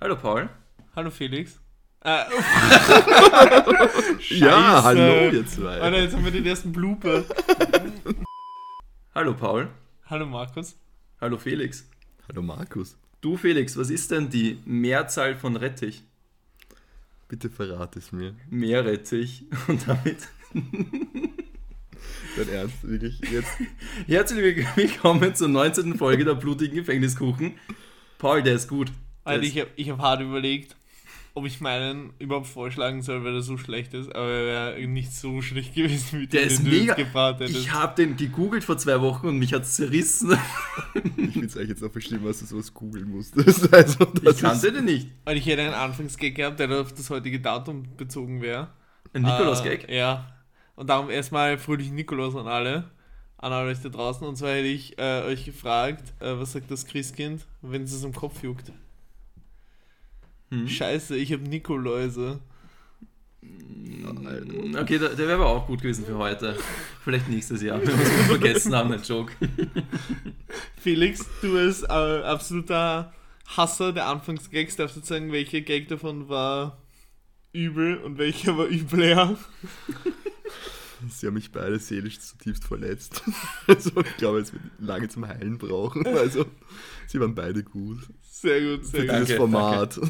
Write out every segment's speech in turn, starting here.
Hallo Paul. Hallo Felix. Äh, Ja, hallo ihr zwei. Alter, jetzt haben wir den ersten Blooper. Hallo Paul. Hallo Markus. Hallo Felix. Hallo Markus. Du Felix, was ist denn die Mehrzahl von Rettich? Bitte verrat es mir. Meerrettich. Und damit Dein Ernst, wirklich jetzt? herzlich willkommen zur 19. Folge der blutigen Gefängniskuchen. Paul, der ist gut. Ist, ich habe ich hab hart überlegt, ob ich meinen überhaupt vorschlagen soll, weil er so schlecht ist. Aber er wäre nicht so schlecht gewesen, wie der den, ist mega. hättest. Ich habe den gegoogelt vor zwei Wochen und mich hat's zerrissen. Ich finde es eigentlich jetzt viel schlimmer, dass du sowas googeln musstest. Also, das Ich kannte den nicht. Und ich hätte einen Anfangsgag gehabt, der auf das heutige Datum bezogen wäre. Ein Nikolaus-Gag. Äh, ja. Und darum erstmal fröhlichen Nikolaus an alle. An alle euch da draußen. Und zwar hätte ich äh, euch gefragt, äh, was sagt das Christkind, wenn es es am Kopf juckt? Hm. Scheiße, ich habe Nikoläuse. Okay, der, der wäre aber auch gut gewesen für heute. Vielleicht nächstes Jahr, wenn wir es vergessen haben, ein Joke. Felix, du als äh, absoluter Hasser der Anfangsgags darfst du sagen, welcher Gag davon war übel und welcher war übler. Sie haben mich beide seelisch zutiefst verletzt. Also, ich glaube, es wird lange zum Heilen brauchen. Also, sie waren beide gut. Sehr gut, sehr Für gut. Danke, dieses Format.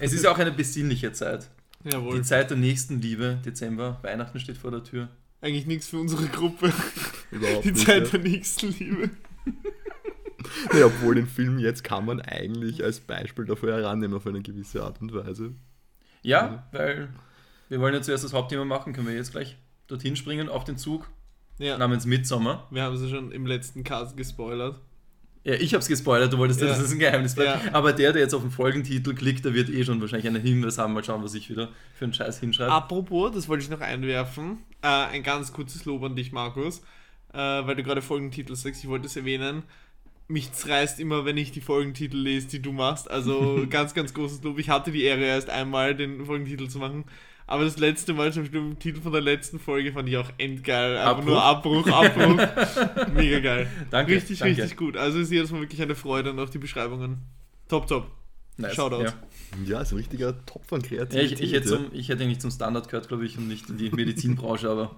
Es ist ja auch eine besinnliche Zeit. Jawohl. Die Zeit der nächsten Liebe, Dezember, Weihnachten steht vor der Tür. Eigentlich nichts für unsere Gruppe. Überhaupt Die nicht. Zeit ja. der nächsten Liebe. Nee, obwohl den Film jetzt kann man eigentlich als Beispiel dafür herannehmen auf eine gewisse Art und Weise. Ja, weil wir wollen ja zuerst das Hauptthema machen, können wir jetzt gleich dorthin springen auf den Zug Ja, namens Midsommer. wir haben sie schon im letzten Cast gespoilert. Ja, ich hab's gespoilert, du wolltest ja. Dass es ein Geheimnis bleibt. Ja. Aber der, der jetzt auf den Folgentitel klickt, der wird eh schon wahrscheinlich einen Hinweis haben. Mal schauen, was ich wieder für einen Scheiß hinschreibe. Apropos, das wollte ich noch einwerfen. Äh, ein ganz kurzes Lob an dich, Markus. Äh, weil du gerade Folgentitel sagst, ich wollte es erwähnen. Mich zerreißt immer, wenn ich die Folgentitel lese, die du machst. Also ganz, ganz großes Lob. Ich hatte die Ehre, erst einmal den Folgentitel zu machen. Aber das letzte Mal, zum Beispiel im Titel von der letzten Folge, fand ich auch endgeil. Abbruch? nur Abbruch, Abbruch. Mega geil. Danke, Richtig, danke. richtig gut. Also ist jedes Mal wirklich eine Freude und auch die Beschreibungen. Top, top. Nice. Shoutout. Ja. Ja, ist ein richtiger Topf von Ja, Kreativität. ich, ich, hätte ja. zum, ich hätte eigentlich zum Standard gehört, glaube ich, und nicht in die Medizinbranche, aber.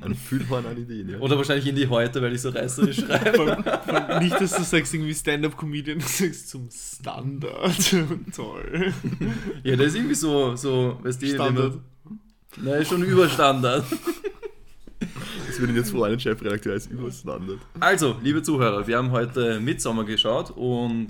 Ein Füllhorn an Ideen, ja. Oder wahrscheinlich in die heute, weil ich so reißerisch schreibe. Vor allem, vor allem nicht, dass du sagst irgendwie Stand-Up-Comedian, du sagst zum Standard. Toll. Ja, das ist irgendwie so, so weißt du, Standard. Nein, schon über Standard. Das würde jetzt freuen, ein Chefredakteur als Überstandard. Also, liebe Zuhörer, wir haben heute Midsommer geschaut und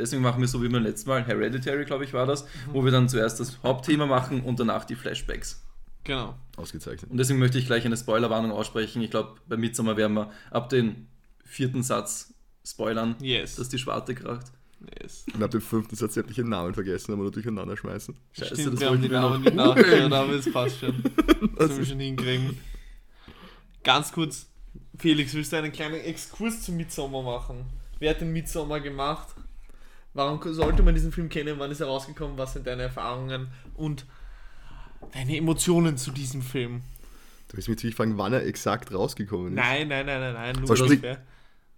deswegen machen wir so wie beim letzten Mal, Hereditary, glaube ich, war das, wo wir dann zuerst das Hauptthema machen und danach die Flashbacks. Genau. Ausgezeichnet. Und deswegen möchte ich gleich eine Spoilerwarnung aussprechen. Ich glaube, bei Midsommer werden wir ab dem vierten Satz spoilern, Yes. dass die Schwarte kracht. yes. Und ab dem fünften Satz sämtliche Namen vergessen, aber nur durcheinander schmeißen. Scheiße, Stimmt, das wir haben die Namen nicht nachgehört, aber es passt schon. Das müssen wir schon hinkriegen. Ganz kurz, Felix, willst du einen kleinen Exkurs zum Midsommer machen? Wer hat den Midsommer gemacht? Warum sollte man diesen Film kennen? Wann ist er rausgekommen? Was sind deine Erfahrungen und deine Emotionen zu diesem Film? Du willst mich natürlich fragen, wann er exakt rausgekommen ist. Nein, nein, nein, nein, nein. Nur spricht- ungefähr.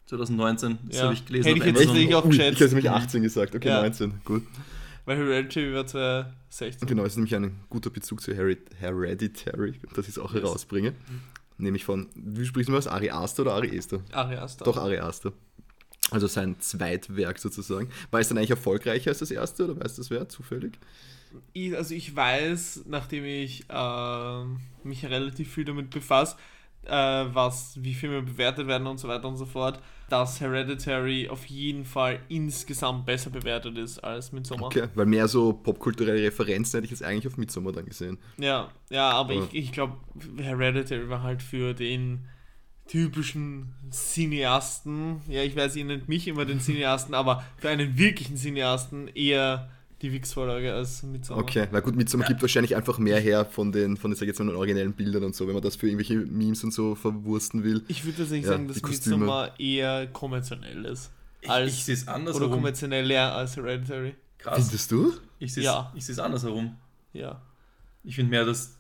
2019, das Ja. habe ich gelesen. Hätte ich jetzt nicht auch Ui, geschätzt. ich hätte nämlich 18 gesagt. Okay, Ja. 19. Gut. Weil Hereditary war 2016. Genau, es ist nämlich ein guter Bezug zu Hered Hereditary, dass ich es auch Yes. herausbringe. Nämlich von, wie sprichst du das? Ari Aster oder Ari Aster? Ari Aster. Doch, Ari Aster. Also sein Zweitwerk sozusagen. War es dann eigentlich erfolgreicher als das erste oder weißt du das wer? Zufällig? Ich, also ich weiß, nachdem ich ähm, mich relativ viel damit befasse, äh, was, wie Filme bewertet werden und so weiter und so fort, dass Hereditary auf jeden Fall insgesamt besser bewertet ist als Midsommar. Okay, weil mehr so popkulturelle Referenzen hätte ich jetzt eigentlich auf Midsommar dann gesehen. Ja, ja, aber Ja. ich, ich glaube, Hereditary war halt für den typischen Cineasten, ja, ich weiß, ihr nennt mich immer den Cineasten, aber für einen wirklichen Cineasten eher die Wix-Vorlage als Midsommar. Okay, na gut, Midsommar gibt wahrscheinlich einfach mehr her von den, von den, sag ich jetzt mal, originellen Bildern und so, wenn man das für irgendwelche Memes und so verwursten will. Ich würde tatsächlich Ja, sagen, dass. Midsommar eher konventionell ist. Ich, Als, ich sehe es oder andersherum. konventioneller als Hereditary. Krass. Findest du? Ich sehe es Ja. ich. Ja. Ich finde mehr, dass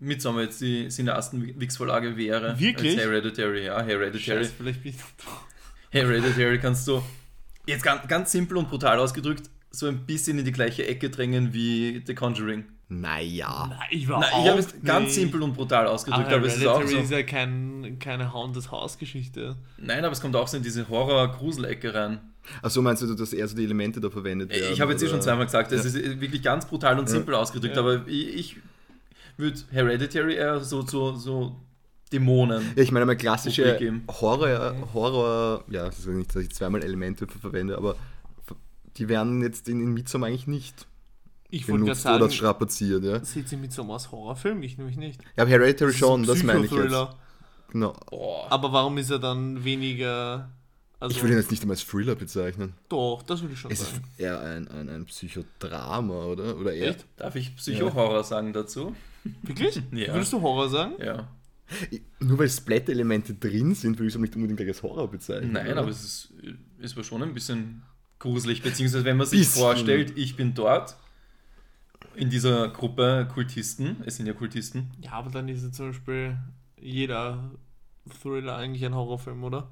Midsommar jetzt die Cineasten Wix-Vorlage wäre. Wirklich? Als Hereditary, ja. Hereditary. Scheiße, vielleicht bin ich Hereditary kannst du, jetzt ganz, ganz simpel und brutal ausgedrückt, so ein bisschen in die gleiche Ecke drängen wie The Conjuring. Naja. Na, überhaupt ich habe es ganz simpel und brutal ausgedrückt, Aber aber, es ist auch Hereditary so. ist ja kein, keine Haunted House-Geschichte. Nein, aber es kommt auch so in diese Horror-Grusel-Ecke rein. Achso, meinst du, dass eher so die Elemente da verwendet werden? ich habe jetzt eh schon zweimal gesagt, das Ja. ist wirklich ganz brutal und simpel ausgedrückt, Ja. aber ich, ich würde Hereditary eher so, so, so Dämonen. Ja, ich meine mal klassische. Horror, Horror, ja, das ist nicht, dass ich zweimal Elemente ver- verwende, aber die werden jetzt in, in Midsommar eigentlich nicht Ich wollte gerade benutzt oder sagen, strapaziert, ja. seht ihr mit so als Horrorfilm? Ich nämlich nicht. Ja, aber Hereditary Das ist schon, das meine ich jetzt. Psychothriller. Genau. Aber warum ist er dann weniger. Also, Ich würde ihn jetzt nicht einmal als Thriller bezeichnen. Doch, das würde ich schon Es ist sagen. eher ein, ein, ein Psychodrama, oder? Oder eher. Echt? Darf ich Psycho-Horror sagen dazu? Wirklich? Ja. Würdest du Horror sagen? Ja. Nur weil Splatter-Elemente drin sind, würde ich es nicht unbedingt als Horror bezeichnen. Nein, oder? aber es ist, es war schon ein bisschen gruselig, beziehungsweise wenn man sich Bisschen. vorstellt, ich bin dort in dieser Gruppe Kultisten, es sind ja Kultisten, Ja, aber dann ist ja zum Beispiel jeder Thriller eigentlich ein Horrorfilm, oder?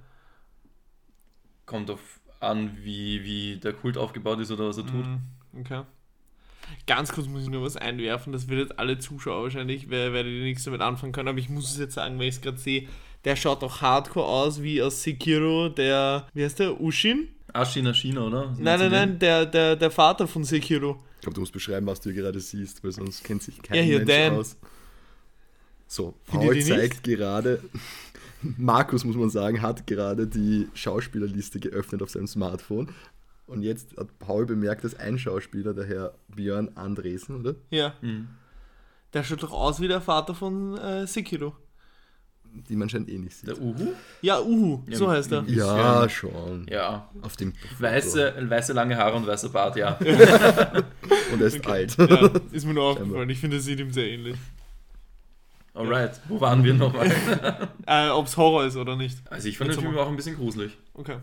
kommt auf an, wie, wie der Kult aufgebaut ist oder was er tut. Mhm, Okay. Ganz kurz muss ich nur was einwerfen, das wird jetzt alle Zuschauer wahrscheinlich, wer werdet ihr nichts damit anfangen können, aber ich muss es jetzt sagen, weil ich es gerade sehe, der schaut doch hardcore aus wie aus Sekiro, der, wie heißt der, Ushin? Ashina Shina, oder? Nein, nein, nein, der, der, der Vater von Sekiro. Ich glaube, du musst beschreiben, was du hier gerade siehst, weil sonst kennt sich kein Ja, hier, Mensch Dan. aus. So, Paul zeigt gerade, Markus, muss man sagen, hat gerade die Schauspielerliste geöffnet auf seinem Smartphone. Und jetzt hat Paul bemerkt, dass ein Schauspieler, der Herr Björn Andresen, oder? Ja. Mhm. Der schaut doch aus wie der Vater von äh, Sekiro. Die man scheint eh nicht sieht. Der Uhu? Ja, Uhu, Ja, so heißt er. Ja, schon. Ja. Auf dem Weiße, weiße lange Haare und weißer Bart, ja. Und er ist Okay. alt. Ja, ist mir nur aufgefallen. Ich finde, er sieht ihm sehr ähnlich. Alright, wo waren wir nochmal? Äh, Ob es Horror ist oder nicht. Also ich fand den Film auch ein bisschen gruselig. Okay.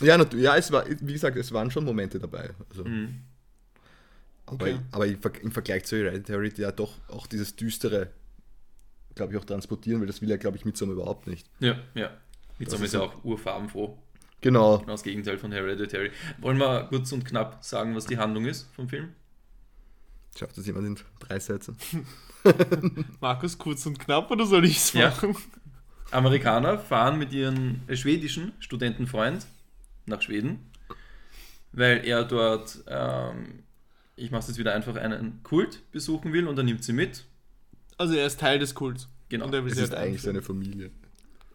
Ja, nat- ja, es war, wie gesagt, es waren schon Momente dabei. Also, Mhm. aber Okay. aber im, Ver- im Vergleich zu Hereditary, ja doch auch dieses Düstere, glaube ich, auch transportieren, weil das will ja, glaube ich, Midsommar überhaupt nicht. Ja, ja. Midsommar ist ja auch urfarbenfroh. Genau. Genau das Gegenteil von Hereditary. Wollen wir kurz und knapp sagen, was die Handlung ist vom Film? Schafft das jemand in drei Sätzen? Markus, kurz und knapp, oder soll ich es Ja. machen? Amerikaner fahren mit ihrem äh, schwedischen Studentenfreund nach Schweden, weil er dort, ähm, ich mache es jetzt wieder einfach, einen Kult besuchen will und er nimmt sie mit. Also er ist Teil des Kults. Genau. Und er will Es ist halt eigentlich seine. Familie.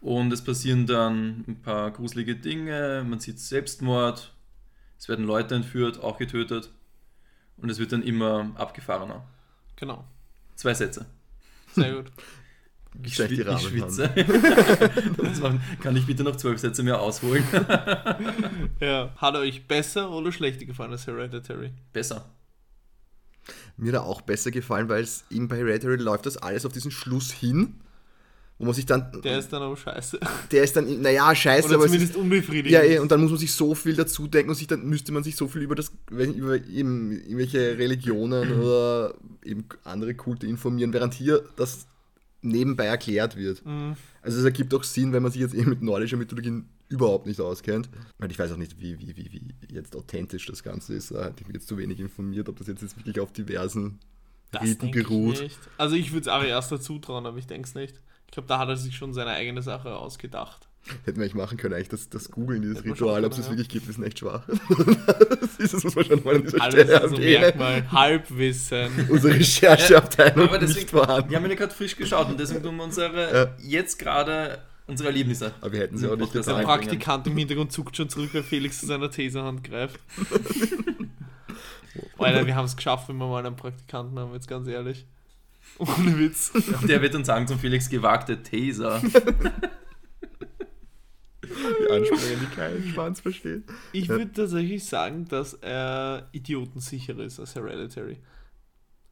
Und es passieren dann ein paar gruselige Dinge, man sieht Selbstmord, es werden Leute entführt, auch getötet und es wird dann immer abgefahrener. Genau. Zwei Sätze. Sehr gut. Ich, Schlecht die ich schwitze. Kann ich bitte noch zwölf Sätze mehr ausholen? Ja. Hat er euch besser oder schlechter gefallen als Hereditary? Besser. Mir da auch besser gefallen, weil es eben bei Hereditary läuft das alles auf diesen Schluss hin, wo man sich dann. Der ist dann aber scheiße. der ist dann, naja, scheiße, Oder aber es ist, zumindest unbefriedigend. Ja, eh, und dann muss man sich so viel dazu denken und sich dann müsste man sich so viel über das über eben irgendwelche Religionen oder eben andere Kulte informieren, während hier das nebenbei erklärt wird. Mhm. Also es ergibt auch Sinn, wenn man sich jetzt eben mit nordischer Mythologie überhaupt nicht auskennt. Weil ich weiß auch nicht, wie, wie, wie, wie jetzt authentisch das Ganze ist. Da hatte ich mich jetzt zu wenig informiert, ob das jetzt, jetzt wirklich auf diversen Das Riten beruht. ich. Also ich würde es Ari Aster zutrauen, aber ich denke es nicht. Ich glaube, da hat er sich schon seine eigene Sache ausgedacht. Hätten wir eigentlich machen können, eigentlich das, das Googeln, dieses Hätten wir Ritual, ob es das können, wirklich gibt, ist echt schwach. das ist es, muss man schon mal an dieser Alles Stelle also. Merkmal, Halbwissen. Unsere Rechercheabteilung Aber deswegen, nicht vorhanden. wir haben ja gerade frisch geschaut und deswegen tun wir unsere Ja. jetzt gerade unsere Erlebnisse. Aber wir hätten sie auch nicht Das Der getan. einbringen. Praktikant im Hintergrund zuckt schon zurück, weil Felix zu seiner Taserhand greift. Alter, wir haben es geschafft, wenn wir mal einen Praktikanten haben, jetzt ganz ehrlich. Ohne Witz. Der wird dann sagen zum Felix gewagte Taser. Die Ansprüche, die keinen Schwanz verstehen. Ich Ja. würde tatsächlich sagen, dass er idiotensicherer ist als Hereditary.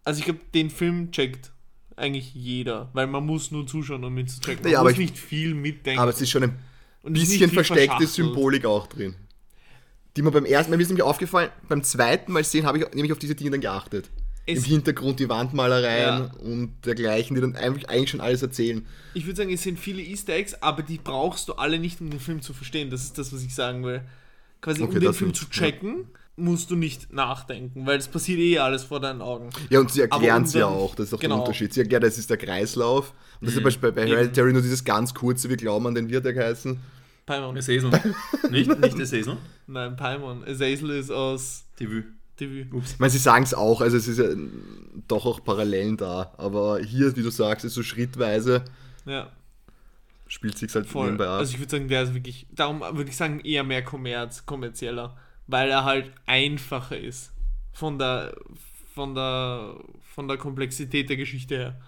Also ich glaube, den Film checkt eigentlich jeder, weil man muss nur zuschauen, um ihn zu checken. Man Ja, aber muss ich- nicht viel mitdenken. Aber es ist schon ein bisschen versteckte. Symbolik auch drin. Die mir beim ersten Mal, mir ist nämlich aufgefallen, beim zweiten Mal sehen, habe ich nämlich auf diese Dinge dann geachtet. Es- Im Hintergrund die Wandmalereien Ja. und dergleichen, die dann eigentlich, schon alles erzählen. Ich würde sagen, es sind viele Easter Eggs, aber die brauchst du alle nicht, um den Film zu verstehen. Das ist das, was ich sagen will. Quasi Okay, um den Film zu checken, musst du nicht nachdenken, weil es passiert eh alles vor deinen Augen. Ja, und sie erklären es ja auch, das ist auch genau. der Unterschied. Sie erklären, das ist der Kreislauf. Und das ist ja bei, bei Hereditary nur dieses ganz kurze, wir glauben an den wird der geheißen. Paimon. Das Esel. nicht, nicht das Esel. Nein, Paimon. Azazel ist aus TV. TV. Ups. Ich meine, sie sagen es auch, also es ist ja doch auch Parallelen da. Aber hier, wie du sagst, ist so schrittweise, Ja, spielt sich halt voll. nebenbei ab. Also ich würde sagen, der ist wirklich, darum würde ich sagen, eher mehr Kommerz, kommerzieller, weil er halt einfacher ist. Von der, von der, von der Komplexität der Geschichte her.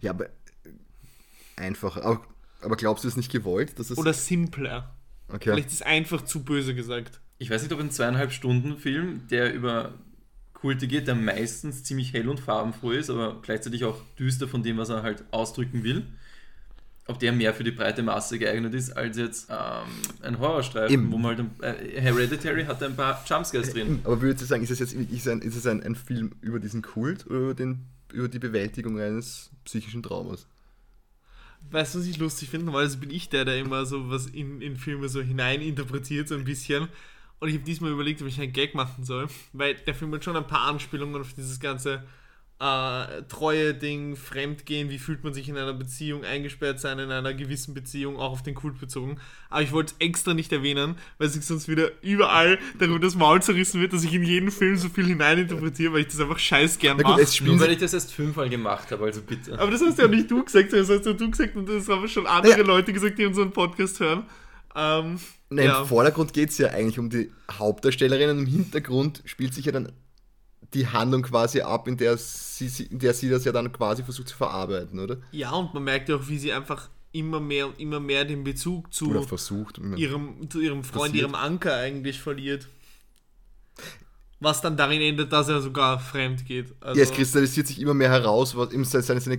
ja, aber einfach. Aber, aber glaubst du, es ist nicht gewollt? Dass es, Oder simpler. okay. Vielleicht ist einfach zu böse gesagt. Ich weiß nicht, ob ein zweieinhalb Stunden Film, der über Kulte geht, der meistens ziemlich hell und farbenfroh ist, aber gleichzeitig auch düster von dem, was er halt ausdrücken will, ob der mehr für die breite Masse geeignet ist, als jetzt ähm, ein Horrorstreifen, Eben. wo man halt ein, äh, Hereditary hat ein paar Jumpscares drin. Aber würdest du sagen, ist es jetzt ist es ein, ist es ein, ein Film über diesen Kult oder über, den, über die Bewältigung eines psychischen Traumas? Weißt du, was ich lustig finde? Normalerweise bin ich der, der immer so was in, in Filme so hineininterpretiert, so ein bisschen. Und ich habe diesmal überlegt, ob ich einen Gag machen soll, weil der Film hat schon ein paar Anspielungen auf dieses ganze äh, Treue-Ding, Fremdgehen, wie fühlt man sich in einer Beziehung, eingesperrt sein in einer gewissen Beziehung, auch auf den Kult bezogen. Aber ich wollte es extra nicht erwähnen, weil sich sonst wieder überall darüber das Maul zerrissen wird, dass ich in jeden Film so viel hineininterpretiere, weil ich das einfach scheiß gern mache. es spielen Nur weil ich das erst fünfmal gemacht habe, also bitte. Aber das hast ja nicht du gesagt, das hast ja du gesagt und das haben schon andere Leute gesagt, die unseren Podcast hören. Ähm, Nein, ja. Im Vordergrund geht es ja eigentlich um die Hauptdarstellerin und im Hintergrund spielt sich ja dann die Handlung quasi ab, in der sie, in der sie das ja dann quasi versucht zu verarbeiten, oder? ja, und man merkt ja auch, wie sie einfach immer mehr und immer mehr den Bezug zu, versucht. Ihrem, zu ihrem Freund, Passiert. ihrem Anker eigentlich verliert. Was dann darin endet, dass er sogar fremd geht. Also, ja, es kristallisiert sich immer mehr heraus, was seine, seine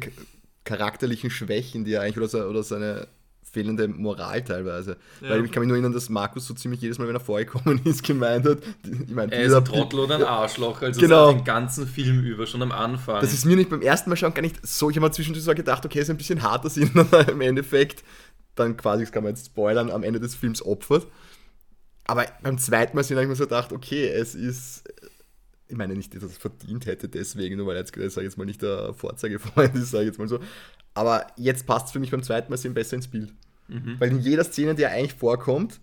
charakterlichen Schwächen, die er eigentlich, oder, seine, oder seine fehlende Moral teilweise. Ja. Weil ich kann mich nur erinnern, dass Markus so ziemlich jedes Mal, wenn er vorgekommen ist, gemeint hat, ich meine, Er ist ein Trottel oder ein Arschloch, also Genau. den ganzen Film über, schon am Anfang. Das ist mir nicht beim ersten Mal schauen gar nicht so. Ich habe mir zwischendurch so gedacht, okay, ist ein bisschen harter Sinn, aber im Endeffekt dann quasi, das kann man jetzt spoilern, am Ende des Films opfert. Aber beim zweiten Mal habe ich mir so gedacht, okay, es ist. Ich meine nicht, dass er es verdient hätte, deswegen, nur weil er jetzt, ich jetzt mal, nicht der Vorzeigefreund ist, sage ich jetzt mal so. Aber jetzt passt es für mich beim zweiten Mal sehen besser ins Bild. Weil in jeder Szene, die er eigentlich vorkommt,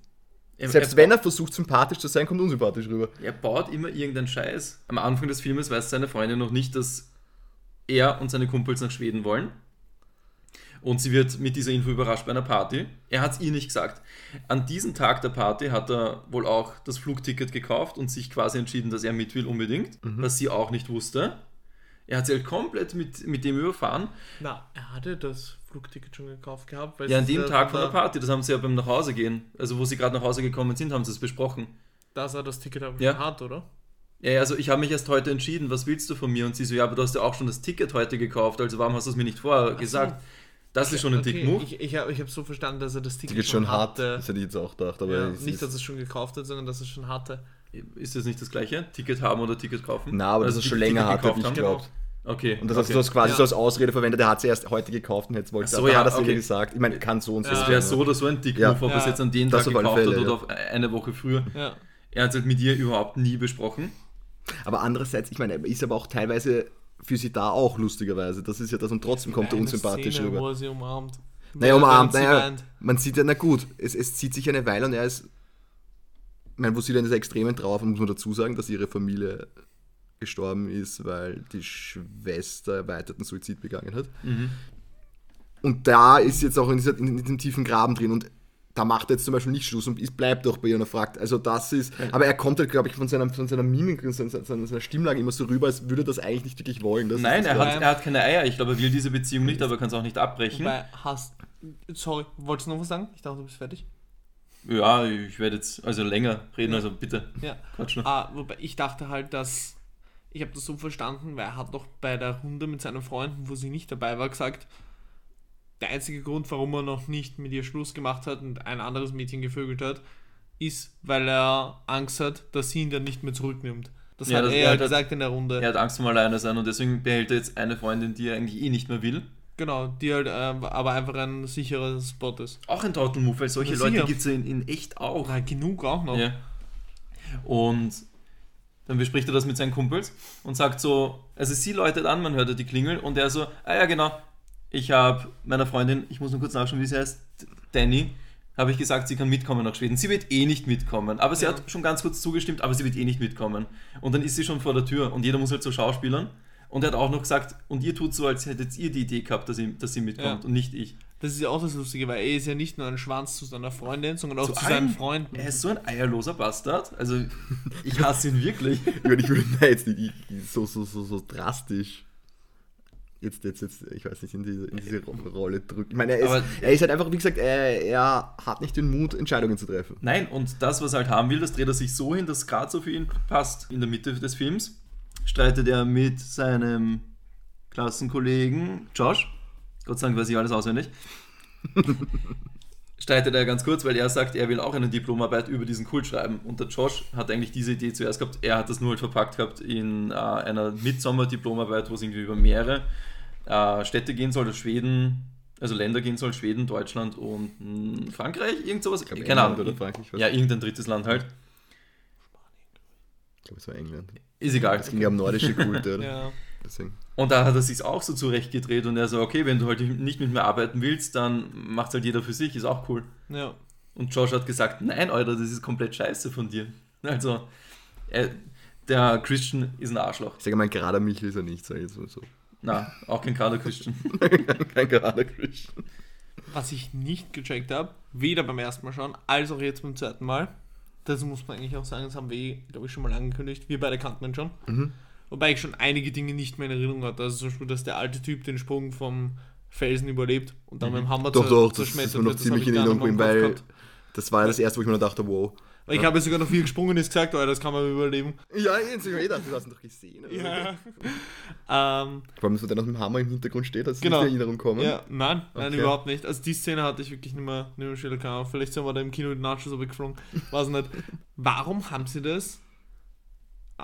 er, selbst er, wenn er versucht, sympathisch zu sein, kommt unsympathisch rüber. er baut immer irgendeinen Scheiß. Am Anfang des Filmes weiß seine Freundin noch nicht, dass er und seine Kumpels nach Schweden wollen. Und sie wird mit dieser Info überrascht bei einer Party. Er hat es ihr nicht gesagt. An diesem Tag der Party hat er wohl auch das Flugticket gekauft und sich quasi entschieden, dass er mit will unbedingt, was sie auch nicht wusste. Er hat sie halt komplett mit, mit dem überfahren. Na, er hatte das Flugticket schon gekauft gehabt. Weil Ja, an dem Tag von der Party, das haben sie ja beim Nachhausegehen, also wo sie gerade nach Hause gekommen sind, haben sie es besprochen. Dass er das Ticket aber Ja. schon hat, oder? Ja, also ich habe mich erst heute entschieden, was willst du von mir? Und sie so, ja, aber du hast ja auch schon das Ticket heute gekauft, also warum hast du es mir nicht vorher gesagt? Das ist schon ein Okay, Dick-Move. Ich, ich habe ich hab so verstanden, dass er das Ticket, geht schon hart, hatte. das hätte ich jetzt auch gedacht. Aber Ja, es nicht, ist- dass er es schon gekauft hat, sondern dass er es schon hatte. Ist das nicht das gleiche? Ticket haben oder Ticket kaufen? Na, aber Also das ist schon Ticket länger hatte, gekauft wie ich haben? Okay. Und das hast okay. du das quasi Ja. so als Ausrede verwendet, der hat sie erst heute gekauft und jetzt wollte so, ja, hat er es okay. gesagt. Ich meine, kann so und so Ja. Das wäre so oder so ein Dick-Move, Ja. ob er es Ja. jetzt an den Das Tag gekauft hat Fälle, oder auf eine Woche früher. Ja. Er hat es halt mit ihr überhaupt nie besprochen. Aber andererseits, ich meine, er ist aber auch teilweise für sie da auch lustigerweise. Das ist ja das und trotzdem kommt er unsympathisch Szene, Wo rüber. er sie umarmt. Naja, umarmt, naja, man sieht ja, na gut, es, es zieht sich eine Weile und er ist, ich meine, wo sie dann dieser extremen Trauer, muss man dazu sagen, dass ihre Familie gestorben ist, weil die Schwester erweiterten Suizid begangen hat. Mhm. Und da ist jetzt auch in, dieser, in diesem tiefen Graben drin und da macht er jetzt zum Beispiel nicht Schluss und ist, bleibt auch bei ihr und er fragt, also das ist, aber er kommt halt, glaube ich, von seiner, von seiner Mimik und seiner, seiner, seiner Stimmlage immer so rüber, als würde er das eigentlich nicht wirklich wollen. Das Nein, er hat, er hat keine Eier. Ich glaube, er will diese Beziehung nicht, aber er kann es auch nicht abbrechen. Wobei, hast. Sorry, wolltest du noch was sagen? Ich dachte, du bist fertig. Ja, ich werde jetzt also länger reden, also bitte. Ja. Quatsch noch. Ah, wobei ich dachte halt, dass. Ich habe das so verstanden, weil er hat doch bei der Runde mit seinen Freunden, wo sie nicht dabei war, gesagt, der einzige Grund, warum er noch nicht mit ihr Schluss gemacht hat und ein anderes Mädchen gevögelt hat, ist, weil er Angst hat, dass sie ihn dann nicht mehr zurücknimmt. Das Ja, hat das- er er ja hat- gesagt in der Runde. Er hat Angst vom Alleine sein und deswegen behält er jetzt eine Freundin, die er eigentlich eh nicht mehr will. Genau, die halt ähm, aber einfach ein sicherer Spot ist. Auch ein Total Move, weil solche Na Leute gibt es in, in echt auch. Na, genug auch noch. Ja. Und dann bespricht er das mit seinen Kumpels und sagt so, also sie läutet an, man hört die Klingel und er so, ah ja genau, ich habe meiner Freundin, ich muss nur kurz nachschauen, wie sie heißt, Danny, habe ich gesagt, sie kann mitkommen nach Schweden. Sie wird eh nicht mitkommen, aber sie Ja. hat schon ganz kurz zugestimmt, aber sie wird eh nicht mitkommen. Und dann ist sie schon vor der Tür und jeder muss halt so schauspielern. Und er hat auch noch gesagt, und ihr tut so, als hättet ihr die Idee gehabt, dass sie, dass sie mitkommt Ja. und nicht ich. Das ist ja auch das Lustige, weil er ist ja nicht nur ein Schwanz zu seiner Freundin, sondern auch Zu zu, seinen Freunden. Er ist so ein eierloser Bastard. Also, ich hasse ihn wirklich. Ich meine, ich würde jetzt nicht so, so, so, so drastisch jetzt, jetzt, jetzt, ich weiß nicht, in diese, in diese Ro- Rolle drücken. Ich meine, er ist, Aber- er ist halt einfach, wie gesagt, er, er hat nicht den Mut, Entscheidungen zu treffen. Nein, und das, was er halt haben will, das dreht er sich so hin, dass gerade so für ihn passt. In der Mitte des Films streitet er mit seinem Klassenkollegen Josh, Gott sei Dank weiß ich alles auswendig, streitet er ganz kurz, weil er sagt, er will auch eine Diplomarbeit über diesen Kult schreiben. Und der Josh hat eigentlich diese Idee zuerst gehabt, er hat das nur halt verpackt gehabt in äh, einer Midsommer-Diplomarbeit, wo es irgendwie über mehrere äh, Städte gehen soll, Schweden, also Länder gehen soll, Schweden, Deutschland und mh, Frankreich, irgend sowas. Keine Ahnung. England oder Frankreich. Ja, irgendein drittes Land halt. Ich glaube, es war England. Ist egal. Es ging ja um nordische Kulte, oder? ja. Deswegen. Und da hat er sich auch so zurechtgedreht und er so, okay, wenn du halt nicht mit mir arbeiten willst, dann macht halt jeder für sich, ist auch cool. ja. Und Josh hat gesagt, nein, Alter, das ist komplett scheiße von dir. Also, er, der Christian ist ein Arschloch. Ich sage mal, ein gerader Michel ist er nicht, sage ich jetzt mal so. Na, auch kein Kader Christian. Kein gerader Christian. Was ich nicht gecheckt habe, weder beim ersten Mal schauen, als auch jetzt beim zweiten Mal, das muss man eigentlich auch sagen, das haben wir, glaube ich, schon mal angekündigt. Wir beide kannten ihn schon. Mhm. Wobei ich schon einige Dinge nicht mehr in Erinnerung hatte. Also zum Beispiel, dass der alte Typ den Sprung vom Felsen überlebt und dann mit dem Hammer Doch, zer- doch, das zerschmettert ist mir noch. Das ziemlich in Erinnerung, weil gehabt. das war ja das erste, wo ich mir dachte, wow. Weil ich habe ja sogar noch, er gesprungen ist, gesagt, oh, das kann man überleben. Ja, jetzt ich mir gedacht, du hast ihn doch gesehen. Ja. ähm, Vor allem, dass der noch mit dem Hammer im Hintergrund steht, dass Genau. nicht in Erinnerung kommen. ja, nein, nein, Okay. überhaupt nicht. Also die Szene hatte ich wirklich nicht mehr, nicht mehr schön erkannt. Vielleicht sind wir da im Kino die Nachos geflogen. Weiß nicht. Warum haben sie das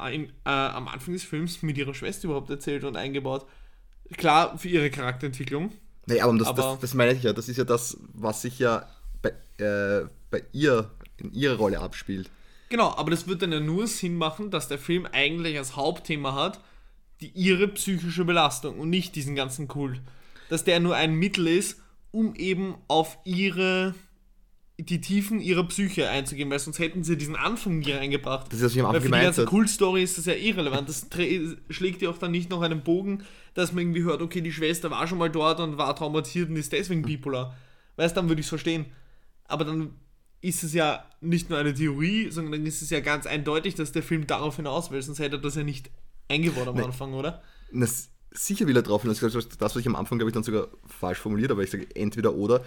äh, in, äh, am Anfang des Films mit ihrer Schwester überhaupt erzählt und eingebaut? Klar, für ihre Charakterentwicklung. Nee, aber, das, Aber- das, das meine ich ja. Das ist ja das, was sich ja bei, äh, bei ihr, in ihrer Rolle abspielt. Genau, aber das wird dann ja nur Sinn machen, dass der Film eigentlich als Hauptthema hat, die ihre psychische Belastung und nicht diesen ganzen Kult. Dass der nur ein Mittel ist, um eben auf ihre die Tiefen ihrer Psyche einzugehen, weil sonst hätten sie diesen Anfang hier eingebracht. Das ist, was ich am Anfang für die gemeint ganze habe. Kult-Story ist das ja irrelevant. Das schlägt ja auch dann nicht noch einen Bogen, dass man irgendwie hört, okay, die Schwester war schon mal dort und war traumatisiert und ist deswegen bipolar. Weißt dann würde ich es verstehen. Aber dann ist es ja nicht nur eine Theorie, sondern dann ist es ja ganz eindeutig, dass der Film darauf hinaus will, sonst hätte er das ja nicht eingebaut am Nee. Anfang, oder? Na, s- sicher will er drauf hinaus. Das, was ich am Anfang, glaube ich, dann sogar falsch formuliert, aber ich sage entweder oder.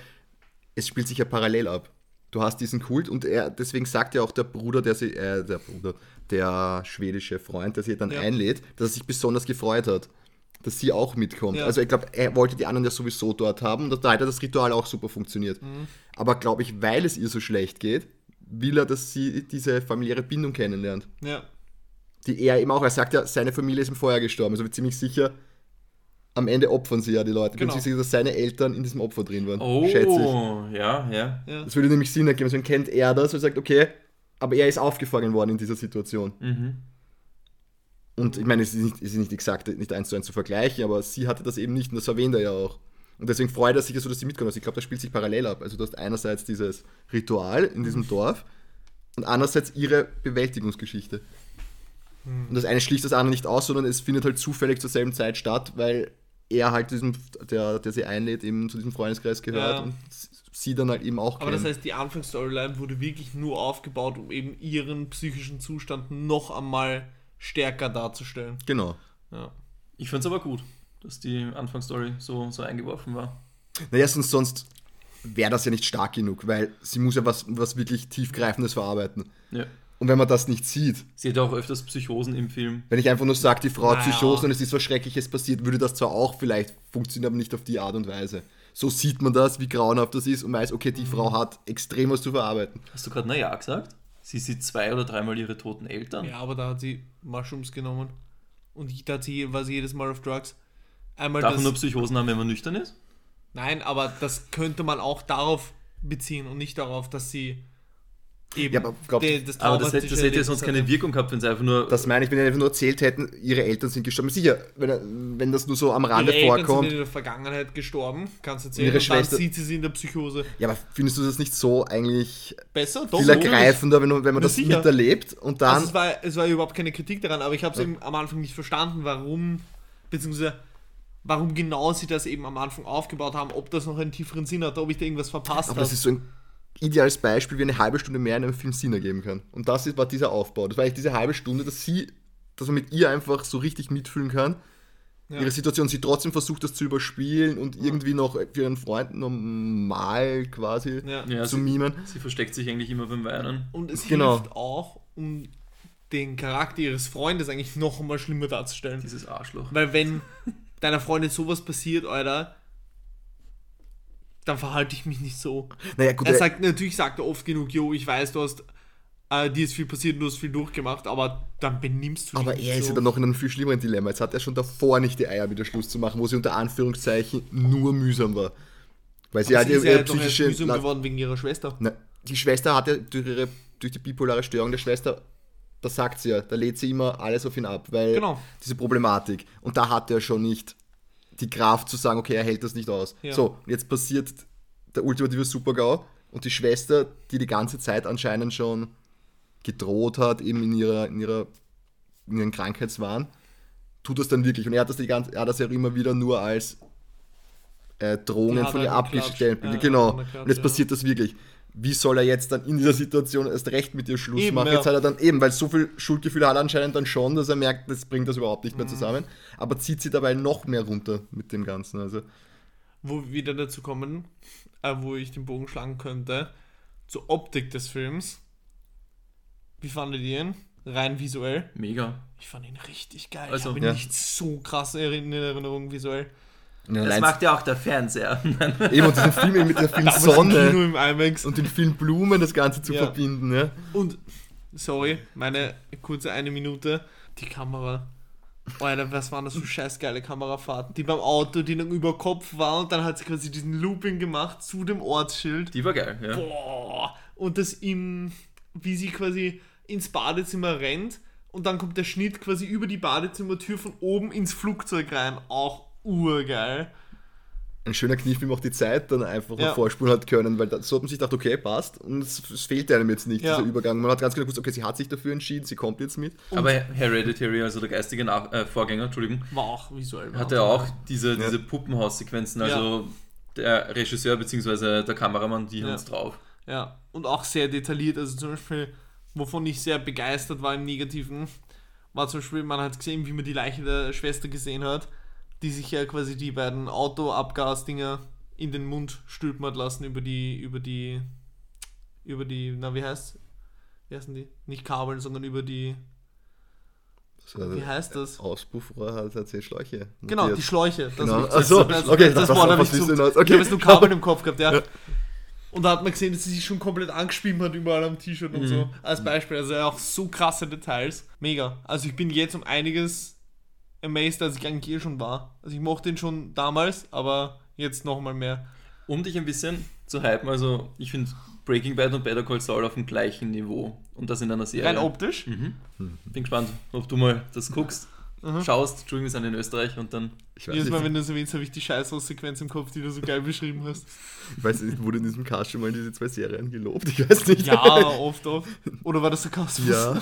Es spielt sich ja parallel ab. Du hast diesen Kult und er, deswegen sagt ja auch der Bruder, der sie, äh, der Bruder, der schwedische Freund, der sie dann Ja. einlädt, dass er sich besonders gefreut hat, dass sie auch mitkommt. Ja. Also ich glaube, er wollte die anderen ja sowieso dort haben und da hat das Ritual auch super funktioniert. Mhm. Aber glaube ich, weil es ihr so schlecht geht, will er, dass sie diese familiäre Bindung kennenlernt Ja. die er eben auch, er sagt ja, seine Familie ist im Feuer gestorben, also wird ziemlich sicher, am Ende opfern sie ja die Leute. Genau. sicher, dass seine Eltern in diesem Opfer drin waren. Oh, Schätze ich. ja, ja. ja. Das würde nämlich Sinn ergeben, deswegen kennt er das und sagt, okay, aber er ist aufgefangen worden in dieser Situation. Mhm. Und ich meine, es ist nicht, es ist nicht exakt, nicht eins zu eins zu vergleichen, aber sie hatte das eben nicht und das erwähnt er ja auch. Und deswegen freut er sich ja so, dass sie mitkommt. Also ich glaube, das spielt sich parallel ab. Also du hast einerseits dieses Ritual in diesem Dorf und andererseits ihre Bewältigungsgeschichte. Und das eine schließt das andere nicht aus, sondern es findet halt zufällig zur selben Zeit statt, weil er halt diesem, der, der sie einlädt, eben zu diesem Freundeskreis gehört Ja. und sie dann halt eben auch Aber das kennt. heißt, die Anfangsstoryline wurde wirklich nur aufgebaut, um eben ihren psychischen Zustand noch einmal stärker darzustellen. Genau. Ja. Ich fand's aber gut, dass die Anfangsstory so, so eingeworfen war. Naja, sonst, sonst wäre das ja nicht stark genug, weil sie muss ja was, was wirklich tiefgreifendes verarbeiten. Ja. Und wenn man das nicht sieht, Sie hat ja auch öfters Psychosen im Film. wenn ich einfach nur sage, die Frau hat Naja. Psychose und es ist was Schreckliches passiert, würde das zwar auch vielleicht funktionieren, aber nicht auf die Art und Weise. So sieht man das, wie grauenhaft das ist und weiß, okay, die Frau hat extrem was zu verarbeiten. Hast du gerade Naja gesagt? Sie sieht zwei oder dreimal ihre toten Eltern. ja, aber da hat sie Mushrooms genommen. Und da hat sie, war sie jedes Mal auf Drugs. Einmal Darf man nur Psychosen haben, wenn man nüchtern ist? Nein, aber das könnte man auch darauf beziehen und nicht darauf, dass sie Eben. Ja, aber glaub- Der- das Aber das hätte, das hätte ja sonst keine Wirkung gehabt, wenn sie einfach nur. Das meine ich, wenn die einfach nur erzählt hätten, ihre Eltern sind gestorben. Sicher, wenn, wenn das nur so am. Rande Ihre Eltern vorkommt. sind in der Vergangenheit gestorben, kannst du erzählen. ihre und dann Schwester- sieht sie sie in der Psychose. Ja, aber findest du das nicht so eigentlich Besser? Doch, viel ergreifender, wenn, wenn man das sicher. miterlebt und dann. Also es, war, es war überhaupt keine Kritik daran, aber ich habe es eben am Anfang nicht verstanden, warum, beziehungsweise warum genau sie das eben am Anfang aufgebaut haben, ob das noch einen tieferen Sinn hatte, ob ich da irgendwas verpasst aber habe. das ist so ein ideales Beispiel, wie eine halbe Stunde mehr in einem Film Sinn ergeben kann. Und das ist- war dieser Aufbau. Das war eigentlich diese halbe Stunde, dass sie, dass man mit ihr einfach so richtig mitfühlen kann. Ja. Ihre Situation, sie trotzdem versucht, das zu überspielen und irgendwie noch für ihren Freund normal quasi Ja. ja, zu sie, mimen. sie versteckt sich eigentlich immer beim Weinen. Und es Genau. hilft auch, um den Charakter ihres Freundes eigentlich noch einmal schlimmer darzustellen. Dieses Arschloch. Weil wenn deiner Freundin sowas passiert, Alter, dann verhalte ich mich nicht so. Naja, gut, Er er- sagt, natürlich sagt er oft genug, jo, ich weiß, du hast, äh, dir ist viel passiert, du hast viel durchgemacht, aber dann benimmst du dich Aber er ist so. ja dann noch in einem viel schlimmeren Dilemma. Jetzt hat er schon davor nicht die Eier, wieder Schluss zu machen, wo sie unter Anführungszeichen nur mühsam war. Weil sie Aber hat sie ihre, ist ja ihre erst psychische. mühsam geworden wegen ihrer Schwester. Na, die Schwester hat ja durch, ihre, durch die bipolare Störung der Schwester, das sagt sie ja, da lädt sie immer alles auf ihn ab, weil Genau. diese Problematik. Und da hat er schon nicht die Kraft zu sagen, okay, er hält das nicht aus. Ja. So, jetzt passiert der ultimative Super-GAU und die Schwester, die die ganze Zeit anscheinend schon gedroht hat, eben in ihrer, in ihrer in ihren Krankheitswahn, tut das dann wirklich. Und er hat das, die ganze, er hat das ja immer wieder nur als äh, Drohungen hat von ihr abgestellt. Ja, genau. Und jetzt ja. passiert das wirklich. Wie soll er jetzt dann in dieser Situation erst recht mit ihr Schluss Eben, machen? ja. Jetzt hat er dann eben, weil so viel Schuldgefühl hat er anscheinend dann schon, dass er merkt, das bringt das überhaupt nicht mehr Mhm. zusammen. Aber zieht sie dabei noch mehr runter mit dem Ganzen. Also, Wo wir wieder dazu kommen, äh, wo ich den Bogen schlagen könnte, zur Optik des Films. Wie fandet ihr ihn? Rein visuell. Mega. Ich fand ihn richtig geil. Also, ich habe ihn ja. nicht so krass in Erinnerung visuell. Und Das macht ja auch der Fernseher. eben und diesen Film mit der im Kino Sonne im IMAX. und den vielen Blumen das Ganze zu Ja. verbinden. Ja. Und, sorry, meine kurze eine Minute. Die Kamera. Alter, was waren das für scheiß geile Kamerafahrten? Die beim Auto, die dann über Kopf war und dann hat sie quasi diesen Looping gemacht zu dem Ortsschild. Die war geil, ja. Boah. Und das im, wie sie quasi ins Badezimmer rennt und dann kommt der Schnitt quasi über die Badezimmertür von oben ins Flugzeug rein. Auch urgeil. Ein schöner Kniff, wie man auch die Zeit dann einfach Ja. vorspulen hat können, weil da, so hat man sich gedacht, okay, passt. Und es, es fehlte einem jetzt nicht, Ja. dieser Übergang. Man hat ganz genau gewusst, okay, sie hat sich dafür entschieden, sie kommt jetzt mit. Aber Hereditary, also der geistige Nach äh, Vorgänger, Entschuldigung, War auch visuell. hatte ja auch diese, Ja. diese Puppenhaussequenzen. Ja. Also der Regisseur bzw. der Kameramann, die Ja. haben es drauf. Ja, und auch sehr detailliert. Also zum Beispiel, wovon ich sehr begeistert war im Negativen, war zum Beispiel, man hat gesehen, wie man die Leiche der Schwester gesehen hat, die sich ja quasi die beiden Autoabgasdinger in den Mund stülpen hat lassen über die, über die, über die, na wie heißt, wie heißen die? Nicht Kabel, sondern über die, So, wie heißt das? Auspuffrohr hat, hat sie Schläuche. Genau, montiert. die Schläuche. Das, Genau. das, Ach so, das, okay, das, was- Wort habe ich du hinaus? Ich Okay. habe jetzt nur Kabel im Kopf gehabt, ja. Ja. Und da hat man gesehen, dass sie sich schon komplett angeschrieben hat, überall am T-Shirt und Mhm. so. Als Beispiel. Also auch so krasse Details. Mega. Also ich bin jetzt um einiges amazed, als ich eigentlich eh schon war. Also ich mochte ihn schon damals, aber jetzt nochmal mehr. Um dich ein bisschen zu hypen, also ich finde Breaking Bad und Better Call Saul auf dem gleichen Niveau. Und das in einer Serie. Rein optisch. Mhm. Bin gespannt, ob du mal das guckst, Mhm. schaust. Entschuldigung, wir sind in Österreich und dann. Ich weiß, Jedes Mal, wenn du das erwähnst, habe ich die Scheißhaus-Sequenz im Kopf, die du so geil beschrieben hast. ich weiß nicht, wurde in diesem Cast schon mal diese zwei Serien gelobt? Ich weiß nicht. Ja, oft, oft. Oder war das Sarkasmus? Ja.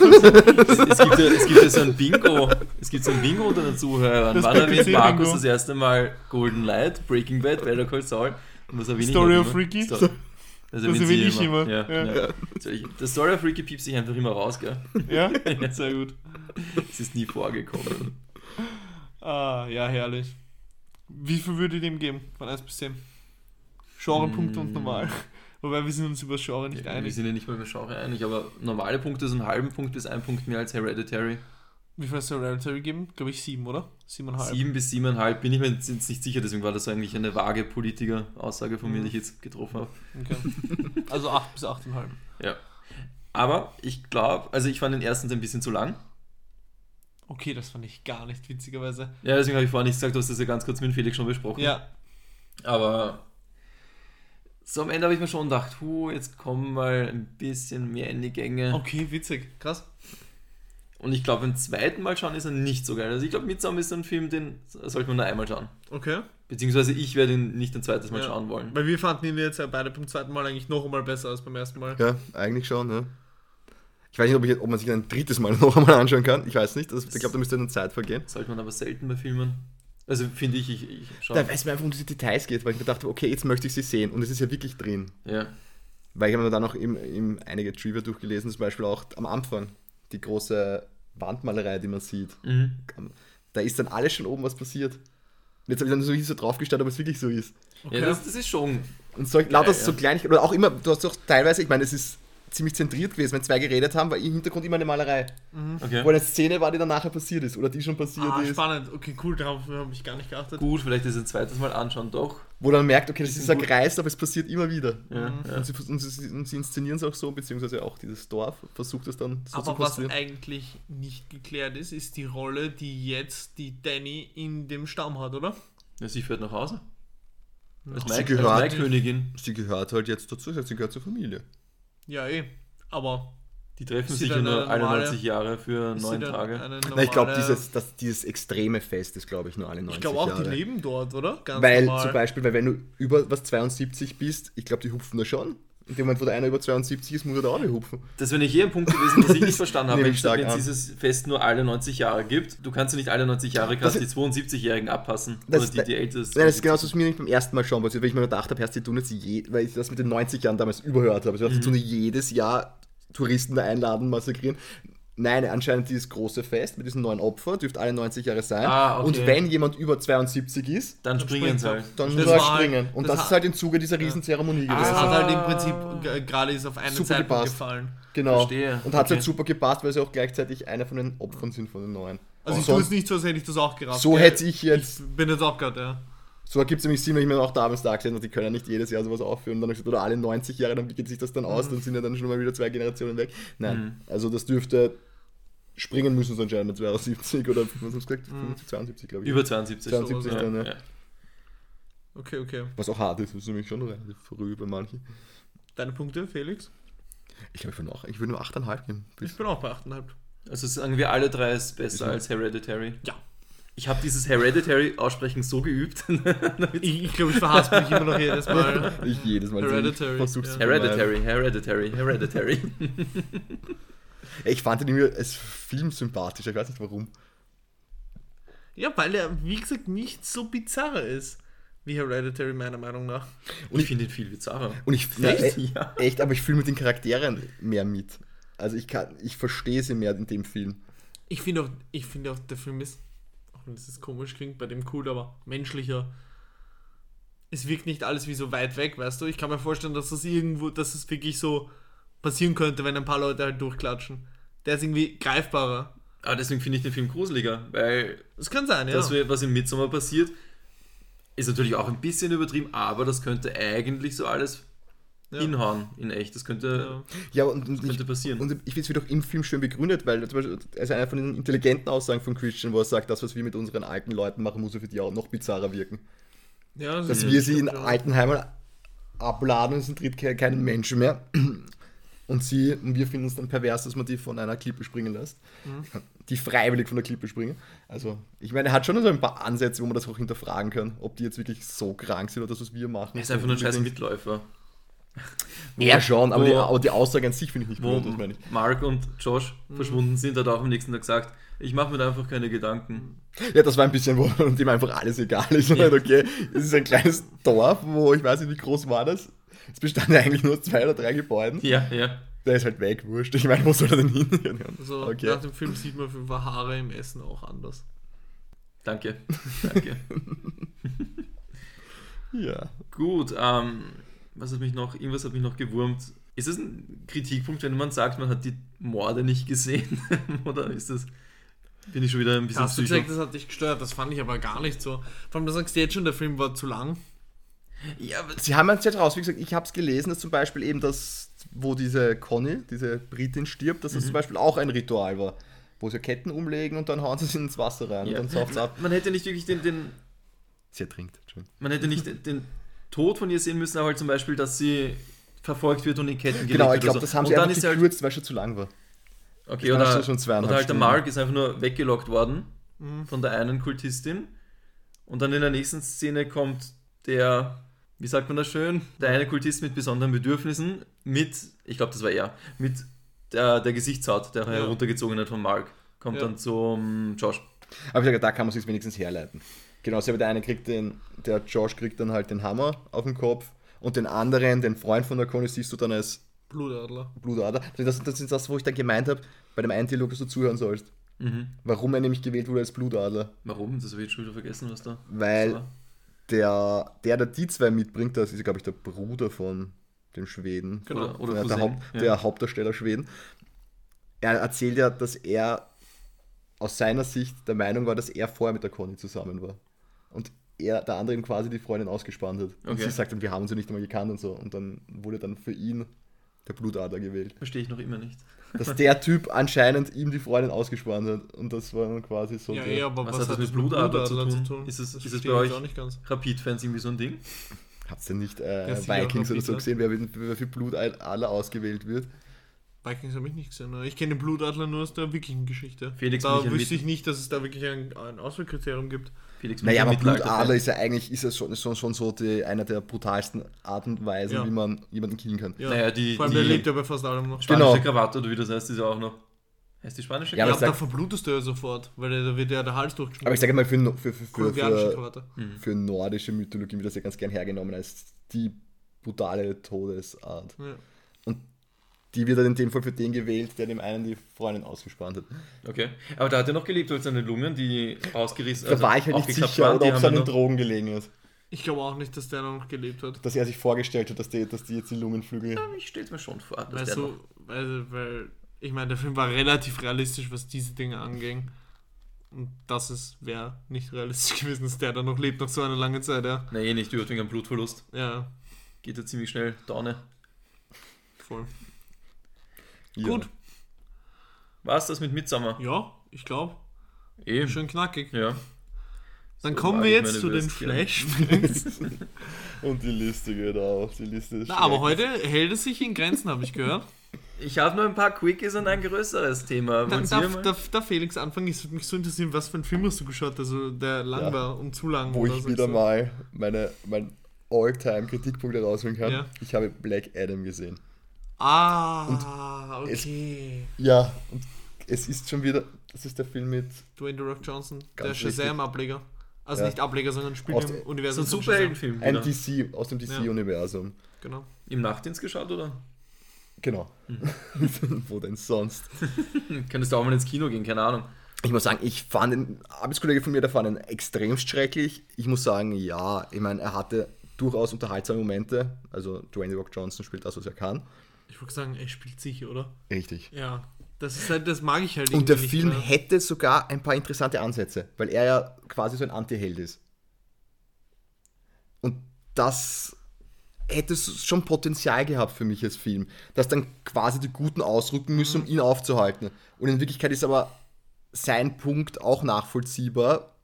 Es, es, gibt ja, es gibt ja so ein Bingo. Es gibt so ein Bingo unter den Zuhörern. Das Wann erwähnt Markus das erste Mal Golden Light, Breaking Bad, Better Call Saul? Und was Story of? Freaky? Sto- Das, Das erwähnt sie ich immer. Ja, Ja. ja. Soll ich- Das Story of Freaky piepst sich einfach immer raus, gell? Ja? Sehr gut. Es ist nie vorgekommen. Ah, ja, herrlich. Wie viel würde ich dem geben? Von 1 bis 10? Genrepunkte und normal. Wobei wir sind uns über das Genre nicht Ja, wir einig. sind ja nicht mal über Genre einig, aber normale Punkte sind einen halben Punkt bis ein Punkt mehr als Hereditary. Wie viel hast du Hereditary geben? Glaube ich 7, oder? 7,5. Sieben bis siebeneinhalb bin ich mir jetzt nicht sicher, deswegen war das eigentlich eine vage Politiker-Aussage von mir, Mhm. die ich jetzt getroffen habe. Okay. Also 8 bis 8,5. Ja. Aber ich glaube, also ich fand den ersten ein bisschen zu lang. Okay, das fand ich gar nicht, witzigerweise. Ja, deswegen habe ich vorhin nicht gesagt, du hast das ja ganz kurz mit Felix schon besprochen. Ja, Aber So am Ende habe ich mir schon gedacht, hu, jetzt kommen mal ein bisschen mehr in die Gänge. Okay, witzig. Krass. Und ich glaube, beim zweiten Mal schauen ist er nicht so geil. Also ich glaube, Midsommar ist so ein Film, den sollte man nur einmal schauen. Okay. Beziehungsweise ich werde ihn nicht ein zweites Mal Ja. schauen wollen. Weil wir fanden ihn jetzt ja beide beim zweiten Mal eigentlich noch einmal besser als beim ersten Mal. Ja, eigentlich schon, ja. Ich weiß nicht, ob, ich, ob man sich ein drittes Mal noch einmal anschauen kann. Ich weiß nicht. Das, ich glaube, da müsste eine Zeit vergehen. Sollte man aber selten bei Filmen. Also finde ich, ich, ich Da schaue. weiß man einfach, um diese Details geht, weil ich mir dachte, okay, jetzt möchte ich sie sehen. Und es ist ja wirklich drin. Ja. Weil ich habe mir dann auch im, im einige Trivia durchgelesen, zum Beispiel auch am Anfang, die große Wandmalerei, die man sieht. Mhm. Da ist dann alles schon oben, was passiert. Und jetzt habe ich dann so, so draufgestellt, ob es wirklich so ist. Ja, das, das ist schon. Und so, lauter Ja, so. Kleinigkeiten, oder auch immer, du hast doch teilweise, ich meine, es ist ziemlich zentriert gewesen, wenn zwei geredet haben, war im Hintergrund immer eine Malerei. Okay. Wo eine Szene war, die dann nachher passiert ist, oder die schon passiert Ah, ist. spannend. Okay, cool, darauf habe ich gar nicht geachtet. Gut, vielleicht ist ein zweites Mal anschauen, doch. Wo dann merkt, okay, das ist ein. Kreis, aber es passiert immer wieder. Ja, ja. Und, sie, und, sie, und sie inszenieren es auch so, beziehungsweise auch dieses Dorf versucht es dann so zu Aber was konstruieren. eigentlich nicht geklärt ist, ist die Rolle, die jetzt die Danny in dem Stamm hat, oder? ja sie fährt nach Hause. Als Sie Mai- gehört- als Maikönigin. Sie gehört halt jetzt dazu, sie gehört zur Familie. Ja, eh. Aber Die treffen sich ja nur eine alle normale- 90 Jahre für neun Tage. eine Na, ich glaube, normale- dieses, das, dieses extreme Fest ist, glaube ich, nur alle 90 Ich glaube auch, Jahre. die leben dort, oder? Ganz Weil normal. zum Beispiel, weil wenn du über was 72 bist, ich glaube, die hupfen da schon. In dem Moment, wo der einer über 72 ist, muss er da auch nicht hupfen. Das wäre nicht hier ein Punkt gewesen, was ich nicht verstanden habe, wenn es dieses Fest nur alle 90 Jahre gibt. Du kannst ja nicht alle 90 Jahre Das gerade die ist- 72-Jährigen abpassen. Das oder die, die ältesten. Nein, das ist genauso, was mir nicht beim ersten Mal schon passiert, weil ich mir gedacht habe, die tun jetzt je, weil ich das mit den 90 Jahren damals überhört habe. Dachte, Mhm. die tun jedes Jahr Touristen da einladen, massakrieren. Nein, anscheinend dieses große Fest mit diesen neuen Opfern dürfte alle 90 Jahre sein. Ah, okay. Und wenn jemand über 72 ist, Dann springen sie er. halt. dann Das muss er war halt- springen. Und das das, ist halt im Zuge dieser Riesenzeremonie Das gewesen. hat halt im Ah. Prinzip gerade ist auf einen Super Zeitpunkt gepasst. gefallen. Genau. Verstehe. Und hat Okay. halt super gepasst, weil sie auch gleichzeitig einer von den Opfern sind von den neuen. Also ich so, tue es nicht so, als hätte ich das auch gerafft. so hätte ich jetzt, Ich bin jetzt auch gerade, ja. so ergibt es nämlich Sinn, wenn ich mir auch damals da gesehen habe, die können ja nicht jedes Jahr sowas aufführen. Und dann oder alle 90 Jahre, dann wie geht sich das dann aus? Dann sind ja dann schon mal wieder zwei Generationen weg. Nein, also das dürfte, springen müssen sie anscheinend mit 72 oder, was haben sie gesagt? 75, 72 glaube ich. Über 72. 72 ja. dann, ja. Ja. Okay, okay. Was auch hart ist, ist nämlich schon relativ früh bei manchen. Deine Punkte, Felix? Ich glaube, ich, würd noch- ich würde nur 8,5 geben. Ich bin auch bei 8,5. Also sagen wir alle drei ist besser Ist- als Hereditary. Ja. Ich habe dieses Hereditary aussprechen so geübt. Ich, ich glaube, ich verhasse mich immer noch jedes Mal. Ich jedes Mal Hereditary, ja. Hereditary, Hereditary, Hereditary. Ich fand ihn irgendwie als Film sympathischer, ich weiß nicht warum. Ja, weil er, wie gesagt, nicht so bizarr ist wie Hereditary, meiner Meinung nach. Und ich finde ihn viel bizarrer. Und ich, na, Echt? e- Ja. echt, aber ich fühle mit den Charakteren mehr mit. Also ich kann, ich verstehe sie mehr in dem Film. Ich finde auch, ich finde auch, der Film ist, auch wenn das jetzt komisch klingt, bei dem cool, aber menschlicher. Es wirkt nicht alles wie so weit weg, weißt du? Ich kann mir vorstellen, dass das irgendwo, dass es wirklich so passieren könnte, wenn ein paar Leute halt durchklatschen. Der ist irgendwie greifbarer. Aber deswegen finde ich den Film gruseliger, weil Das kann sein, ja. das, was im Midsommar passiert, ist natürlich auch ein bisschen übertrieben, aber das könnte eigentlich so alles Ja. hinhauen in echt. Das könnte, ja. Und, und, könnte ich, passieren. und ich finde es wird auch im Film schön begründet, weil zum Beispiel, also einer von den intelligenten Aussagen von Christian, wo er sagt, das, was wir mit unseren alten Leuten machen, muss ja für die auch noch bizarrer wirken. ja das Dass ist- wir sie in. Altenheimen abladen und es tritt ke- keinen Menschen mehr. Und sie, und wir finden es dann pervers, dass man die von einer Klippe springen lässt. Die freiwillig von der Klippe springen. Also, ich meine, er hat schon so ein paar Ansätze, wo man das auch hinterfragen kann, ob die jetzt wirklich so krank sind oder das, was wir machen. er ist einfach nur ein scheiß Mitläufer. Er schon, aber wo- die, aber die Aussage an sich finde ich nicht gut, das meine ich. Mark und Josh Mhm. verschwunden sind, hat auch am nächsten Tag gesagt, ich mache mir da einfach keine Gedanken. Ja, das war ein bisschen, wo dem einfach alles egal ist. Und halt, okay, es ist ein kleines Dorf, wo ich weiß nicht, wie groß war das. Es bestand ja eigentlich nur zwei oder drei Gebäuden. Ja, ja. Der ist halt weg, wurscht. Ich meine, wo soll er denn hin? Also okay. nach dem Film sieht man auf jeden Fall Haare im Essen auch anders. Danke. Danke. Ja. Gut, ähm, was hat mich noch, irgendwas hat mich noch gewurmt. Ist es ein Kritikpunkt, wenn man sagt, man hat die Morde nicht gesehen? Oder ist das, bin ich schon wieder ein bisschen Hast du psycho? gesagt, das hat dich gestört? Das fand ich aber gar nicht so. Vor allem, du sagst jetzt schon, der Film war zu lang. Ja, aber Sie haben jetzt jetzt raus, wie gesagt, ich habe es gelesen, dass zum Beispiel eben das, wo diese Conny, diese Britin stirbt, dass das Mhm. zum Beispiel auch ein Ritual war. Wo sie Ketten umlegen und dann hauen sie es ins Wasser rein ja. und dann sauft es ab. man hätte nicht wirklich den, den Sie ertrinkt. Entschuldigung. man hätte nicht den, den Tod von ihr sehen müssen, aber halt zum Beispiel, dass sie verfolgt wird und in Ketten gelegt Genau, ich wird. glaube, oder das so. haben und sie dann einfach ist sie halt, gekürzt, weil es schon zu lang war. okay, oder, schon- oder halt der Stunden. Mark ist einfach nur weggelockt worden Mhm. von der einen Kultistin. Und dann in der nächsten Szene kommt der, wie sagt man das schön, der eine Kultist mit besonderen Bedürfnissen mit, ich glaube, das war er, mit der, der Gesichtshaut, der heruntergezogene von Mark, kommt Ja. dann zum Josh. Aber ich sage, da kann man sich wenigstens herleiten. Genau, selber der eine kriegt den, der Josh kriegt dann halt den Hammer auf den Kopf und den anderen, den Freund von der Conny, siehst du dann als Blutadler. Blutader. Das, das ist das, wo ich dann gemeint habe, bei dem einen Dialog, dass du zuhören sollst. Mhm. Warum er nämlich gewählt wurde als Blutadler. Warum? Das habe ich jetzt schon wieder vergessen, was da Weil war. Der, der, der die zwei mitbringt, das ist, glaube ich, der Bruder von dem Schweden. Genau. Oder, oder der, Haupt, ja. der Hauptdarsteller Schweden. Er erzählt ja, dass er aus seiner Sicht der Meinung war, dass er vorher mit der Conny zusammen war. Und er, der andere ihm quasi die Freundin ausgespannt hat. Und Okay. sie sagt dann, wir haben ja nicht einmal gekannt und so. Und dann wurde dann für ihn der Blutader gewählt. Verstehe ich noch immer nicht. Dass der Typ anscheinend ihm die Freundin ausgespannt hat. Und das war dann quasi so. Ja, der- eh, aber Was was, hat das mit Blutadler zu tun? Ist es- Das ist es bei ich euch- auch nicht ganz. Rapid-Fans irgendwie so ein Ding? Habt ihr nicht äh, Ja, Vikings oder so gesehen, wer, wer für Blutadler ausgewählt wird? Vikings habe ich nicht gesehen. ne? Ich kenne den Blutadler nur aus der Wikinger-Geschichte. Felix da Michael wüsste ich nicht, dass es da wirklich ein, ein Auswahlkriterium gibt. Felix Naja, aber. Blutadler ist ja eigentlich ist ja schon, schon, schon so die, einer der brutalsten Art und Weisen, Ja. wie man jemanden killen kann. Ja. Naja, die- Vor allem, die- der lebt ja bei fast allem noch. Spanische Genau. Krawatte oder wie das heißt, ist ja auch noch. Heißt die spanische Ja, Ja, aber da verblutest du ja sofort, weil da wird ja der Hals durchgeschnitten. Aber ich sage mal, für, für, für, für, für, Krawatte. für nordische Mythologie wird das ja ganz gern hergenommen als die brutale Todesart. Ja. Die wird dann in dem Fall für den gewählt, der dem einen die Freundin ausgespannt hat. Okay. Aber da hat er noch gelebt, weil seine Lungen, die ausgerissen Da war ich halt nicht aufgeklappt sicher, waren, oder die ob es haben an den Drogen gelegen ist. Ich glaube auch nicht, dass der noch gelebt hat. Dass er sich vorgestellt hat, dass die, dass die jetzt die Lungenflügel. Ich stelle es mir schon vor. Dass Weißt der du, noch, weil, weil ich meine, der Film war relativ realistisch, was diese Dinge anging. Und das ist wäre nicht realistisch gewesen, dass der da noch lebt nach so einer langen Zeit, ja. nee, eh nicht, wegen einem Blutverlust. Ja, Geht ja ziemlich schnell Daune. voll. Ja. Gut, Was das mit Midsummer? ja, ich glaube, Eh. schön knackig. Ja. Dann So kommen wir jetzt zu den. Flashbacks. Und die Liste geht auf. Die Liste ist Na, aber heute hält es sich in Grenzen, habe ich gehört. Ich habe nur ein paar Quickies und ein größeres Thema. Dann darf, darf, darf Felix anfangen? Es würde mich so interessieren, was für einen Film hast du geschaut, also der lang Ja. war und zu lang Wo ich so. wieder mal meine, mein All-Time-Kritikpunkt rausholen kann. Ja. Ich habe Black Adam gesehen. Ah, es- okay. Ja, und es ist schon wieder. Das ist der Film mit. Dwayne The Rock Johnson, der Shazam-Ableger. Also Ja. nicht Ableger, sondern spielt Aus im der- so Universum. ein Superheldenfilm. Ein Wieder. DC, aus dem DC-Universum. Genau. Im Nachtdienst geschaut, oder? Genau. Mhm. Wo denn sonst? Könntest du auch mal ins Kino gehen, keine Ahnung. Ich muss sagen, ich fand den Arbeitskollege von mir, der fand ihn extremst schrecklich. Ich muss sagen, ja, ich meine, er hatte durchaus unterhaltsame Momente. Also Dwayne The Rock Johnson spielt das, was er kann. Ich würde sagen, er spielt sicher, oder? Richtig. Ja. Das ist halt, das mag ich halt Und der nicht Film mehr. hätte sogar ein paar interessante Ansätze, weil er ja quasi so ein Anti-Held ist. Und das hätte schon Potenzial gehabt für mich als Film, dass dann quasi die Guten ausrücken müssen, um ihn aufzuhalten. Und in Wirklichkeit ist aber sein Punkt auch nachvollziehbar.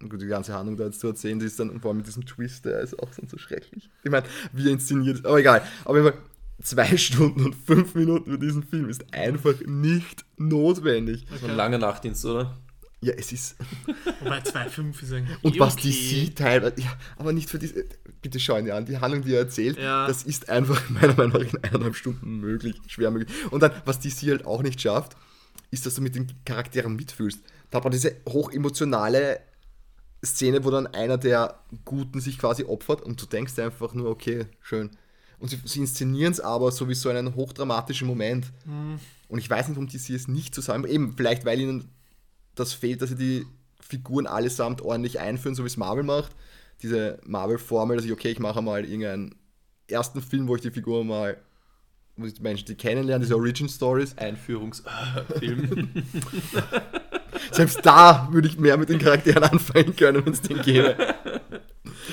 Gut, die ganze Handlung da jetzt zu erzählen, die ist dann vor allem mit diesem Twist, der ist auch dann so schrecklich. Ich meine, wie er inszeniert aber egal. Fall, zwei Stunden und fünf Minuten für diesen Film ist einfach nicht notwendig. So ein langer Nachtdienst, oder? Ja, es ist. Wobei 2,5 ist eigentlich Und eh was okay. die teilweise. Ja, aber nicht für diese. Bitte schauen die an. Die Handlung, die er erzählt, Ja. das ist einfach meiner Meinung nach in eineinhalb Stunden möglich. Schwer möglich. Und dann, was die sie halt auch nicht schafft, ist, dass du mit den Charakteren mitfühlst. Da hat man diese hochemotionale Szene, wo dann einer der Guten sich quasi opfert und du denkst dir einfach nur, okay, schön. Und sie, sie inszenieren es aber so wie so einen hochdramatischen Moment. Und ich weiß nicht, warum die sie es nicht zusammen. Eben, vielleicht weil ihnen das fehlt, dass sie die Figuren allesamt ordentlich einführen, so wie es Marvel macht. Diese Marvel-Formel, dass ich, okay, ich mache mal irgendeinen ersten Film, wo ich die Figur mal, wo ich die Menschen die kennenlernen, diese Origin-Stories. Einführungsfilm. Selbst da würde ich mehr mit den Charakteren anfangen können, wenn es den gäbe.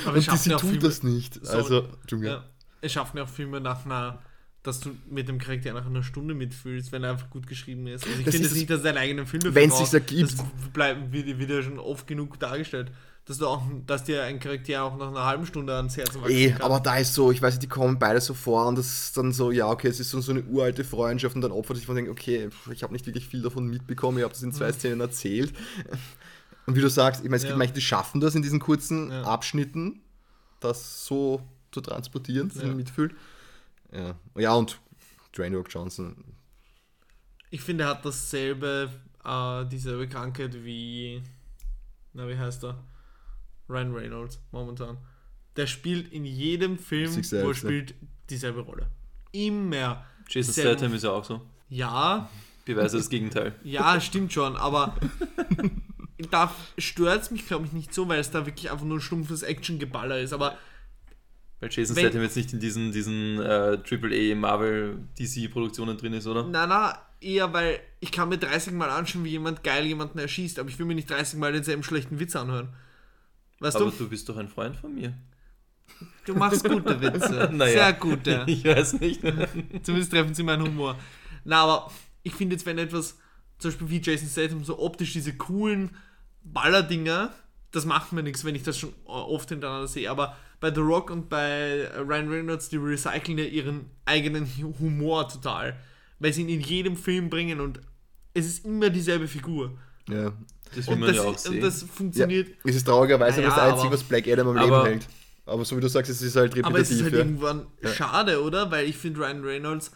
Aber Und auch tut Filme, das nicht. Sorry. Also, Entschuldigung. ja, es schaffen ja auch Filme nach einer dass du mit dem Charakter nach einer Stunde mitfühlst, wenn er einfach gut geschrieben ist. Also ich finde es nicht, dass er einen eigenen Film dafür Wenn's braucht. sich's ergibt. Das bleibt wieder, wieder schon oft genug dargestellt. Dass du auch, dass dir ein Charakter auch nach einer halben Stunde ans Herz wachsen Eh, kann. aber da ist so, ich weiß nicht, die kommen beide so vor und das ist dann so, ja, okay, es ist so, so eine uralte Freundschaft und dann opfert sich von denken, okay, ich habe nicht wirklich viel davon mitbekommen, ich habe das in zwei Szenen erzählt. Und wie du sagst, ich meine, es gibt Ja. manche, die schaffen das in diesen kurzen Ja. Abschnitten, das so zu transportieren, Ja. mitfühlt. Ja. ja, und Dwayne Rock Johnson, Ich finde, er hat dasselbe, äh, dieselbe Krankheit wie, na, wie heißt er? Ryan Reynolds, momentan. Der spielt in jedem Film, Sich wo er ne? spielt, dieselbe Rolle. Immer. Jason Statham ist ja auch so. Ja, Beweise das Gegenteil. ja, stimmt schon, aber da stört es mich, glaube ich, nicht so, weil es da wirklich einfach nur ein stumpfes Actiongeballer ist. Aber Weil Jason Statham jetzt nicht in diesen, diesen äh, AAA Marvel DC Produktionen drin ist, oder? na, na, eher, weil ich kann mir 30 Mal anschauen, wie jemand geil jemanden erschießt, aber ich will mir nicht 30 Mal denselben schlechten Witz anhören. Weißt Aber du? du bist doch ein Freund von mir. Du machst gute Witze. Naja. Sehr gute. Ich weiß nicht. Zumindest treffen sie meinen Humor. Na, aber ich finde jetzt, wenn etwas, zum Beispiel wie Jason Statham, so optisch diese coolen Ballerdinger, das macht mir nichts, wenn ich das schon oft hintereinander sehe. Aber bei The Rock und bei Ryan Reynolds, die recyceln ja ihren eigenen Humor total. Weil sie ihn in jedem Film bringen und es ist immer dieselbe Figur. ja. Das will Und man das, ja auch und sehen. das ja. funktioniert. Es ist traurigerweise Naja, das Einzige, aber- was Black Adam am Leben hält. Aber so wie du sagst, es ist halt Aber es ist repetitiv. halt ja. irgendwann Ja. schade, oder? Weil ich finde Ryan Reynolds,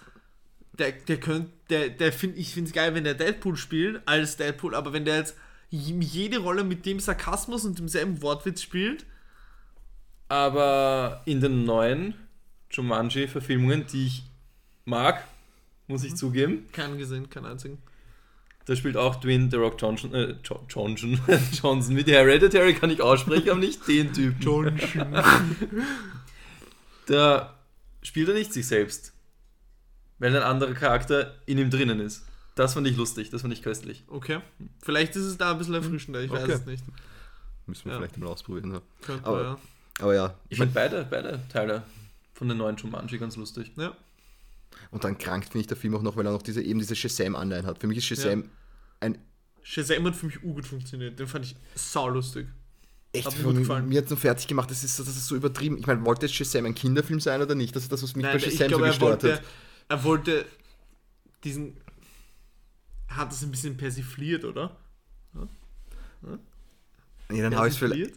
der, der könnte, der, der find, ich finde es geil, wenn der Deadpool spielt, als Deadpool, aber wenn der jetzt jede Rolle mit dem Sarkasmus und demselben Wortwitz spielt, Aber in den neuen Jumanji-Verfilmungen, die ich mag, muss Mhm. ich zugeben, keinen gesehen, keinen einzigen. da spielt auch Dwayne The Rock Johnson, äh, Jo- Johnson, Johnson mit Hereditary kann ich aussprechen, aber nicht den Typ. Johnson. Da spielt er nicht sich selbst, weil ein anderer Charakter in ihm drinnen ist. Das fand ich lustig, das fand ich köstlich. Okay. Vielleicht ist es da ein bisschen erfrischender, ich weiß Okay. es nicht. Müssen wir Ja. vielleicht mal ausprobieren. Ja. Könnte Aber- ja. Aber ja, Ich finde beide, beide Teile von den neuen Jumanji ganz lustig. ja. und dann krankt finde ich der Film auch noch, weil er noch diese, eben diese Shazam-Anleihen hat. Für mich ist Shazam ein Shazam hat für mich gut funktioniert, den fand ich saulustig. echt Hat mir gut gefallen. mir hat nur fertig gemacht. Das ist, das ist so übertrieben. Ich meine, wollte Shazam ein Kinderfilm sein oder nicht? Das ist das, was mich Nein, bei ich Shazam glaube, so er gestört wollte, hat. er wollte diesen. Er hat das ein bisschen persifliert, oder? Nee, dann habe ich es vielleicht.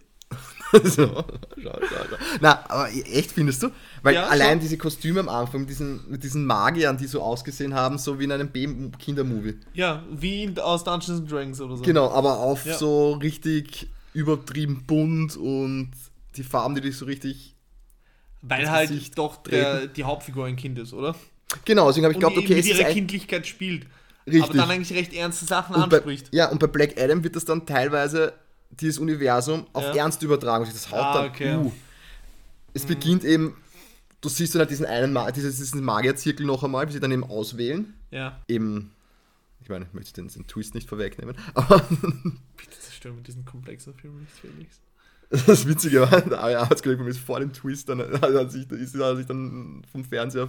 So. schau, schau, schau. Na, aber echt findest du? Weil Ja, allein schon. diese Kostüme am Anfang mit diesen, mit diesen Magiern, die so ausgesehen haben, so wie in einem B-Kindermovie. Ja, wie aus Dungeons and Dragons oder so. Genau, aber auf Ja. so richtig übertrieben bunt und die Farben, die dich so richtig. Weil halt Gesicht doch der, die Hauptfigur ein Kind ist, oder? Genau, deswegen habe ich geglaubt, okay, eben es mit ist ihrer ein, Kindlichkeit spielt. richtig. Aber dann eigentlich recht ernste Sachen und bei, anspricht. ja, und bei Black Adam wird das dann teilweise dieses Universum auf Ja. Ernst übertragen. Und das haut Ah, dann. okay. Uh. Es beginnt eben, du siehst dann halt diesen einen Ma dieses, diesen Magierzirkel noch einmal, wie sie dann eben auswählen. Ja. Eben, ich meine, ich möchte den, den Twist nicht vorwegnehmen, aber Bitte zerstör mit diesen komplexen Filmen nicht, Felix. das Witzige war, der Arbeitskollege von mir ist vor dem Twist, dann hat er sich, ist, er sich dann vom Fernseher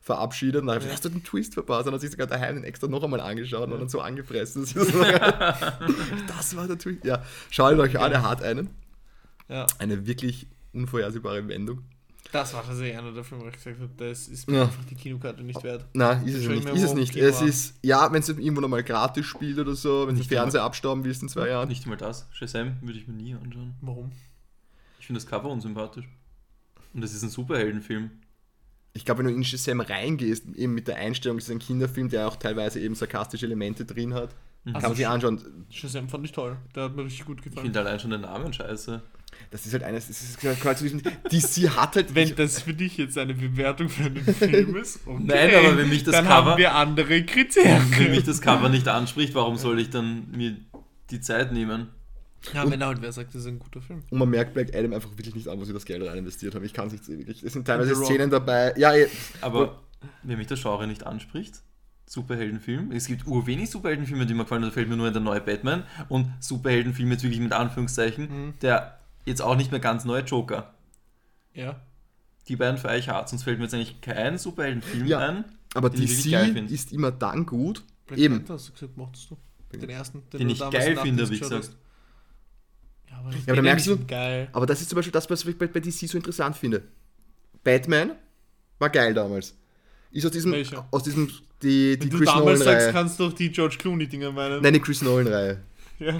verabschiedet und dann habe ich gesagt, hast du den Twist verpasst? Und hat sich sogar daheim den extra noch einmal angeschaut und dann so angefressen. dass ich das, das war der Twist. Ja, schaut euch an, er hat einen. Ja. Eine wirklich unvorhersehbare Wendung. Das war tatsächlich einer der Filme, wo ich gesagt habe, das ist mir Ja. einfach die Kinokarte nicht wert. Na, ist es nicht. Ist es nicht. Es ist, ja, wenn es irgendwo nochmal gratis spielt oder so, wenn Nicht Fernseher abstauben willst in zwei Jahren. Nicht mal das. Shazam würde ich mir nie anschauen. Warum? Ich finde das Cover unsympathisch. Und das ist ein Superheldenfilm. Ich glaube, wenn du in Shazam reingehst, eben mit der Einstellung, es ist ein Kinderfilm, der auch teilweise eben sarkastische Elemente drin hat, Mhm. kann man sich anschauen. Shazam fand ich toll. Der hat mir richtig gut Ich gefallen. finde allein schon den Namen scheiße. Das ist halt eines, das ist quasi zu diesem, DC hat halt, Wenn das für dich jetzt eine Bewertung für einen Film ist, okay, Nein, aber wenn mich das dann Cover- haben wir andere Kriterien. Wenn mich das Cover nicht anspricht, warum soll ich dann mir die Zeit nehmen? Ja, wenn halt wer sagt, das ist ein guter Film. und man merkt Black Adam einfach wirklich nicht an, wo sie das Geld rein investiert haben. Ich kann es nicht wirklich. Es sind teilweise. Szenen dabei. Ja, eh, Aber wenn mich das Genre nicht anspricht, Superheldenfilm, es gibt urwenig Superheldenfilme, die mir gefallen, da fällt mir nur der neue Batman und Superheldenfilm jetzt wirklich mit Anführungszeichen, Mhm. der jetzt auch nicht mehr ganz neue Joker. Ja. Die beiden feiere ich hart, sonst fällt mir jetzt eigentlich kein Superheldenfilm Ja. ein. Aber Den geil DC ist immer dann gut. Black Eben. Panther hast du gesagt, mochtest du? Den ersten, Den du ich geil finde, wie gesagt. Hast. Ja, aber, aber merkst du- geil. Aber das ist zum Beispiel das, was ich bei, bei DC so interessant finde. Batman war geil damals. Ist aus diesem, Welcher? aus diesem, die, die Wenn du Chris damals sagst, Nolan-Reihe. kannst du doch die George Clooney-Dinger meinen. Nein, die Chris Nolan-Reihe. Ja.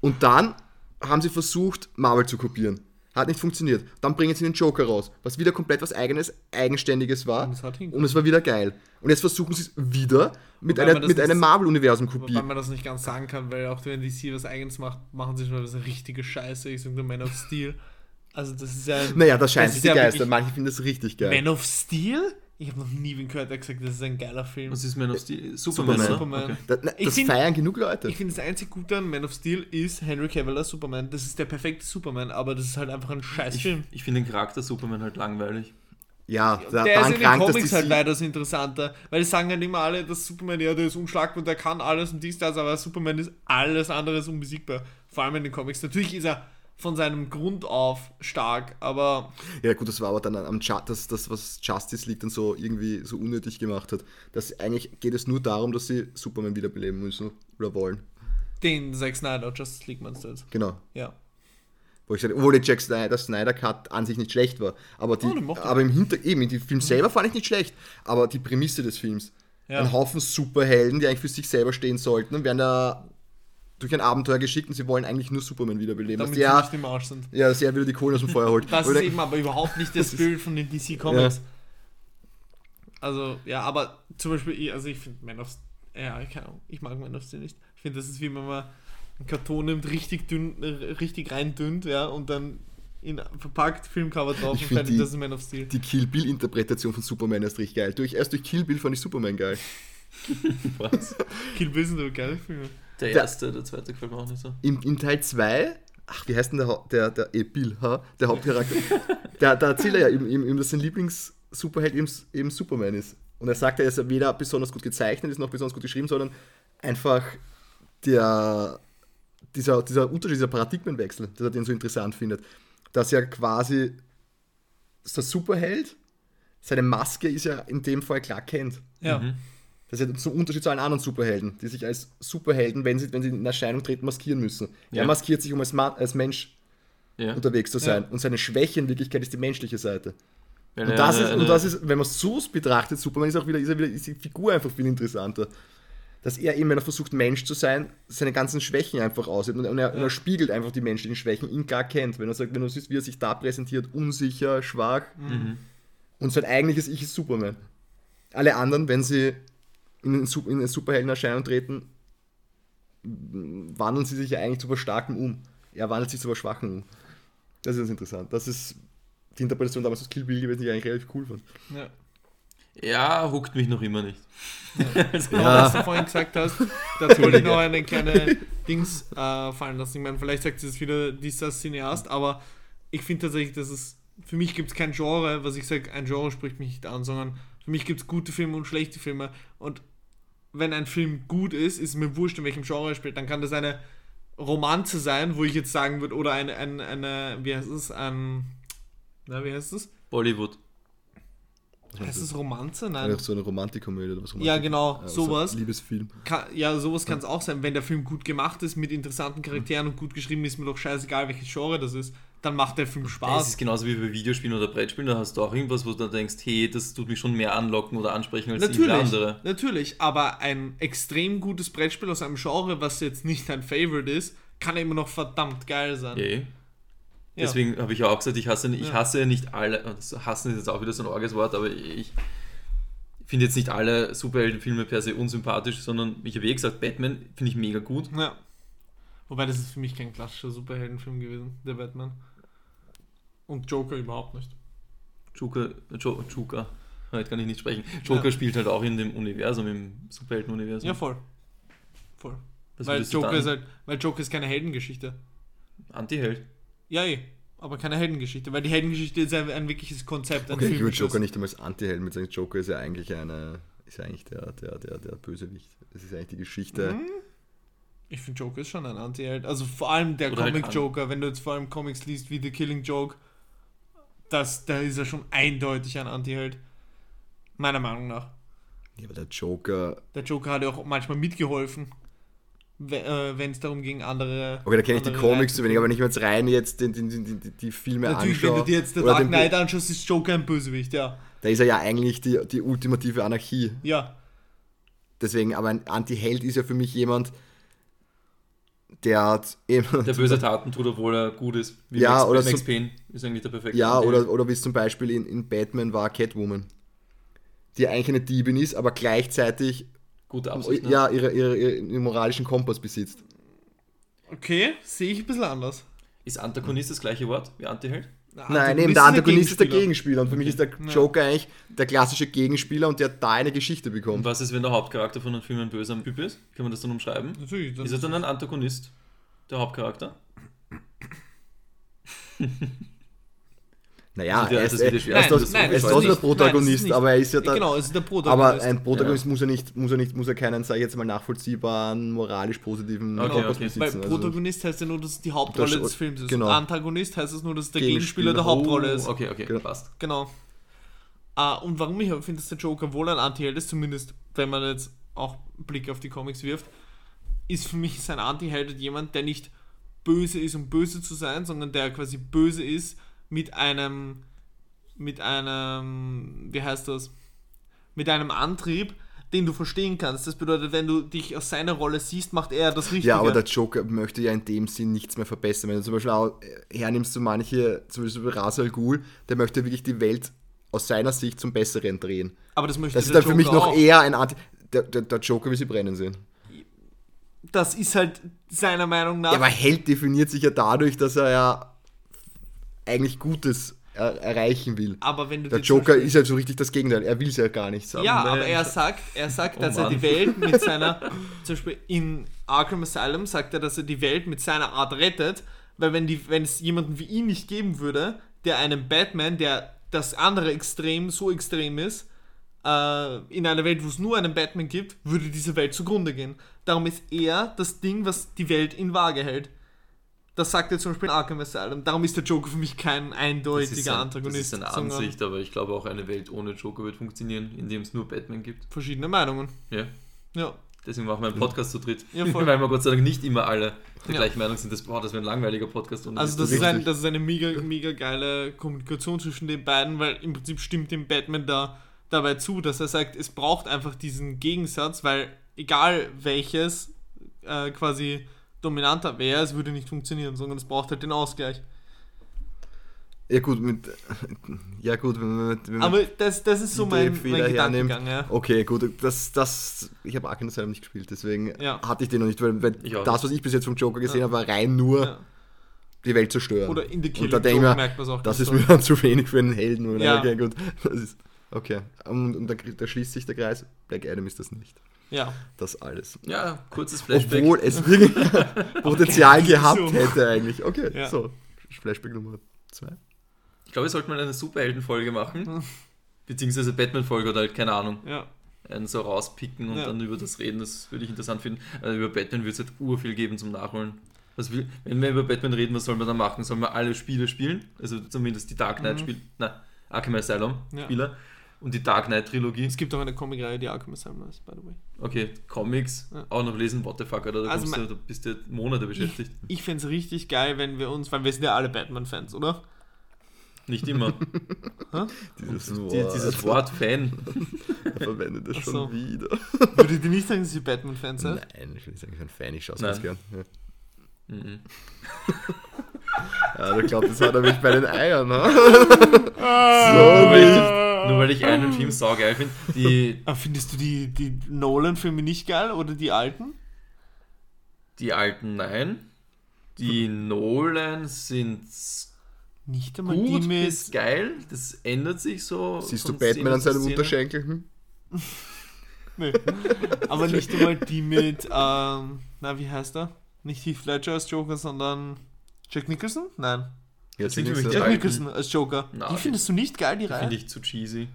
Und dann haben sie versucht, Marvel zu kopieren. Hat nicht funktioniert. Dann bringen sie den Joker raus, was wieder komplett was eigenes, eigenständiges war. Und es. Und es war wieder geil. Und jetzt versuchen sie es wieder mit, einer, mit einem Marvel-Universum Wobei kopieren. man das nicht ganz sagen kann, weil auch wenn DC was eigenes macht, machen sie schon mal was richtige Scheiße. Ich sag nur Man of Steel. Also das ist ja Naja, das scheint Das die ja Geister. Manche finden das richtig geil. Man of Steel? Ich habe noch nie wen gehört, der gesagt hat, das ist ein geiler Film. Was ist Man of Steel? Superman, Superman. oder? Superman. Okay. Da, na, Ich das find- feiern genug Leute. Ich finde das einzig Gute an Man of Steel ist Henry Cavill als Superman. Das ist der perfekte Superman, aber das ist halt einfach ein Ich, Scheißfilm. ich finde den Charakter Superman halt langweilig. ja, da, der ist in den Comics die halt sie- weitaus interessanter, weil es sagen halt immer alle, dass Superman, ja, der ist unschlagbar und der kann alles und dies, das, aber Superman ist alles andere als unbesiegbar. Vor allem in den Comics. Natürlich ist er von seinem Grund auf stark, aber Ja gut, das war aber dann am Ju- das, das, was Justice League dann so irgendwie so unnötig gemacht hat. Das eigentlich geht es nur darum, dass sie Superman wiederbeleben müssen oder wollen. den Zack Snyder, Justice League meinst du jetzt? Genau. Ja. Wo ich sage, obwohl der Jack Snyder, Snyder Cut an sich nicht schlecht war. Aber, die, Oh, den aber im Hinter, eben, in dem Film selber fand ich nicht schlecht. Aber die Prämisse des Films. Ja. Ein Haufen Superhelden, die eigentlich für sich selber stehen sollten und werden da durch ein Abenteuer geschickt und sie wollen eigentlich nur Superman wiederbeleben. Damit Was sie ja, nicht im Arsch sind. ja, sehr wieder die Kohle aus dem Feuer holt. Das Wo ist eben aber überhaupt nicht der Spirit von den DC Comics. Also, ja, aber zum Beispiel, ich- also ich finde Man of ja, keine Ahnung, ich mag Man of Steel nicht. Ich finde, das ist wie wenn man einen Karton nimmt, richtig dünn, äh, richtig rein dünnt, ja, und dann in verpackt Filmcover drauf Ich und fertig, die- das ist Man of Steel. Die Kill Bill-Interpretation von Superman ist richtig geil. Durch, erst durch Kill Bill fand ich Superman geil. Was? Kill Bill sind aber geile Filme. Der Der- erste, der zweite gefällt mir auch nicht so. In, in Teil 2, ach, wie heißt denn der, der, der eh, Bill, ha? der Hauptcharakter? der, da erzählt er ja eben, eben, eben dass sein Lieblings-Superheld eben, eben Superman ist. Und er sagt, er ist weder besonders gut gezeichnet, ist noch besonders gut geschrieben, sondern einfach der, dieser, dieser Unterschied, dieser Paradigmenwechsel, dass er den so interessant findet. Dass er quasi der Superheld, seine Maske ist ja in dem Fall klar kennt. Ja. Mhm. Das ist ja zum Unterschied zu allen anderen Superhelden, die sich als Superhelden, wenn sie, wenn sie in Erscheinung treten, maskieren müssen. Ja. Er maskiert sich, um als, Ma als Mensch Ja. unterwegs zu sein. Ja. Und seine Schwäche in Wirklichkeit ist die menschliche Seite. Und das, ist, und das ist, wenn man es so betrachtet, Superman ist auch wieder, ist, er wieder, ist die Figur einfach viel interessanter. Dass er eben, wenn er versucht, Mensch zu sein, seine ganzen Schwächen einfach aussieht. Und, und, er, und er spiegelt einfach die menschlichen Schwächen, ihn gar kennt. Wenn er sagt, wenn du siehst, wie er sich da präsentiert, unsicher, schwach. Mhm. Und sein eigentliches Ich ist Superman. Alle anderen, wenn sie in einen, Su- in eine Superheldenerscheinung treten, wandeln sie sich ja eigentlich zu was Starkem um. Er wandelt sich zu was Schwachen um. Das ist interessant. Das ist die Interpretation damals aus Kill Bill gewesen, die ich eigentlich relativ cool fand. ja. Ja, huckt mich noch immer nicht. Also, Genau, Ja. was du vorhin gesagt hast, dazu wollte ich noch eine kleine Dings äh, fallen lassen. Ich meine, vielleicht sagt es wieder dieser Cineast, aber ich finde tatsächlich, dass es, für mich gibt es kein Genre, was ich sage, ein Genre spricht mich nicht an, sondern für mich gibt es gute Filme und schlechte Filme. Und wenn ein Film gut ist, ist mir wurscht, in welchem Genre er spielt, dann kann das eine Romanze sein, wo ich jetzt sagen würde, oder eine, eine, eine wie heißt es, ein, na, wie heißt es? Bollywood. Heißt es Romanze? Nein. Einfach so eine Romantikkomödie oder was Ja, genau, so sowas. ein Liebesfilm. Kann, ja, sowas kann es auch sein. Wenn der Film gut gemacht ist, mit interessanten Charakteren und gut geschrieben ist, mir doch scheißegal, welches Genre das ist, dann macht der Film Spaß. ist genauso wie bei Videospielen oder Brettspielen, da hast du auch irgendwas, wo du dann denkst, hey, das tut mich schon mehr anlocken oder ansprechen als Natürlich, andere. natürlich, aber ein extrem gutes Brettspiel aus einem Genre, was jetzt nicht dein Favorite ist, kann immer noch verdammt geil sein. Yay. Ja. Deswegen habe ich ja auch gesagt, ich hasse, ich hasse nicht alle, das hassen ist jetzt auch wieder so ein orges Wort, aber ich finde jetzt nicht alle Superheldenfilme per se unsympathisch, sondern ich habe eh gesagt, Batman finde ich mega gut. Ja. Wobei das ist für mich kein klassischer Superheldenfilm gewesen, der Batman. Und Joker überhaupt nicht. Joker, jo, Joker, heute kann ich nicht sprechen. Joker Ja. spielt halt auch in dem Universum, im Superheldenuniversum. Ja, voll. Voll. Was weil Joker ist halt, weil Joker ist keine Heldengeschichte. Antiheld. Ja, eh. Aber keine Heldengeschichte, weil die Heldengeschichte ist ein, ein wirkliches Konzept. Ein Okay, ich würde. Joker nicht einmal als Anti-Held mit sagen. Joker ist ja eigentlich eine, ist ja eigentlich der, der, der, der Bösewicht. Das ist eigentlich die Geschichte. Mhm. Ich finde Joker ist schon ein Anti-Held. Also vor allem der halt Comic-Joker, wenn du jetzt vor allem Comics liest wie The Killing Joke, das, da ist er schon eindeutig ein Anti-Held. Meiner Meinung nach. Ja, aber der Joker. Der Joker hat ja auch manchmal mitgeholfen, äh, wenn es darum ging, andere. Okay, da kenne ich die Comics zu wenig, aber wenn ich mir jetzt rein jetzt die, die, die, die, Filme Natürlich, wenn anschaue. du dir jetzt The Dark Knight anschaust, ist Joker ein Bösewicht, ja. Da ist er ja eigentlich die, die ultimative Anarchie. Ja. Deswegen, aber ein Anti-Held ist ja für mich jemand, der hat eben. Der böse Taten tut, obwohl er gut ist. Wie Ja, Max, oder Max Payne ist eigentlich der perfekte. Ja, oder, oder wie es zum Beispiel in, in Batman war Catwoman. Die eigentlich eine Diebin ist, aber gleichzeitig Gute Absicht. ne? ja, ihre, ihre, ihren moralischen Kompass besitzt. Okay, sehe ich ein bisschen anders. Ist Antagonist das gleiche Wort wie Antiheld? Nein, eben der Antagonist ist der Gegenspieler. Und für mich ist der Joker eigentlich der klassische Gegenspieler und der da eine Geschichte Und bekommt. was ist, wenn der Hauptcharakter von einem Film ein böser Typ ist? Kann man das dann umschreiben? Natürlich. Ist er dann ein Antagonist, der Hauptcharakter? Naja, Also der- er ist, ist er ist, er Nein, ist, trotzdem- nein, er ist trotzdem ist der. Protagonist, Nein, ist aber er ist ja da, Genau, ist der aber Protagonist. ein Protagonist muss er nicht, muss er nicht, muss er keinen, sag ich jetzt mal, nachvollziehbaren, moralisch positiven Okay, Kompass okay. besitzen. Weil also- Protagonist heißt ja nur, dass es die Hauptrolle Das- des Films ist. genau. Und Antagonist heißt es nur, dass der Gegenspieler. Gegenspieler der Hauptrolle ist. Oh, okay, okay, Genau. passt. Genau. Ah, und warum ich finde, dass der Joker wohl ein Anti-Held ist, zumindest wenn man jetzt auch einen Blick auf die Comics wirft, ist für mich sein Anti-Held jemand, der nicht böse ist, um böse zu sein, sondern der quasi böse ist mit einem, mit einem, wie heißt das, mit einem Antrieb, den du verstehen kannst. Das bedeutet, wenn du dich aus seiner Rolle siehst, macht er das Richtige. Ja, aber der Joker möchte ja in dem Sinn nichts mehr verbessern. Wenn du zum Beispiel auch äh, hernimmst, so manche, zum Beispiel Ra's al Ghul, der möchte wirklich die Welt aus seiner Sicht zum Besseren drehen. Aber das möchte Das ist dann für mich Joker noch auch. eher ein Anti... Der, der, der Joker will sie brennen sehen. Das ist halt seiner Meinung nach. Ja, aber Held definiert sich ja dadurch, dass er ja eigentlich Gutes er erreichen will. aber wenn du Der Joker ist ja so richtig das Gegenteil. Er will es ja gar nicht sagen. Ja, Nee, aber er sagt, er sagt, Oh dass er Mann. die Welt mit seiner, zum Beispiel in Arkham Asylum sagt er, dass er die Welt mit seiner Art rettet, weil wenn, die, wenn es jemanden wie ihn nicht geben würde, der einen Batman, der das andere Extrem so extrem ist, äh, in einer Welt, wo es nur einen Batman gibt, würde diese Welt zugrunde gehen. Darum ist er das Ding, was die Welt in Waage hält. Das sagt er zum Beispiel in Arkham Asylum. Darum ist der Joker für mich kein Das eindeutiger ein, das Antagonist. ist eine Ansicht, aber ich glaube auch eine Welt ohne Joker wird funktionieren, indem es nur Batman gibt. Verschiedene Meinungen. Ja. Ja. Deswegen machen wir einen Podcast zu dritt. Ja, voll. Weil wir Gott sei Dank nicht immer alle der Ja. gleichen Meinung sind. Das, boah, das wäre ein langweiliger Podcast. ohne Also das das ist, ein, das ist eine mega, mega geile Kommunikation zwischen den beiden, weil im Prinzip stimmt dem Batman da dabei zu, dass er sagt, es braucht einfach diesen Gegensatz, weil egal welches äh, quasi dominanter wäre, es würde nicht funktionieren, sondern es braucht halt den Ausgleich. Ja gut, mit, ja gut, wenn man, wenn man Aber das, das ist so mein, Fehler mein. Gedankengang, ja. Okay, gut, das, das, ich habe Arkham Asylum nicht gespielt, deswegen Ja. hatte ich den noch nicht, weil, weil das, was ich bis jetzt vom Joker gesehen habe, war rein nur ja. die Welt zerstören. Oder in The Und Killing da denke ich Joke mir, merkt man es auch. das ist mir dann zu wenig für einen Helden. Oder? Ja. Okay, gut, das ist, okay. Und, und da, da schließt sich der Kreis, Black Adam ist das nicht. Ja. Das alles. Ja, kurzes Flashback. Obwohl es wirklich Potenzial Okay, gehabt hätte eigentlich. Okay, Ja. so, Flashback Nummer zwei. Ich glaube, wir sollten mal eine Superhelden-Folge machen. Beziehungsweise Batman-Folge oder halt, keine Ahnung, Ja. einen so rauspicken und Ja. dann über das reden. Das würde ich interessant finden. Also über Batman wird es halt urviel geben zum Nachholen. Was will, wenn wir über Batman reden, was sollen wir dann machen? Sollen wir alle Spiele spielen? Also zumindest die Dark Knight Mhm. spielen. Na, Arkham Asylum Ja. Und die Dark Knight Trilogie. Es gibt auch eine Comic-Reihe, die Arkham Asylum ist, by the way. Okay, Comics. Ja. Auch noch lesen, what the fuck, oder? Da, Also du, da bist du Monate beschäftigt. Ich fände es richtig geil, wenn wir uns, weil wir sind ja alle Batman-Fans, oder? Nicht immer. Dieses Die, dieses Wort Fan. Er verwendet das Ach schon so. wieder. Würdet ihr nicht sagen, dass ihr Batman-Fans seid? Nein, ich will nicht sagen, ich bin ein Fan, ich schaue es ganz gern. Ja. Mhm. Ja, ich glaube, das hat er mich bei den Eiern, ne? Nur, weil ich, nur weil ich einen Film saugeil finde. Die, Ah, findest du die, die Nolan-Filme nicht geil oder die alten? die alten nein. Die Nolan sind Nicht einmal gut die mit. bis geil. Das ändert sich so. Siehst du Batman an seinem. Unterschenkel? Hm? Nee. Aber nicht einmal die mit. Ähm, na, wie heißt er? Nicht Heath Ledger als Joker, sondern Jack Nicholson? Nein. Mich ich die Jack. Nicholson als Joker. Na, die findest du nicht geil, die Die Reihe? finde ich zu cheesy.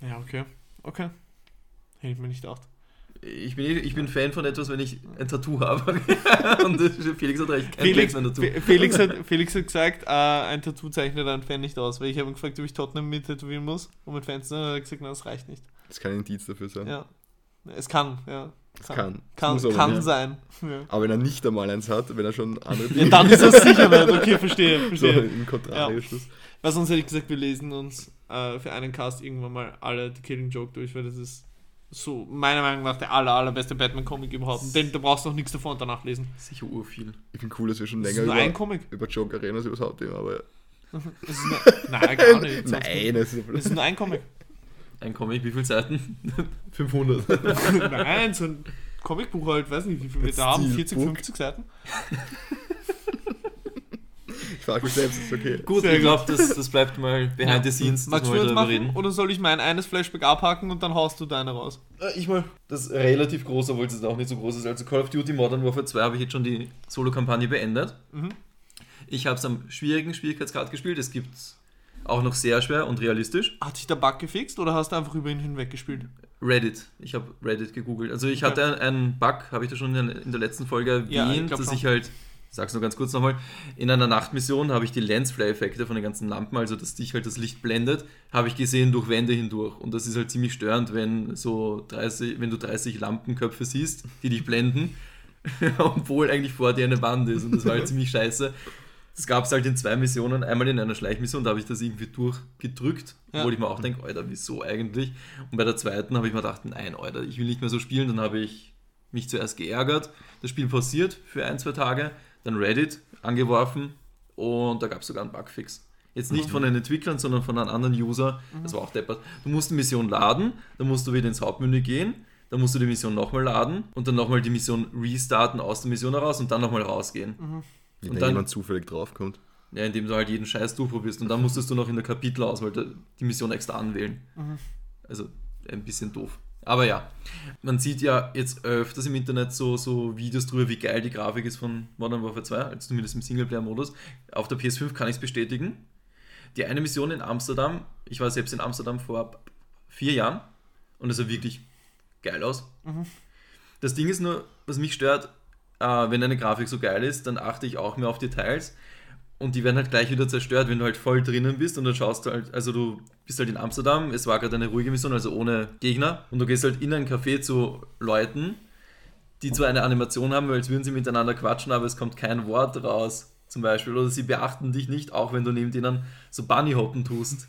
Ja, okay. Okay. Hätte ich mir nicht gedacht. ich bin, ich bin Fan von etwas, wenn ich ein Tattoo habe. Und Felix hat recht, kein Felix, Tattoo. Fe- Felix, hat, Felix hat gesagt, äh, ein Tattoo zeichnet einen Fan nicht aus, weil ich habe ihn gefragt, ob ich Tottenham mit tätowieren muss und mit Fans, er hat gesagt, na, das reicht nicht. Das kann ein Indiz dafür sein. Ja. Es kann, ja. Das kann. Kann, kann nicht. sein. Ja. Aber wenn er nicht einmal eins hat, wenn er schon andere ja, dann ist das sicher nicht. Okay, verstehe, so verstehe. im Kontrarischluss. Weil sonst hätte ich gesagt, wir lesen uns äh, für einen Cast irgendwann mal alle The Killing Joke durch, weil das ist so meiner Meinung nach der aller, allerbeste Batman-Comic überhaupt. Und Den, da brauchst du auch nichts davon und danach lesen. Sicher urviel. Ich finde cool, dass wir schon länger nur ein über, Comic. über Joker reden als über das Hauptthema, aber Das ist nur, nein, gar nicht. nein, das ist Das ist nur ein Comic. Ein Comic, wie viele Seiten? 500. Nein, so ein Comicbuch halt, weiß nicht, wie viel wir da haben, 40, Steelbook. 50 Seiten. ich frage mich selbst, ist okay. Gut, Sehr ich glaube, das, das bleibt mal behind the scenes, Magst wir darüber machen? reden. Oder soll ich mein eines Flashback abhaken und dann haust du deine raus? Äh, Ich mal. Das ist relativ groß, obwohl es jetzt auch nicht so groß ist. Also Call of Duty Modern Warfare 2 habe ich jetzt schon die Solo-Kampagne beendet. Mhm. Ich habe es am schwierigen Schwierigkeitsgrad gespielt. Es gibt auch noch sehr schwer und realistisch. Hat sich der Bug gefixt oder hast du einfach über ihn hinweg gespielt? Reddit. Ich habe Reddit gegoogelt. Also ich Okay. hatte einen Bug, habe ich da schon in, der letzten Folge erwähnt, Ja, ich dass schon. ich halt, sag's nur ganz kurz nochmal, in einer Nachtmission habe ich die Lensflare-Effekte von den ganzen Lampen, also dass dich halt das Licht blendet, habe ich gesehen durch Wände hindurch. Und das ist halt ziemlich störend, wenn so 30, wenn du 30 Lampenköpfe siehst, die dich blenden, obwohl eigentlich vor dir eine Wand ist. Und das war halt ziemlich scheiße. Das gab es halt in zwei Missionen. Einmal in einer Schleichmission, da habe ich das irgendwie durchgedrückt, Ja. obwohl ich mir auch denke, Alter, wieso eigentlich? Und bei der zweiten habe ich mir gedacht, nein, Alter, ich will nicht mehr so spielen. Dann habe ich mich zuerst geärgert, das Spiel pausiert für ein, zwei Tage, dann Reddit angeworfen und da gab es sogar einen Bugfix. Jetzt nicht von den Entwicklern, sondern von einem anderen User. Das war auch deppert. Du musst die Mission laden, dann musst du wieder ins Hauptmenü gehen, dann musst du die Mission nochmal laden und dann nochmal die Mission restarten aus der Mission heraus und dann nochmal rausgehen. Wenn Und da dann- jemand zufällig draufkommt. Ja, indem du halt jeden Scheiß durchprobierst. Und dann musstest du noch in der Kapitelauswahl die Mission extra anwählen. Also ein bisschen doof. Aber ja, man sieht ja jetzt öfters im Internet so, so Videos drüber, wie geil die Grafik ist von Modern Warfare 2, also zumindest im Singleplayer-Modus. Auf der PS5 kann ich es bestätigen. Die eine Mission in Amsterdam, ich war selbst in Amsterdam vor vier Jahren und es sah wirklich geil aus. Das Ding ist nur, was mich stört, äh, wenn eine Grafik so geil ist, dann achte ich auch mehr auf Details und die werden halt gleich wieder zerstört, wenn du halt voll drinnen bist und dann schaust du halt, also du bist halt in Amsterdam, es war gerade eine ruhige Mission, also ohne Gegner und du gehst halt in ein Café zu Leuten, die zwar eine Animation haben, weil als würden sie miteinander quatschen, aber es kommt kein Wort raus, zum Beispiel, oder sie beachten dich nicht, auch wenn du neben denen so Bunnyhoppen tust.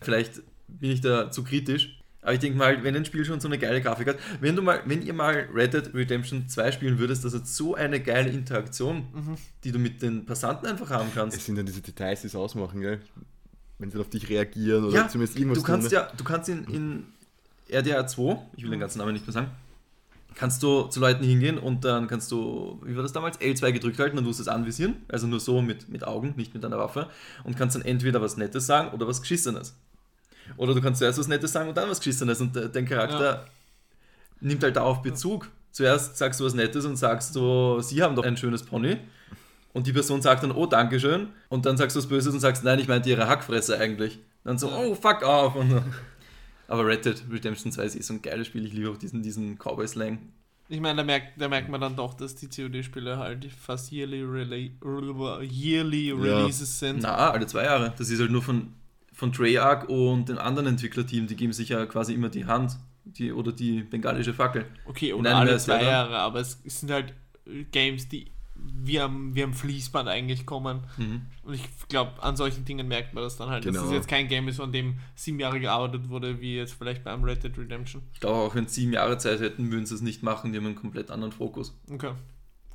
Vielleicht bin ich da zu kritisch. Aber ich denke mal, wenn ein Spiel schon so eine geile Grafik hat, wenn du mal, wenn ihr mal Red Dead Redemption 2 spielen würdest, das hat so eine geile Interaktion, die du mit den Passanten einfach haben kannst. Es sind dann diese Details, die es ausmachen, gell? Wenn sie auf dich reagieren oder Ja, zumindest irgendwas du kannst tun. ja, du kannst in, in RDR 2, ich will den ganzen Namen nicht mehr sagen, kannst du zu Leuten hingehen und dann kannst du, wie war das damals, L2 gedrückt halten, dann tust du es anvisieren, also nur so mit, mit Augen, nicht mit einer Waffe und kannst dann entweder was Nettes sagen oder was Geschissenes. Oder du kannst zuerst was Nettes sagen und dann was Geschissenes und de- dein Charakter nimmt halt darauf Bezug. Zuerst sagst du was Nettes und sagst du, sie haben doch ein schönes Pony. Und die Person sagt dann, oh, Dankeschön. Und dann sagst du was Böses und sagst, nein, ich meinte ihre Hackfresse eigentlich. Dann so, oh, fuck off. Und, aber Red Dead Redemption 2 ist eh so ein geiles Spiel. Ich liebe auch diesen, diesen Cowboy-Slang. Ich meine, da merkt, da merkt man dann doch, dass die COD-Spiele halt fast yearly, yearly Releases sind. Na, alle zwei Jahre. Das ist halt nur von, von Treyarch und den anderen Entwicklerteam. Die geben sich ja quasi immer die Hand die, oder die bengalische Fackel. Okay, einem alle zwei ja Jahre, aber es, sind halt Games, die wie am, wie am Fließband eigentlich kommen. Mhm. Und ich glaube, an solchen Dingen merkt man das dann halt. Dass Genau. es jetzt kein Game ist, an dem sieben Jahre gearbeitet wurde, wie jetzt vielleicht beim Red Dead Redemption. Ich glaube, auch wenn sie sieben Jahre Zeit hätten, würden sie es nicht machen. Die haben einen komplett anderen Fokus. Okay.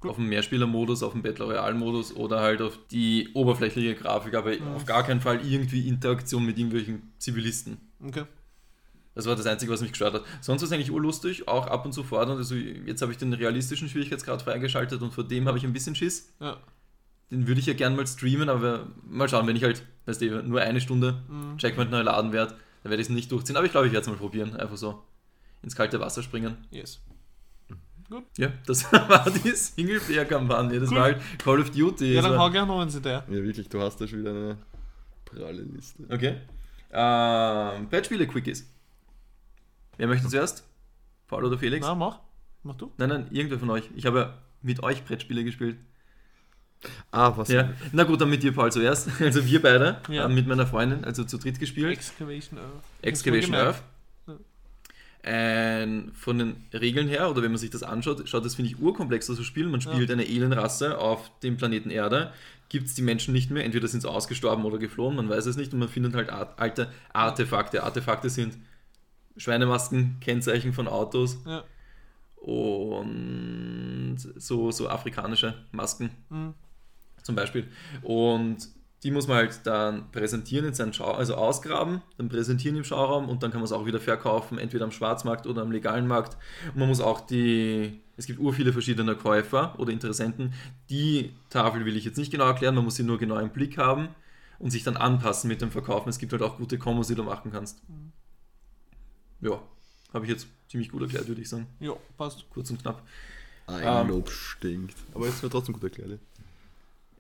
Gut. Auf den Mehrspieler-Modus, auf den Battle Royale-Modus oder halt auf die oberflächliche Grafik, aber auf gar keinen Fall irgendwie Interaktion mit irgendwelchen Zivilisten. Okay. Das war das Einzige, was mich gestört hat. Sonst war es eigentlich urlustig, auch ab und zu fordernd. Also jetzt habe ich den realistischen Schwierigkeitsgrad freigeschaltet und vor dem habe ich ein bisschen Schiss. Ja. Den würde ich ja gern mal streamen, aber mal schauen, wenn ich halt, weißt du, nur eine Stunde Mhm. Checkpoint neu laden werde, dann werde ich es nicht durchziehen. Aber ich glaube, ich werde es mal probieren. Einfach so ins kalte Wasser springen. Yes. Ja, das war die Singleplayer-Kampagne. Das Gut. war halt Call of Duty. Ja, dann hau gerne noch eins hinterher. Ja, wirklich, du hast da schon wieder eine pralle Liste. Okay. Ähm, Brettspiele-Quickies. Wer möchte zuerst? Paul oder Felix? Na, mach. Mach du? Nein, nein, irgendwer von euch. Ich habe ja mit euch Brettspiele gespielt. Ah, was? Ja. Na gut, dann mit dir, Paul, zuerst. Also wir beide Ja. haben mit meiner Freundin, also zu dritt gespielt. Excavation Earth. Excavation Earth. Ein, von den Regeln her, oder wenn man sich das anschaut, schaut das, finde ich, urkomplexer zu spielen. Man spielt eine Alienrasse auf dem Planeten Erde. Gibt es die Menschen nicht mehr, entweder sind sie ausgestorben oder geflohen, man weiß es nicht. Und man findet halt alte Artefakte. Artefakte sind Schweinemasken, Kennzeichen von Autos Ja. und so, so afrikanische Masken Mhm. zum Beispiel. Und die muss man halt dann präsentieren in seinen Schau also ausgraben, dann präsentieren im Schauraum und dann kann man es auch wieder verkaufen, entweder am Schwarzmarkt oder am legalen Markt. Und man muss auch die, es gibt ur viele verschiedene Käufer oder Interessenten. Die Tafel will ich jetzt nicht genau erklären, man muss sie nur genau im Blick haben und sich dann anpassen mit dem Verkaufen. Es gibt halt auch gute Kombos, die du machen kannst. Ja, habe ich jetzt ziemlich gut erklärt, würde ich sagen. Ja, passt. Kurz und knapp. Eigenlob stinkt. Aber jetzt wird trotzdem gut erklärt.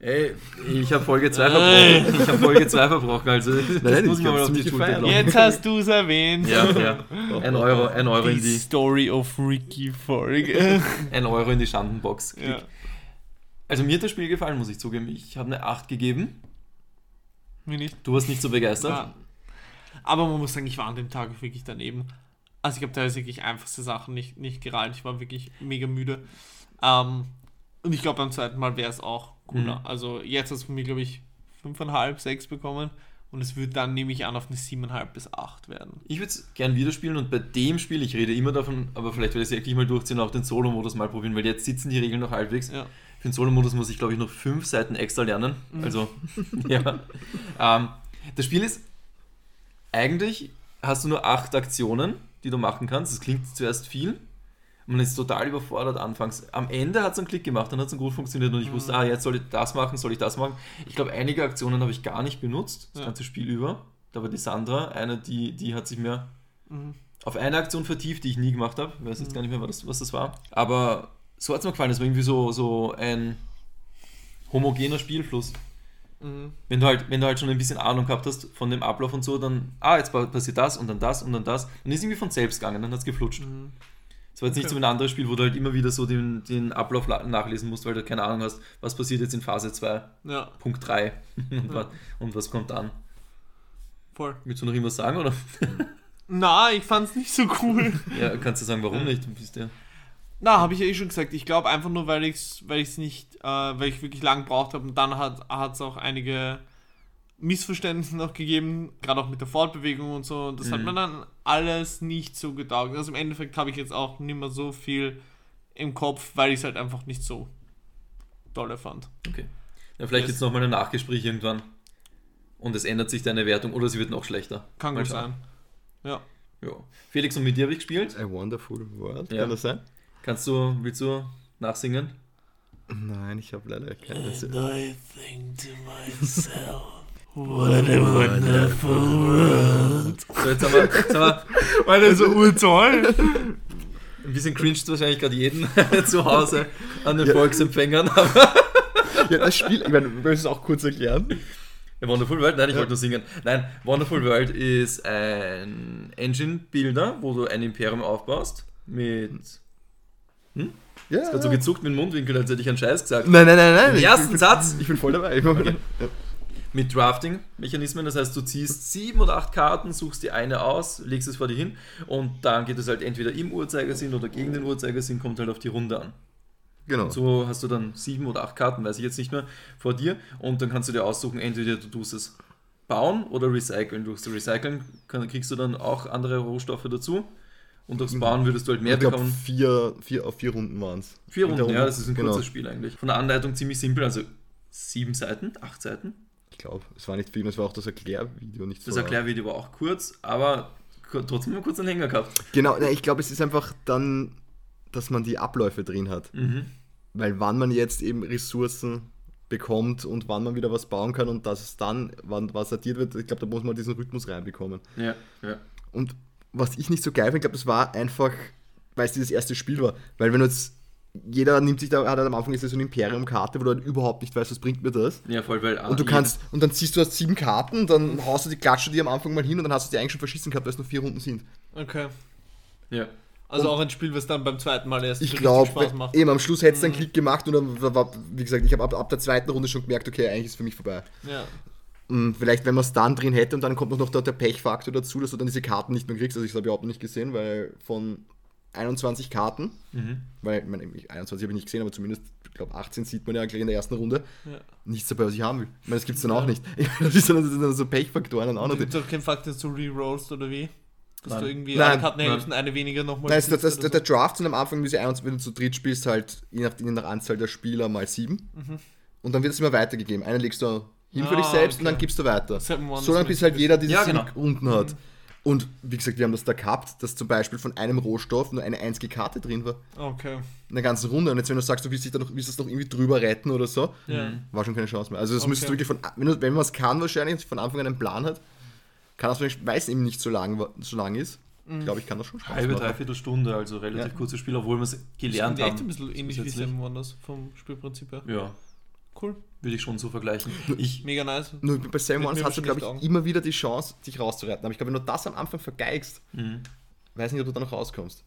Ey, ich habe Folge 2 verbrochen. Ich habe Folge 2 verbrochen, also das nein, muss mir mal auf die Schulter klopfen. Jetzt hast du es erwähnt. Ja, ja. Ein Euro, ein Euro in Die die, Story of Ricky Folge. ein Euro in die Schandenbox. Ja. Also mir hat das Spiel gefallen, muss ich zugeben. Ich habe eine 8 gegeben. Mir nicht. Du warst nicht so begeistert. Ja. Aber man muss sagen, ich war an dem Tag wirklich daneben. Also ich habe teilweise wirklich einfachste Sachen nicht, nicht gereiht. Ich war wirklich mega müde. Ähm, und ich glaube, beim zweiten Mal wäre es auch cooler. Mhm. Also jetzt hat es von mir, glaube ich, 5,5, 6 bekommen. Und es wird dann, nehme ich an, auf eine 7,5 bis 8 werden. Ich würde es gern wieder spielen und bei dem Spiel, ich rede immer davon, aber vielleicht werde ich es wirklich mal durchziehen und auch den Solo-Modus mal probieren, weil jetzt sitzen die Regeln noch halbwegs. Ja. Für den Solo-Modus muss ich, glaube ich, noch fünf Seiten extra lernen. Also, ja. Ähm, das Spiel ist eigentlich hast du nur acht Aktionen, die du machen kannst. Das klingt zuerst viel. Man ist total überfordert anfangs. Am Ende hat es einen Klick gemacht, dann hat es gut funktioniert und ich wusste, ah, jetzt soll ich das machen, soll ich das machen. Ich glaube, einige Aktionen habe ich gar nicht benutzt, das Ja. ganze Spiel über. Da war die Sandra, eine, die, die hat sich mehr Mhm. auf eine Aktion vertieft, die ich nie gemacht habe. Ich weiß jetzt gar nicht mehr, was das, was das war. Aber so hat es mir gefallen. Es war irgendwie so, so ein homogener Spielfluss. Mhm. Wenn du, halt, wenn du halt schon ein bisschen Ahnung gehabt hast von dem Ablauf und so, dann, ah, jetzt pa- passiert das und dann das und dann das. Dann ist irgendwie von selbst gegangen, dann hat es geflutscht. Es war jetzt nicht so ein anderes Spiel, wo du halt immer wieder so den, den Ablauf la- nachlesen musst, weil du keine Ahnung hast, was passiert jetzt in Phase 2, Ja, Punkt 3 und, Ja. was, und was kommt dann. voll. Willst du noch irgendwas sagen oder? Na, ich fand's nicht so cool. Ja, kannst du sagen, warum nicht? Du bist ja. Na, habe ich ja eh schon gesagt. Ich glaube einfach nur, weil ich es weil ich's nicht, äh, weil ich wirklich lang gebraucht habe. Und dann hat es auch einige Missverständnisse noch gegeben, gerade auch mit der Fortbewegung und so. Und das hat Mhm. mir dann alles nicht so getaugt. Also im Endeffekt habe ich jetzt auch nicht mehr so viel im Kopf, weil ich es halt einfach nicht so dolle fand. Okay. Ja, vielleicht Yes. jetzt nochmal ein Nachgespräch irgendwann. Und es ändert sich deine Wertung oder sie wird noch schlechter. Kann Mal gut schauen. sein. Ja. Ja. Felix, und mit dir habe ich gespielt. A Wonderful World, Ja. kann das sein? Kannst du, willst du nachsingen? Nein, ich habe leider keine. I think to myself, what a wonderful world. So, jetzt haben wir, jetzt haben wir Weil er so urtoll. ein bisschen cringed wahrscheinlich gerade jeden zu Hause an den Volksempfängern. Aber Ja, das Spiel, ich meine, wir müssen es auch kurz erklären. Ja, Wonderful World? Nein, ich Ja. wollte nur singen. Nein, Wonderful World ist ein Engine-Builder, wo du ein Imperium aufbaust. Mit. Ja. Hat so gezuckt mit dem Mundwinkel, als hätte ich einen Scheiß gesagt. Nein, nein, nein, nein. Im ich- ersten ich bin, Satz Ich bin voll dabei. Ich mach- Ja. Mit Drafting-Mechanismen. Das heißt, du ziehst sieben oder acht Karten, suchst die eine aus, legst es vor dir hin und dann geht es halt entweder im Uhrzeigersinn oder gegen den Uhrzeigersinn, kommt halt auf die Runde an. Genau. So hast du dann sieben oder acht Karten, weiß ich jetzt nicht mehr, vor dir und dann kannst du dir aussuchen, entweder du tust es bauen oder recyceln. Durch das Recyceln kann, kriegst du dann auch andere Rohstoffe dazu und durchs Bauen würdest du halt mehr ich glaube, bekommen. vier, vier, auf vier Runden waren es. Vier Runden, ja, das ist ein genau. kurzes Spiel eigentlich. Von der Anleitung ziemlich simpel, also sieben Seiten, acht Seiten. Ich glaube, es war nicht viel, es war auch das Erklärvideo nicht Das so. Erklärvideo war auch kurz, aber trotzdem mal kurz einen Hänger gehabt. Genau, ich glaube, es ist einfach dann, dass man die Abläufe drin hat. Mhm. Weil wann man jetzt eben Ressourcen bekommt und wann man wieder was bauen kann und dass es dann, wann was sortiert wird, ich glaube, da muss man diesen Rhythmus reinbekommen. Ja, ja. Und was ich nicht so geil finde, ich glaube, das war einfach, weil es dieses erste Spiel war. Weil wenn du jetzt, jeder nimmt sich da, hat halt am Anfang ist so eine Imperium-Karte, wo du halt überhaupt nicht weißt, was bringt mir das. Ja, voll, weil Und du kannst, und dann ziehst du hast sieben Karten, dann haust du die, klatscht du die am Anfang mal hin und dann hast du die eigentlich schon verschissen gehabt, weil es nur vier Runden sind. Okay. Ja. Also Und- auch ein Spiel, was dann beim zweiten Mal erst Ich glaube, Spaß macht. eben am Schluss hätte es einen Klick gemacht und dann war, wie gesagt, ich habe ab, ab der zweiten Runde schon gemerkt, okay, eigentlich ist für mich vorbei. Ja. Und vielleicht, wenn man es dann drin hätte und dann kommt noch der, der Pechfaktor dazu, dass du dann diese Karten nicht mehr kriegst. Also ich habe überhaupt nicht gesehen, weil von 21 Karten, Mhm. weil ich meine, ich- 21 habe ich nicht gesehen, aber zumindest, ich glaube 18 sieht man ja gleich in der ersten Runde. Ja. Nichts dabei, was ich haben will. Ich meine, das gibt es dann auch Ja. nicht. Das ist dann, das sind dann so Pechfaktoren dann auch noch. Du gibt auch keinen Fakt, dass du rerollst oder wie? Dass Nein. du irgendwie Nein. eine Karte Nein. hältst und eine weniger nochmal. Nein, das, das, oder der Draft sind am Anfang, wie sie 21, wenn du zu dritt spielst, halt je nach, je nach Anzahl der Spieler mal sieben. Und dann wird es immer weitergegeben. Einen legst du hin für Mhm. Ah, dich selbst und okay. dann gibst du weiter. So lange bis halt jeder diese Ja, genau. Runden hat. Und wie gesagt, wir haben das da gehabt, dass zum Beispiel von einem Rohstoff nur eine einzige Karte drin war. Okay. In der ganzen Runde. Und jetzt, wenn du sagst, du willst, dich da noch, willst das noch irgendwie drüber retten oder so, Ja. war schon keine Chance mehr. Also das Okay. müsstest du wirklich von, wenn, du, wenn man es kann wahrscheinlich, von Anfang an einen Plan hat, kann das, weil es eben nicht so lang, so lang ist, Mhm. glaube ich, kann das schon Spaß Halbe, machen. dreiviertel Stunde, also relativ Ja. kurzes Spiel, obwohl wir es Das gelernt ist echt haben. ein bisschen ähnlich wie. Seven Wonders vom Spielprinzip her. Ja, Cool. Würde ich schon so vergleichen. Ich, Mega nice. Nur bei Sam Wans hast du, glaube ich, glauben. immer wieder die Chance, dich rauszureiten. Aber ich glaube, wenn du das am Anfang vergeigst, mhm. weiß nicht, ob du da noch rauskommst.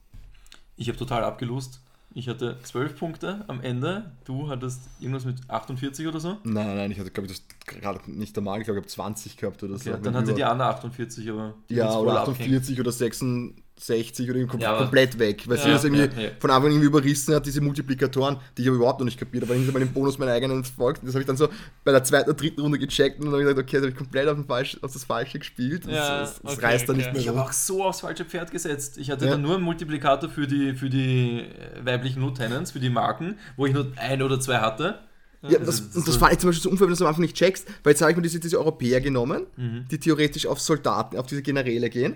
Ich habe total abgelost. Ich hatte 12 Punkte am Ende. Du hattest irgendwas mit 48 oder so? Nein, nein, nein. Ich hatte, glaube ich, das gerade nicht normal. Ich glaube, ich habe 20 gehabt oder okay, so. Dann hatte die andere 48, aber. Ja, oder 48 abhängt. oder 46. 60 oder kom ja, komplett weg, weil ja, sie das irgendwie ja, von Anfang an überrissen hat, diese Multiplikatoren, die ich aber überhaupt noch nicht kapiert habe, weil ich bei dem Bonus meiner eigenen folgt. Das habe ich dann so bei der zweiten oder dritten Runde gecheckt und dann habe ich gesagt, okay, das habe ich komplett auf, Falsch, auf das Falsche gespielt. das, das okay, reißt dann okay. nicht mehr Ich habe auch so aufs falsche Pferd gesetzt. Ich hatte dann nur einen Multiplikator für die, für die äh, weiblichen Lieutenants, für die Marken, wo ich nur ein oder zwei hatte. Ja, das, also, das, das, das ich zum Beispiel so unfair, wenn du es am Anfang nicht checkst, weil jetzt habe ich mir diese, diese Europäer genommen, mhm. die theoretisch auf Soldaten, auf diese Generäle gehen,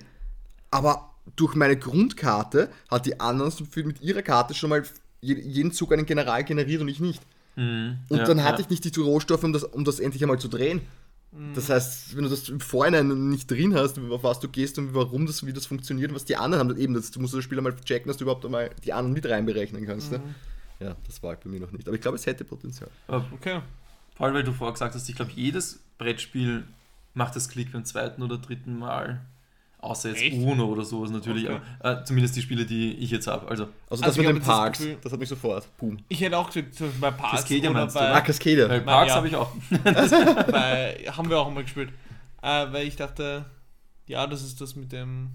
aber durch meine Grundkarte hat die anderen mit ihrer Karte schon mal je- jeden Zug einen General generiert und ich nicht. Mhm. Und Ja, dann hatte ja. ich nicht die Rohstoffe, um das, um das endlich einmal zu drehen. Mhm. Das heißt, wenn du das im Vorhinein nicht drin hast, auf was du gehst und warum das, wie das funktioniert was die anderen haben, eben, das, du musst das Spiel einmal checken, dass du überhaupt einmal die anderen mit reinberechnen kannst. Mhm. Ne? Ja, das war bei mir noch nicht. Aber ich glaube, es hätte Potenzial. Aber Okay. vor allem, weil du vorher gesagt hast, ich glaube, jedes Brettspiel macht das Klick beim zweiten oder dritten Mal. Außer jetzt Echt? Uno oder sowas natürlich. Okay. Aber, äh, zumindest die Spiele, die ich jetzt habe. Also, Also, Also das ich mit den das Parks, Gefühl- das hat mich sofort. Boom. Ich hätte auch gesagt, bei Parks Cascadia oder meinst du? Ah, bei, Cascade. weil Parks ja. habe ich auch. bei, haben wir auch einmal gespielt. Äh, weil ich dachte, ja, das ist das mit dem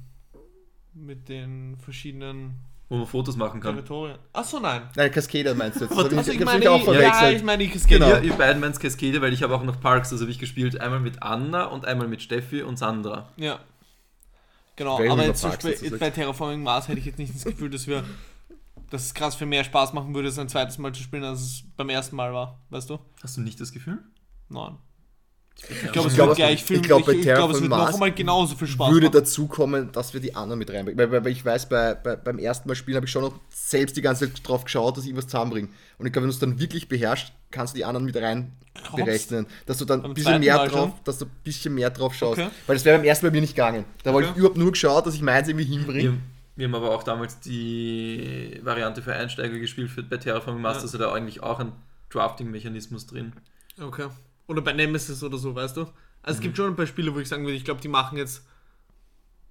mit den verschiedenen Wo man Fotos machen kann. Territorien. Achso, nein. Nein, Cascade meinst du jetzt. Das ich, Also ich, meine, auch ja, verwechselt. ich meine Cascadia. Genau. Ihr, ihr beiden meint Cascade, weil ich habe auch noch Parks, also habe ich gespielt einmal mit Anna und einmal mit Steffi und Sandra. Ja. Genau, Wäre aber jetzt zum Beispiel bei Terraforming Mars hätte ich jetzt nicht das Gefühl, dass wir dass es krass viel mehr Spaß machen würde, es ein zweites Mal zu spielen, als es beim ersten Mal war, weißt du? Hast du nicht das Gefühl? Nein. Ich glaube, es glaube, wird gleich viel, ich glaube, bei ich, ich glaube, es wird noch einmal genauso viel Spaß würde machen. dazu kommen, dass wir die anderen mit reinbringen. Weil, weil, ich weiß, bei, bei, beim ersten Mal spielen habe ich schon noch selbst die ganze Zeit drauf geschaut, dass ich was zusammenbringe. Und ich glaube, wenn du es dann wirklich beherrschst, kannst du die anderen mit rein berechnen. Dass du dann Beim ein bisschen mehr Mal drauf, schon? dass du ein bisschen mehr drauf schaust. Okay. Weil das wäre beim ersten Mal mir nicht gegangen. Da wollte Okay. ich überhaupt nur geschaut, dass ich meins irgendwie hinbringe. Wir, wir haben aber auch damals die Variante für Einsteiger gespielt für, bei Terraforming Mars, Ja. also da eigentlich auch ein Drafting-Mechanismus drin. Okay. Oder bei Nemesis oder so, weißt du? Also es gibt schon ein paar Spiele, wo ich sagen würde, ich glaube, die machen jetzt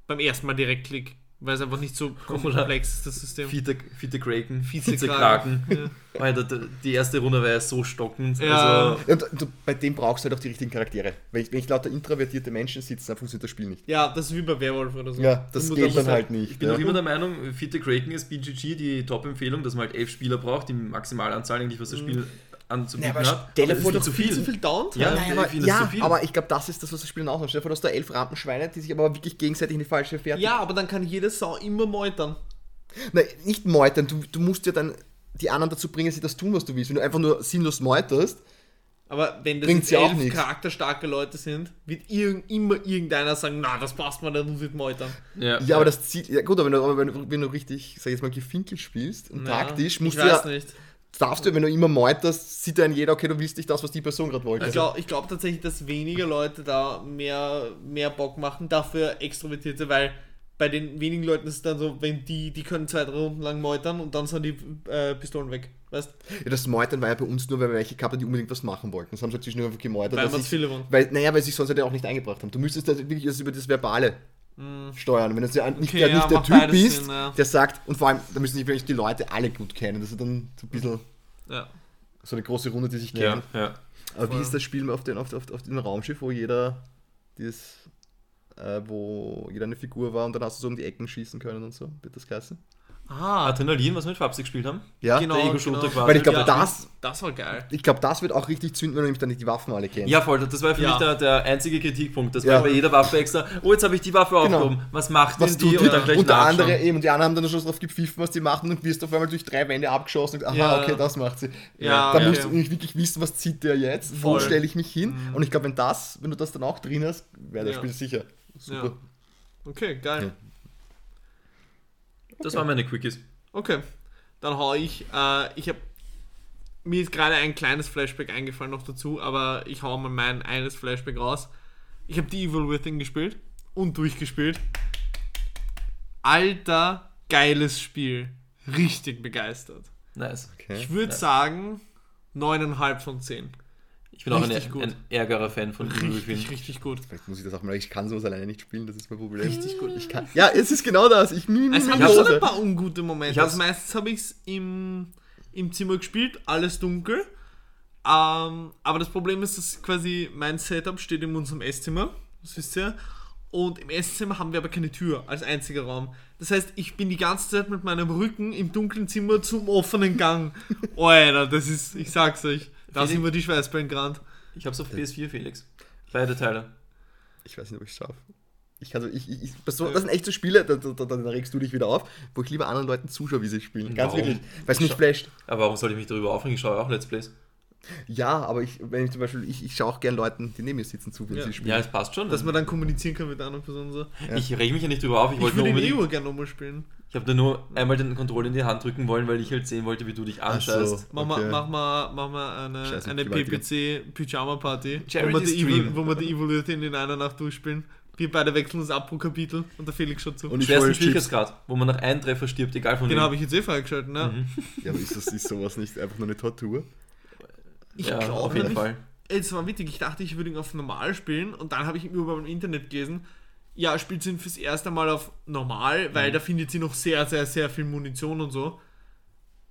beim ersten Mal direkt Klick, weil es einfach nicht so komplex ist, das System. Fiete, Fiete Kraken, Vizekraken. Vizekraken. Alter, d- die erste Runde war ja so stockend. Ja. Also, Und du, bei dem brauchst du halt auch die richtigen Charaktere. Wenn ich, wenn ich lauter introvertierte Menschen sitze, dann funktioniert das Spiel nicht. Ja, das ist wie bei Werwolf oder so. Ja, das geht dann halt nicht. ich bin ja. auch immer der Meinung, Fiete Kraken ist BGG die Top-Empfehlung, dass man halt elf Spieler braucht, die Maximalanzahl eigentlich, was das Spiel anzubieten Ja, aber hat. stell dir Aber vor, zu Viel viel. zu viel Downtime. Ja, Nein, ich aber, ja, zu viel. aber ich glaube, das ist das, was das Spiel ausmacht. Stell dir vor, du hast da elf Rampenschweine, die sich aber wirklich gegenseitig in die falsche Fährte Ja, aber dann kann jede Sau immer meutern. Nein, nicht meutern, du, du musst ja dann die anderen dazu bringen, dass sie das tun, was du willst. Wenn du einfach nur sinnlos meuterst, Aber wenn das Bringt's jetzt ja auch elf nichts. charakterstarke Leute sind, wird irg immer irgendeiner sagen, na, das passt mir, dann wird meutern. Ja, ja, aber das zieht, ja gut, aber wenn du, aber wenn du, richtig, sag ich jetzt mal, gefinkelt spielst und Ja, taktisch, musst ich du weiß ja, nicht. Darfst du, wenn du immer meuterst, sieht dann jeder, okay, du willst nicht das, was die Person gerade wollte. Ich glaube glaub tatsächlich, dass weniger Leute da mehr, mehr Bock machen, dafür Extrovertierte, weil bei den wenigen Leuten ist es dann so, wenn die, die können zwei, drei Runden lang meutern und dann sind die äh, Pistolen weg. Weißt Ja, das Meutern war ja bei uns nur, weil wir welche gehabt haben, die unbedingt was machen wollten. Das haben sie halt zwischendurch einfach gemeutert. Weil wir's ich- viele waren. Weil, naja, weil sie es sonst halt auch nicht eingebracht haben. Du müsstest halt wirklich das über das Verbale steuern. Wenn du ja nicht, Okay, der, ja, nicht der Typ bist, Sinn, ja. der sagt, und vor allem, da müssen sich wirklich die Leute alle gut kennen. Das ist dann so ein bisschen Ja. so eine große Runde, die sich ja. Aber wie Voll. ist das Spiel auf, den, auf, auf, auf dem Raumschiff, wo jeder dieses, äh, wo jeder eine Figur war und dann hast du so um die Ecken schießen können und so, wird das heißen? Ah, Adrenalin, was wir mit Fabsi gespielt haben. Ja, genau. der Ego-Shooter genau. quasi. Weil ich glaube, Ja, das, Das war geil. ich glaube, das wird auch richtig zünden, wenn du nämlich dann die Waffen alle kennst. Ja, voll, das war für Ja. mich der, der einzige Kritikpunkt. Das Ja. war bei jeder Waffe extra, oh, jetzt habe ich die Waffe Genau. aufgehoben. Was macht was denn die? Und dann gleich und der andere eben, die anderen haben dann schon drauf gepfiffen, was die machen und wirst auf einmal durch drei Wände abgeschossen und aha, Ja. okay, das macht sie. Ja, da okay. musst du wirklich wissen, was zieht der jetzt, wo Voll. Mhm. stelle ich mich hin. Und ich glaube, wenn das, wenn du das dann auch drin hast, wäre das Ja. Spiel sicher super. Ja. Okay, geil. Das waren meine Quickies. Okay, dann hau ich. Äh, ich habe mir ist gerade ein kleines Flashback eingefallen noch dazu, aber ich hau mal mein eines Flashback raus. Ich habe die Evil Within gespielt und durchgespielt. Alter, geiles Spiel. Richtig begeistert. Nice. Okay. Ich würde Ja. sagen 9,5 von 10. Ich bin auch Richtig ein, gut. ein ärgerer Fan von Evil Richtig, Within. richtig gut. Vielleicht muss ich das auch mal, ich kann sowas alleine nicht spielen, das ist mein Problem. Richtig gut. Ich kann, ja, es ist genau das. Ich mimi Es haben schon ein paar ungute Momente. Also meistens habe ich es im, im Zimmer gespielt, alles dunkel. Ähm, aber das Problem ist, dass quasi mein Setup steht in unserem Esszimmer. Das wisst ihr. Und im Esszimmer haben wir aber keine Tür als einziger Raum. Das heißt, ich bin die ganze Zeit mit meinem Rücken im dunklen Zimmer zum offenen Gang. Oh, Alter, das ist, ich sag's euch, da sind wir die Schweißperlen gerannt. Ich hab's auf PS4, Felix. Beide Teile. Ich weiß nicht, ob ich es schaffe. Ich kann so, ich, ich, ich, das sind echt so Spiele, da, da, da, da regst du dich wieder auf, wo ich lieber anderen Leuten zuschaue, wie sie spielen. Ganz Warum? wirklich. Weil es mich flasht. Aber warum soll ich mich darüber aufregen? Ich schaue auch Let's Plays. Ja, aber ich, wenn ich zum Beispiel, ich, ich schaue auch gern Leuten, die neben mir sitzen, zu, wenn Ja. sie spielen. Ja, es passt schon. Dass man dann kommunizieren kann mit der anderen Person so. ich reg mich ja nicht drüber auf. Ich, Ich wollte nur unbedingt. eh gerne nochmal spielen. Ich habe dir nur einmal den Controller in die Hand drücken wollen, weil ich halt sehen wollte, wie du dich Ach so. Mach, Okay. mal, mach, mal, mach mal eine, Scheiße, eine. PPC-Pyjama-Party, wo, wir die Stream. Evil- wo wir die Evil Within in einer Nacht durchspielen. Wir beide wechseln uns ab pro Kapitel und der Felix schaut zu. Und ich Schwersten. Schwierigkeitsgrad, wo man nach einem Treffer stirbt, egal von Den wem. habe ich jetzt eh freigeschalten, ne? Ja, aber ist, das, ist sowas nicht einfach nur eine Tortur? Ich ja, glaube auf jeden nicht. Fall. Es war witzig, ich dachte, ich würde ihn auf normal spielen und dann habe ich überall im Internet gelesen, ja, spielt sie ihn fürs erste Mal auf normal, weil da findet sie noch sehr, sehr, sehr viel Munition und so.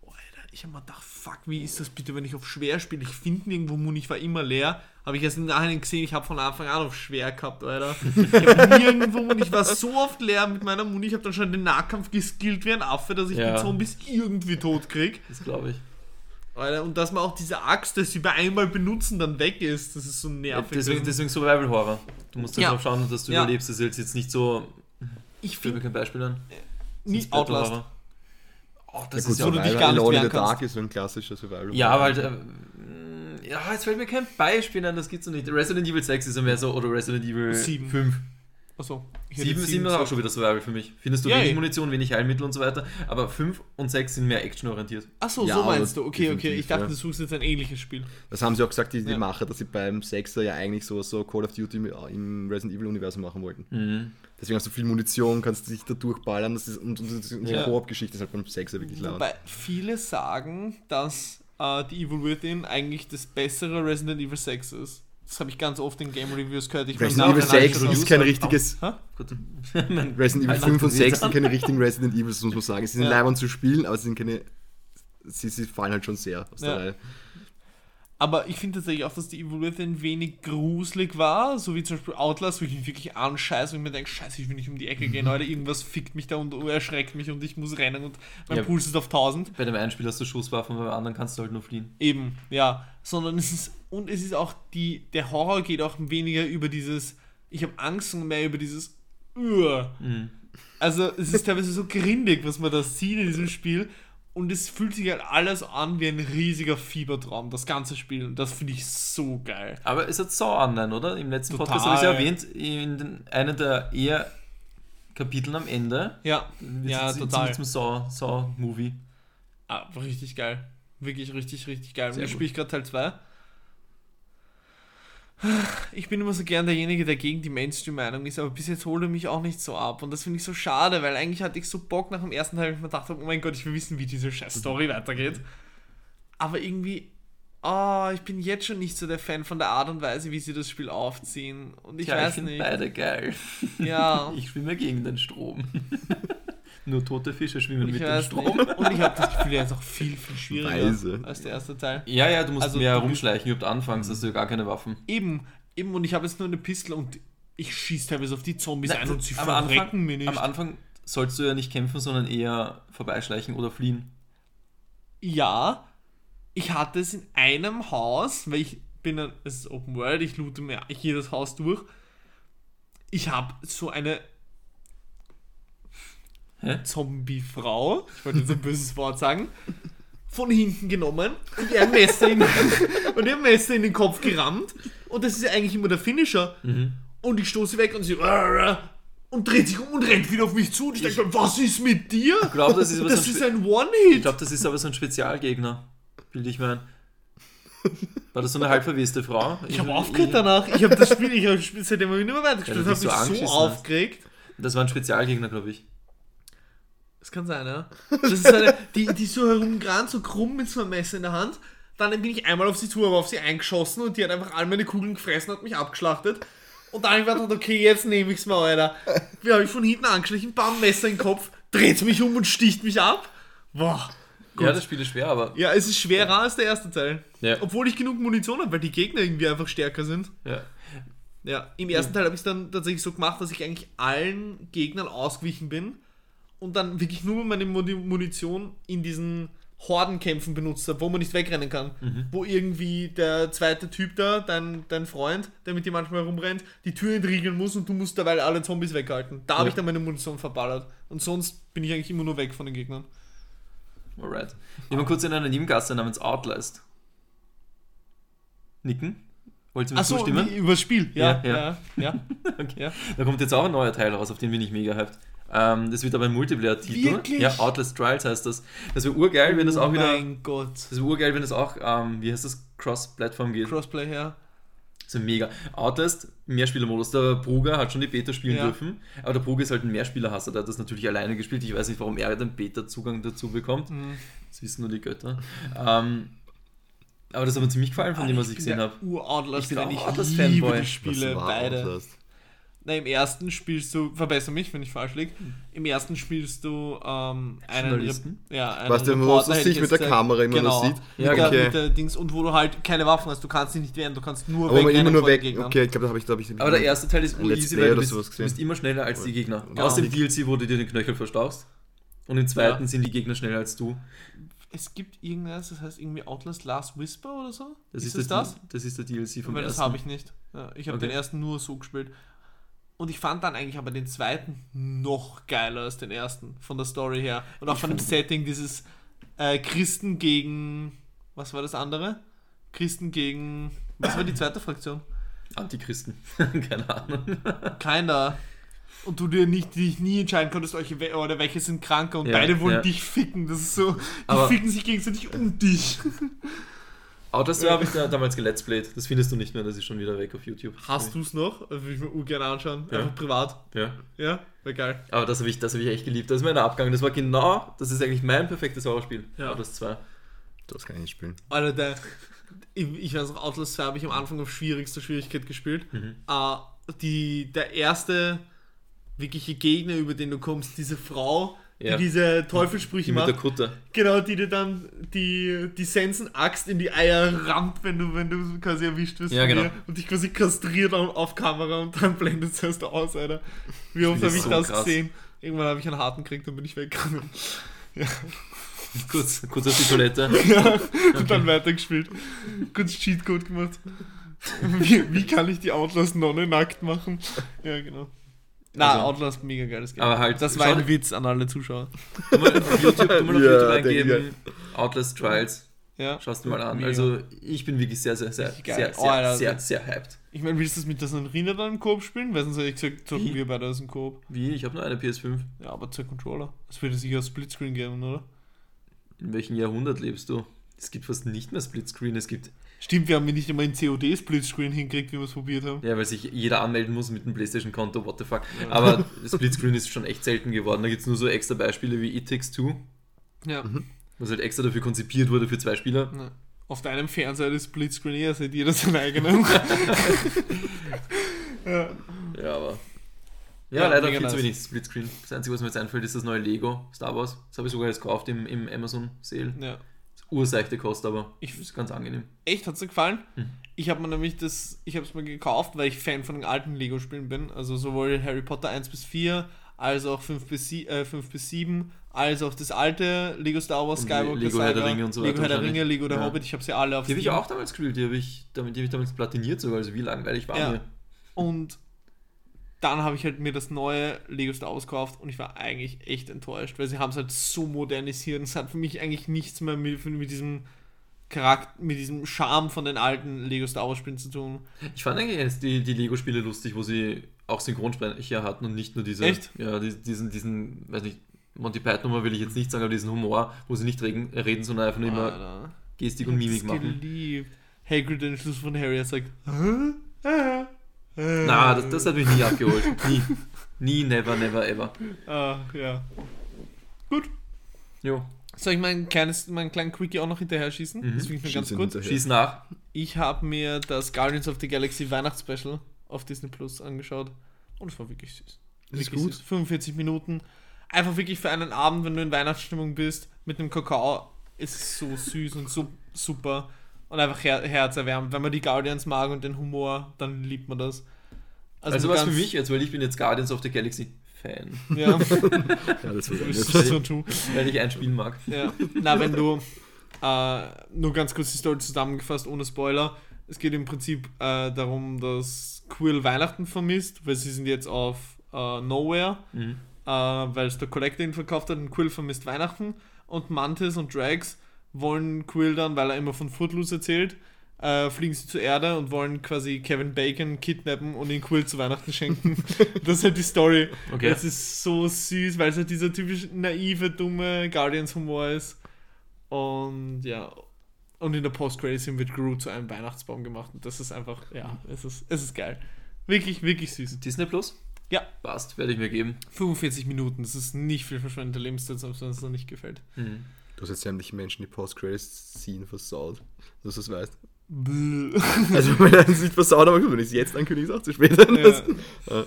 Alter, ich habe mir gedacht, fuck, wie ist das bitte, wenn ich auf schwer spiele? Ich finde nirgendwo Muni, ich war immer leer. Habe ich erst im Nachhinein gesehen, ich habe von Anfang an auf schwer gehabt, Alter. Ich hab nirgendwo Muni, ich war so oft leer mit meiner Muni, ich habe dann schon den Nahkampf geskillt wie ein Affe, dass ich Ja. die Zombies irgendwie tot krieg. Das glaube ich. Alter, und dass man auch diese Axt, dass sie bei einmal benutzen, dann weg ist, das ist so Ja, nervig. deswegen, deswegen Survival Horror. Du musst Ja. darauf schauen, dass du Ja. überlebst. Das ist jetzt- nicht so. ich finde kein Beispiel an. nie Sonst Outlast. Horror. Oh, das ja, ist ja wo du dich gar nicht Alone in wehren the Dark kannst. ist so ein klassischer Survival. Ja, aber halt. Äh, mh, ja, jetzt fällt mir kein Beispiel an, das gibt's noch nicht. Resident Evil 6 ist ja mehr so, oder Resident Evil Sieben. 5. Achso. ich hätte 7, jetzt 7 ist auch schon wieder Survival für mich. Findest du Ja, wenig eh. Munition, wenig Heilmittel und so weiter. Aber 5 und 6 sind mehr actionorientiert. Achso, Ja, so meinst du. Okay, okay. Ich dachte, ja. du suchst jetzt ein ähnliches Spiel. Das haben sie auch gesagt, die, die Ja. Macher, dass sie beim Sechser ja eigentlich so, so Call of Duty im Resident Evil-Universum machen wollten. Mhm. Deswegen hast du viel Munition, kannst dich da durchballern. Das ist, und, und, und die Ja. Koop-Geschichte ist halt beim Sechser wirklich laut. Wobei viele sagen, dass äh, die Evil Within eigentlich das bessere Resident Evil 6 ist. Das habe ich ganz oft in Game Reviews gehört. Ich Resident Evil nachher 6 schon- ist kein richtiges. Resident Evil Halt 5 und nach 6 dem sind keine richtigen Resident Evils, muss man sagen. Sie sind Ja. leibend zu spielen, aber sie sind keine. Sie, sie fallen halt schon sehr aus der Ja. Reihe. Aber ich finde tatsächlich auch, dass die Evil Within wenig gruselig war, so wie zum Beispiel Outlast, wo ich mich wirklich anscheiße und mir denke, scheiße, ich will nicht um die Ecke gehen, Leute, irgendwas fickt mich da und erschreckt mich und ich muss rennen und mein Ja. Puls ist auf 1000. Bei dem einen Spiel hast du Schusswaffen, beim anderen kannst du halt nur fliehen. Eben, ja. Sondern es ist, und es ist auch die, der Horror geht auch weniger über dieses, ich habe Angst und mehr über dieses, Uah. Mhm. Also es ist teilweise so grindig, was man da sieht in diesem Spiel. Und es fühlt sich halt alles an wie ein riesiger Fiebertraum, das ganze Spiel. Und das finde ich so geil. Aber es hat Saw Online, oder? Im letzten Total. Podcast habe ich es ja erwähnt, in den, einem der eher Kapiteln am Ende. Ja, ja, zum, total. Zum Saw, Saw Movie. Ah, richtig geil. Wirklich richtig, richtig geil. Sehr jetzt gut. spiele ich gerade Teil 2. Ich bin immer so gern derjenige, der gegen die Mainstream-Meinung ist, aber bis jetzt holt er mich auch nicht so ab. Und das finde ich so schade, weil eigentlich hatte ich so Bock nach dem ersten Teil, ich mir gedacht habe, oh mein Gott, ich will wissen, wie diese scheiß Story weitergeht. Aber irgendwie, oh, ich bin jetzt schon nicht so der Fan von der Art und Weise, wie sie das Spiel aufziehen. Und ich Tja, ich weiß finde nicht. beide geil. Ja. Ich schwimme gegen den Strom. Nur tote Fische schwimmen Ich mit dem Strom. nicht. Und ich habe das Gefühl, er ist auch viel, viel schwieriger Weise. als der erste Teil. Ja, ja, du musst Also, mehr du- rumschleichen. Überhaupt anfangs hast du ja gar keine Waffen. Eben, eben, und ich habe jetzt nur eine Pistole und ich schieße teilweise auf die Zombies Nein, ein und sie am verrecken Anfang- mir nicht. Am Anfang sollst du ja nicht kämpfen, sondern eher vorbeischleichen oder fliehen. Ja, ich hatte es in einem Haus, weil ich bin ein, es ist Open World, ich loote mir jedes Haus durch. Ich habe so eine? Zombie-Frau, ich wollte jetzt ein böses Wort sagen, von hinten genommen und ihr Messer in, und ihr Messer in den Kopf gerammt. Und das ist ja eigentlich immer der Finisher. Und ich stoße weg und sie und dreht sich um und rennt wieder auf mich zu. Und ich denke, mir, was ist mit dir? Ich glaube, das ist Das ein, ist ein ich One-Hit. glaub, das ist aber so ein Spezialgegner. Bilde ich mir ein. War das so eine halbverweste Frau? Ich habe aufgehört danach. Ich habe das Spiel, ich habe das Spiel seitdem immer wieder weitergespielt. Ja, das du hat dich mich so so aufgeregt. Das war ein Spezialgegner, glaube ich. Das kann sein, ja. Das ist eine, die, die so herumgerannt, so krumm mit so einem Messer in der Hand. Dann bin ich einmal auf sie zu, aber auf sie eingeschossen und die hat einfach all meine Kugeln gefressen, hat mich abgeschlachtet. Und dann habe ich mir gedacht, okay, jetzt nehme ich's mal, Alter. Wie habe ich von hinten angeschlichen, bam, Messer in den Kopf, dreht mich um und sticht mich ab. Boah. Ja, das Spiel ist schwer, aber. Ja, es ist schwerer als der erste Teil. Ja. Obwohl ich genug Munition habe, weil die Gegner irgendwie einfach stärker sind. ja. Ja, im ersten Teil habe ich es dann tatsächlich so gemacht, dass ich eigentlich allen Gegnern ausgewichen bin und dann wirklich nur meine Muni- Munition in diesen Hordenkämpfen benutzt habe, wo man nicht wegrennen kann. Wo irgendwie der zweite Typ da, dein, dein Freund, der mit dir manchmal rumrennt, die Tür entriegeln muss und du musst dabei alle Zombies weghalten. Da habe Ja. ich dann meine Munition verballert. Und sonst bin ich eigentlich immer nur weg von den Gegnern. Alright. Ich war kurz in einer Nebengasse namens Outlast. Nicken? Wollt ihr mir Achso, zustimmen? übers Spiel. Ja, Ja, ja, ja. ja. Okay. Da kommt jetzt auch ein neuer Teil raus, auf den bin ich mega hyped. Ähm, das wird aber ein Multiplayer-Titel. Ja, Outlast Trials heißt das. Das wäre urgeil, wenn das auch oh wieder. mein Gott. Das wäre urgeil, wenn das auch, ähm, wie heißt das, Cross-Plattform geht. Crossplay her. So mega. Outlast, Mehrspielermodus. Der Bruger hat schon die Beta spielen Ja. dürfen, aber der Bruger ist halt ein Mehrspielerhasser, der hat das natürlich alleine gespielt. Ich weiß nicht, warum er den Beta-Zugang dazu bekommt. Mhm. Das wissen nur die Götter. Ähm, aber das hat mir ziemlich gefallen, von dem, was ich gesehen habe. Ich bin ich Outlast-Fanboy. liebe die Was Spiele, beide. Outlast? Na, im ersten spielst du, verbessere mich, wenn ich falsch liege, im ersten spielst du ähm, einen, Journalisten? Rep- ja, einen Was der, wo Reporter, sich ich mit der. Kamera immer genau, sieht? Ja, mit, der, okay. mit der Dings, und wo du halt keine Waffen hast, du kannst dich nicht wehren, du kannst nur Aber wegrennen immer nur weg. Gegnern. Okay, ich glaube, da habe ich, glaube ich. Aber der erste Teil ist easy, Play weil du bist, sowas du bist immer schneller als die Gegner. Genau. Aus dem DLC, wo du dir den Knöchel verstauchst. Und im zweiten Ja. sind die Gegner schneller als du. Es gibt irgendwas, das heißt irgendwie Outlast Last Whisper oder so? Das ist, ist, das das? das ist der DLC vom Weil das habe ich nicht. Ja, ich habe Okay. den ersten nur so gespielt. Und ich fand dann eigentlich aber den zweiten noch geiler als den ersten, von der Story her. Und auch von dem Setting, dieses äh, Christen gegen. Was war das andere? Christen gegen. Was war die zweite Fraktion? Antichristen. Keine Ahnung. Keiner. Und du dir nicht, dich nie entscheiden konntest, welche, we- oder welche sind kranker und Ja, beide wollen ja. dich ficken. Das ist so. Die Aber- ficken sich gegenseitig um dich. Outlast habe ich da damals geletzplayt. Das findest du nicht mehr, das ist schon wieder weg auf YouTube. Hast du es noch? Will ich mir urgern anschauen. Ja. Einfach privat. Ja. Ja, wäre geil. Aber das habe ich, das hab ich echt geliebt. Das ist mein Abgang. Das war genau, das ist eigentlich mein perfektes Horrorspiel. Ja. Outlast 2. Das kann ich nicht spielen. Alter, der, ich, ich weiß noch, Outlast 2 habe ich am Anfang auf schwierigster Schwierigkeit gespielt. Äh, die, der erste wirkliche Gegner, über den du kommst, diese Frau, Ja. die diese Teufelsprüche Die mit der macht, Kutte. genau, die dir dann die, die Sensen-Axt in die Eier rammt, wenn du, wenn du quasi erwischt wirst Ja, genau. und dich quasi kastriert auf, Kamera und dann blendet es erst aus, Alter. Wie oft habe ich so das krass. gesehen? Irgendwann habe ich einen harten gekriegt, dann bin ich weggegangen. Kurz, kurz auf die Toilette. Und dann weitergespielt. Kurz Cheatcode gemacht. Wie, wie kann ich die Outlast-Nonne nackt machen? Ja, genau. Na, Also- Outlast, mega geiles Game. Aber halt, das war ein Witz an alle Zuschauer. Du mal auf YouTube, du mal auf Ja, YouTube eingeben. Outlast Trials. Ja. Schaust du mal an. Mega. Also ich bin wirklich sehr, sehr, sehr, geil. sehr, Oh, sehr, Alter. sehr, sehr hyped. Ich meine, willst du das mit der Sandrina dann im Koop spielen? Weil sonst hätte ich gesagt, zocken Wie? wir beide aus dem Koop. Wie? Ich habe nur eine PS5. Ja, aber zwei Controller. Das würde sicher Splitscreen geben, oder? In welchem Jahrhundert lebst du? Es gibt fast nicht mehr Splitscreen. Es gibt, Stimmt, wir haben nicht einmal in COD Splitscreen hingekriegt, wie wir es probiert haben. ja, weil sich jeder anmelden muss mit einem PlayStation-Konto, what the fuck. Aber Splitscreen ist schon echt selten geworden. Da gibt es nur so extra Beispiele wie It Takes Two, Ja. was halt extra dafür konzipiert wurde für zwei Spieler. Ja. Auf deinem Fernseher ist Splitscreen, ihr seht jeder seinen eigenen. ja. Ja, aber. Ja, Ja, leider viel zu nice. wenig Splitscreen. Das Einzige, was mir jetzt einfällt, ist das neue Lego Star Wars. Das habe ich sogar jetzt gekauft im, im Amazon Sale. ja. Urseichte Kost, aber Ich- ist ganz angenehm. Echt, hat's dir gefallen? Mhm. Ich habe mir nämlich das, ich habe es mir gekauft, weil ich Fan von den alten Lego-Spielen bin. Also sowohl Harry Potter 1 bis 4, als auch 5 bis, sie- äh, 5 bis 7, als auch das alte Lego Star Wars Und Skywalker Lego Herr der Saga, Ringe und so Lego weiter Herr der. Ringe, Lego der Ja. Hobbit, ich habe sie alle auf Die habe ich auch damals gespielt, die habe ich, damit, die hab ich damals platiniert sogar, also wie langweilig war Ja. mir. Und dann habe ich halt mir das neue Lego Star Wars gekauft und ich war eigentlich echt enttäuscht, weil sie haben es halt so modernisiert und es hat für mich eigentlich nichts mehr mit, mit diesem Charakter, mit diesem Charme von den alten Lego Star Wars Spielen zu tun. Ich fand eigentlich jetzt die, die Lego-Spiele lustig, wo sie auch Synchronsprecher hatten und nicht nur diese, Echt? ja, die, diesen, diesen, weiß nicht, Monty Python will ich jetzt nicht sagen, aber diesen Humor, wo sie nicht reden, reden sondern einfach nur immer. Gestik und Mimik machen. geliebt. Hagrid den Schluss von Harry er sagt, Hä? Na, das, das hat mich nie abgeholt. Nie. Nie, never, never, ever. Ah, ja. Jo, Soll ich mein kleines, meinen kleinen Quickie auch noch hinterher schießen? Mhm. Das finde ich nur ganz gut. hinterher. schieß nach. Ich habe mir das Guardians of the Galaxy Weihnachtsspecial auf Disney Plus angeschaut und es war wirklich süß. Das ist Wirklich gut. Süß. 45 Minuten. Einfach wirklich für einen Abend, wenn du in Weihnachtsstimmung bist, mit einem Kakao. Es ist so süß und so super. Und einfach her herzerwärmend. Wenn man die Guardians mag und den Humor, dann liebt man das. Also, was für mich jetzt, weil ich bin jetzt Guardians of the Galaxy Fan, Ja, Ja, das nicht. so weil ich ein Spiel mag. Ja. Na, wenn du, äh, nur ganz kurz die Story zusammengefasst, ohne Spoiler. Es geht im Prinzip äh, darum, dass Quill Weihnachten vermisst, weil sie sind jetzt auf äh, Nowhere, Mhm. äh, weil es der Collector ihn verkauft hat und Quill vermisst Weihnachten. Und Mantis und Drax wollen Quill dann, weil er immer von Footloose erzählt, äh, fliegen sie zur Erde und wollen quasi Kevin Bacon kidnappen und ihn Quill zu Weihnachten schenken. das ist halt die Story. Okay. Das ist so süß, weil es halt dieser typisch naive, dumme Guardians-Humor ist. Und ja. Und in der Post-Credit-Scene wird Groot zu einem Weihnachtsbaum gemacht. Und das ist einfach, ja, es ist, es ist geil. Wirklich, wirklich süß. Disney Plus? Ja. Passt, werde ich mir geben. 45 Minuten, das ist nicht viel verschwendete Lebenszeit, selbst wenn es noch nicht gefällt. Mhm. Du hast jetzt sämtliche Menschen die Post-Credits-Scene versaut. Dass du es weißt. Also, wenn er es nicht versaut, aber gut, wenn ich es jetzt ankündige, ist es auch zu spät. Ja. Ja.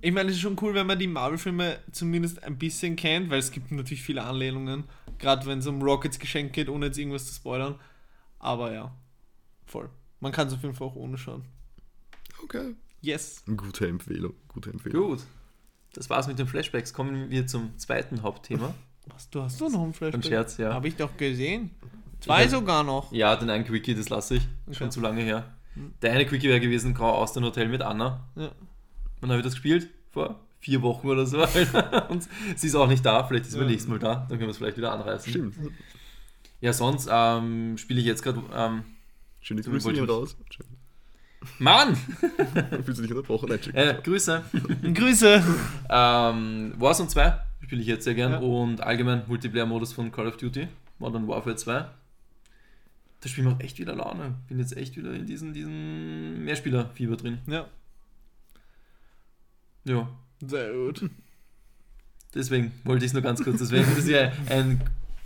Ich meine, es ist schon cool, wenn man die Marvel-Filme zumindest ein bisschen kennt, weil es gibt natürlich viele Anlehnungen, gerade wenn es um Rockets Geschenk geht, ohne jetzt irgendwas zu spoilern. Aber ja, voll. Man kann es auf jeden Fall auch ohne schauen. Okay. Yes. Gute Empfehlung. Gute Empfehlung. Gut. Das war's mit den Flashbacks. Kommen wir zum zweiten Hauptthema. Was, du hast doch noch einen Flashback? Ein Scherz, ja. Habe ich doch gesehen. Zwei hab- sogar noch. Ja, den einen Quickie, das lasse ich. Okay. Schon zu lange her. Hm. Der eine Quickie wäre gewesen, Grau aus dem Hotel mit Anna. Ja. Wann habe ich das gespielt? Vor vier Wochen oder so. Und sie ist auch nicht da, vielleicht ist sie beim Ja. nächsten Mal da, dann können wir es vielleicht wieder anreißen. Stimmt. Ja, sonst ähm, spiele ich jetzt gerade. Ähm, Schöne Du Grüße hier raus. Schön. Mann! Fühlst du dich unterbrochen? Nein. Äh, Grüße! Grüße. Ähm, Warzone 2 spiele ich jetzt sehr gern Ja. und allgemein Multiplayer-Modus von Call of Duty, Modern Warfare 2. Das Spiel macht echt wieder Laune. Bin jetzt echt wieder in diesen, diesen Mehrspieler-Fieber drin. Ja, Ja, sehr gut. deswegen wollte ich es nur ganz kurz. Deswegen das ist ja ein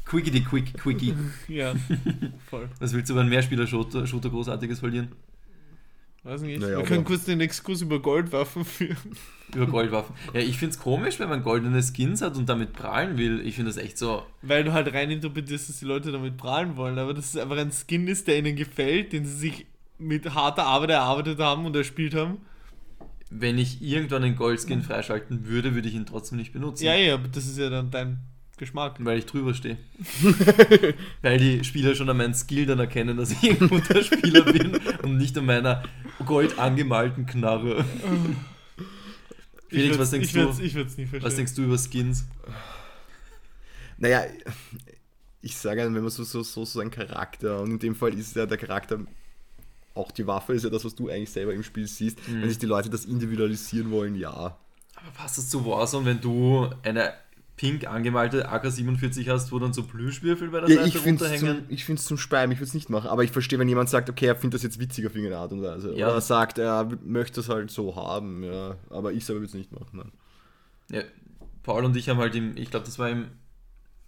Quickie, Quick, Quickie. Ja, voll. Was willst du über einen Mehrspieler-Shooter Shooter großartiges verlieren? Weiß nicht. Naja, Wir können kurz den Exkurs über Goldwaffen führen. Über Goldwaffen. Ja, ich finde es komisch, wenn man goldene Skins hat und damit prahlen will. Ich finde das echt so. Weil du halt rein interpretierst, dass die Leute damit prahlen wollen. Aber dass es einfach ein Skin ist, der ihnen gefällt, den sie sich mit harter Arbeit erarbeitet haben und erspielt haben. Wenn ich irgendwann einen Goldskin freischalten würde, würde ich ihn trotzdem nicht benutzen. Ja, ja, aber das ist ja dann dein Geschmack. Weil ich drüber stehe. Weil die Spieler schon an meinen Skill dann erkennen, dass ich ein guter Spieler bin und nicht an meiner gold angemalten Knarre. Felix, was denkst ich du? Ich würde es nie verstehen. Was denkst du über Skins? Naja, ich sage, wenn man so, so, so, so ein Charakter, und in dem Fall ist ja der Charakter, auch die Waffe ist ja das, was du eigentlich selber im Spiel siehst, Mhm. wenn sich die Leute das individualisieren wollen, ja. Aber passt das zu Warzone, wenn du eine pink angemalte AK-47 hast, wo dann so Plüschwürfel bei der ja Seite ich finde es runterhängen? zum, ich find's zum Speiben, ich würde es nicht machen, aber ich verstehe, wenn jemand sagt, okay, er findet das jetzt witziger auf irgendeine Art und Weise. Ja. Oder sagt, er möchte es halt so haben, ja. Aber ich selber würde es nicht machen, nein. Ja, Paul und ich haben halt im, ich glaube, das war im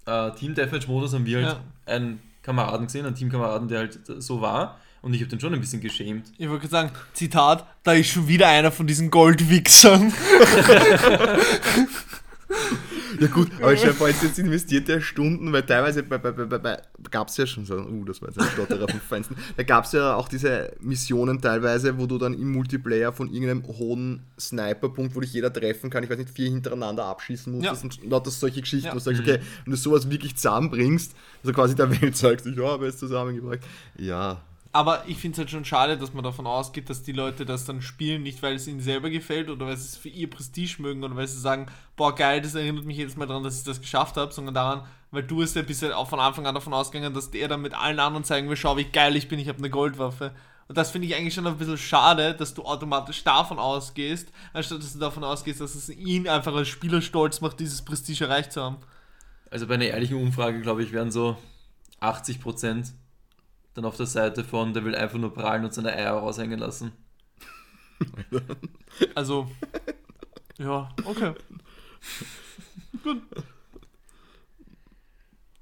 äh, Team Deathmatch Modus, haben wir halt Ja. ein Kameraden gesehen, einen Teamkameraden, der halt so war. Und ich habe den schon ein bisschen geschämt. Ich wollte gerade sagen, Zitat, da ist schon wieder einer von diesen Goldwichsern. Ja gut, aber ich habe jetzt investiert der Stunden, weil teilweise bei, bei, bei, bei, gab es ja schon so, uh, das war jetzt ein Stotterer vom Feinsten, da gab es ja auch diese Missionen teilweise, wo du dann im Multiplayer von irgendeinem hohen Sniperpunkt, wo dich jeder treffen kann, ich weiß nicht, vier hintereinander abschießen musstest Ja. und lauter solche Geschichten, Ja. wo du sagst, okay, wenn du sowas wirklich zusammenbringst, also quasi der Welt sagst, ich habe es zusammengebracht, ja, Aber ich finde es halt schon schade, dass man davon ausgeht, dass die Leute das dann spielen, nicht weil es ihnen selber gefällt oder weil sie es für ihr Prestige mögen oder weil sie sagen, boah geil, das erinnert mich jedes Mal daran, dass ich das geschafft habe, sondern daran, weil du es ja bisher auch von Anfang an davon ausgegangen, dass der dann mit allen anderen zeigen will, schau wie geil ich bin, ich habe eine Goldwaffe. Und das finde ich eigentlich schon ein bisschen schade, dass du automatisch davon ausgehst, anstatt dass du davon ausgehst, dass es ihn einfach als Spieler stolz macht, dieses Prestige erreicht zu haben. Also bei einer ehrlichen Umfrage, glaube ich, wären so 80% dann auf der Seite von, der will einfach nur prallen und seine Eier raushängen lassen. Also, ja, okay.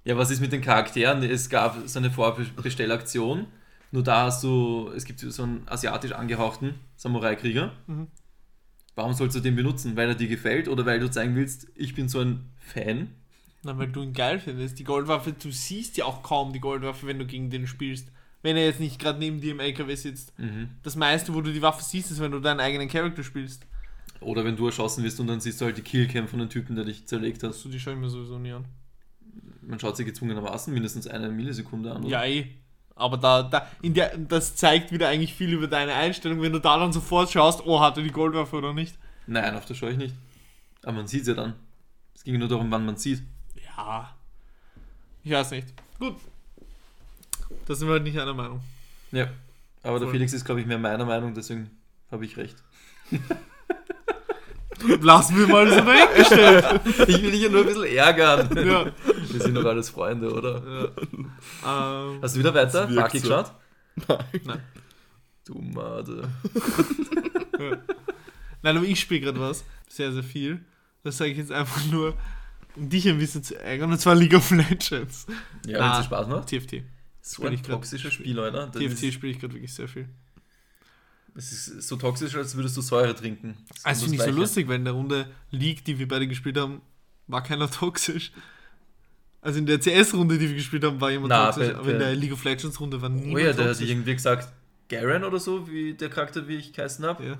Ja, was ist mit den Charakteren? Es gab so eine Vorbestellaktion. Nur da hast du, es gibt so einen asiatisch angehauchten Samurai-Krieger. Mhm. Warum sollst du den benutzen? Weil er dir gefällt oder weil du zeigen willst, ich bin so ein Fan? Na, weil du ihn geil findest. Die Goldwaffe, du siehst ja auch kaum die Goldwaffe, wenn du gegen den spielst. Wenn er jetzt nicht gerade neben dir im LKW sitzt. Mhm. Das meiste, wo du die Waffe siehst, ist, wenn du deinen eigenen Charakter spielst. Oder wenn du erschossen wirst und dann siehst du halt die Killcam von dem Typen, der dich zerlegt hat. So, die schaue ich mir sowieso nie an. Man schaut sich gezwungenermaßen mindestens eine Millisekunde an. oder? Ja, eh. Aber da, da, in der, das zeigt wieder eigentlich viel über deine Einstellung, wenn du da dann sofort schaust, oh, hat er die Goldwaffe oder nicht. Nein, auf das schaue ich nicht. Aber man sieht es ja dann. Es ging nur darum, wann man sieht. Ja. Ich weiß nicht. Gut. Da sind wir halt nicht einer Meinung. Ja. Aber der Voll. Felix ist, glaube ich, mehr meiner Meinung, deswegen habe ich recht. Lassen wir mal so dahingestellt. Ich will dich ja nur ein bisschen ärgern. ja. Wir sind doch alles Freunde, oder? ja. Ähm, Hast du wieder weiter? Baki so. geschaut? nein. Du Made. Nein, aber ich spiele gerade was. Sehr, sehr viel. Das sage ich jetzt einfach nur, dich ein bisschen zu ärgern. Und zwar League of Legends. Ja, wenn es Spaß macht. TFT. So ein toxisches Spiel, Leute. Das TFT ist, spiele ich gerade wirklich sehr viel. das ist so toxisch, als würdest du Säure trinken. Das ist Also das finde ich so lustig, weil in der Runde League, die wir beide gespielt haben, war keiner toxisch. Also in der CS-Runde, die wir gespielt haben, war jemand Na, toxisch, bei- aber in bei- der League of Legends-Runde war niemand Oh ja, der hat toxisch. irgendwie gesagt, Garen oder so, wie der Charakter, wie ich geheißen habe. ja.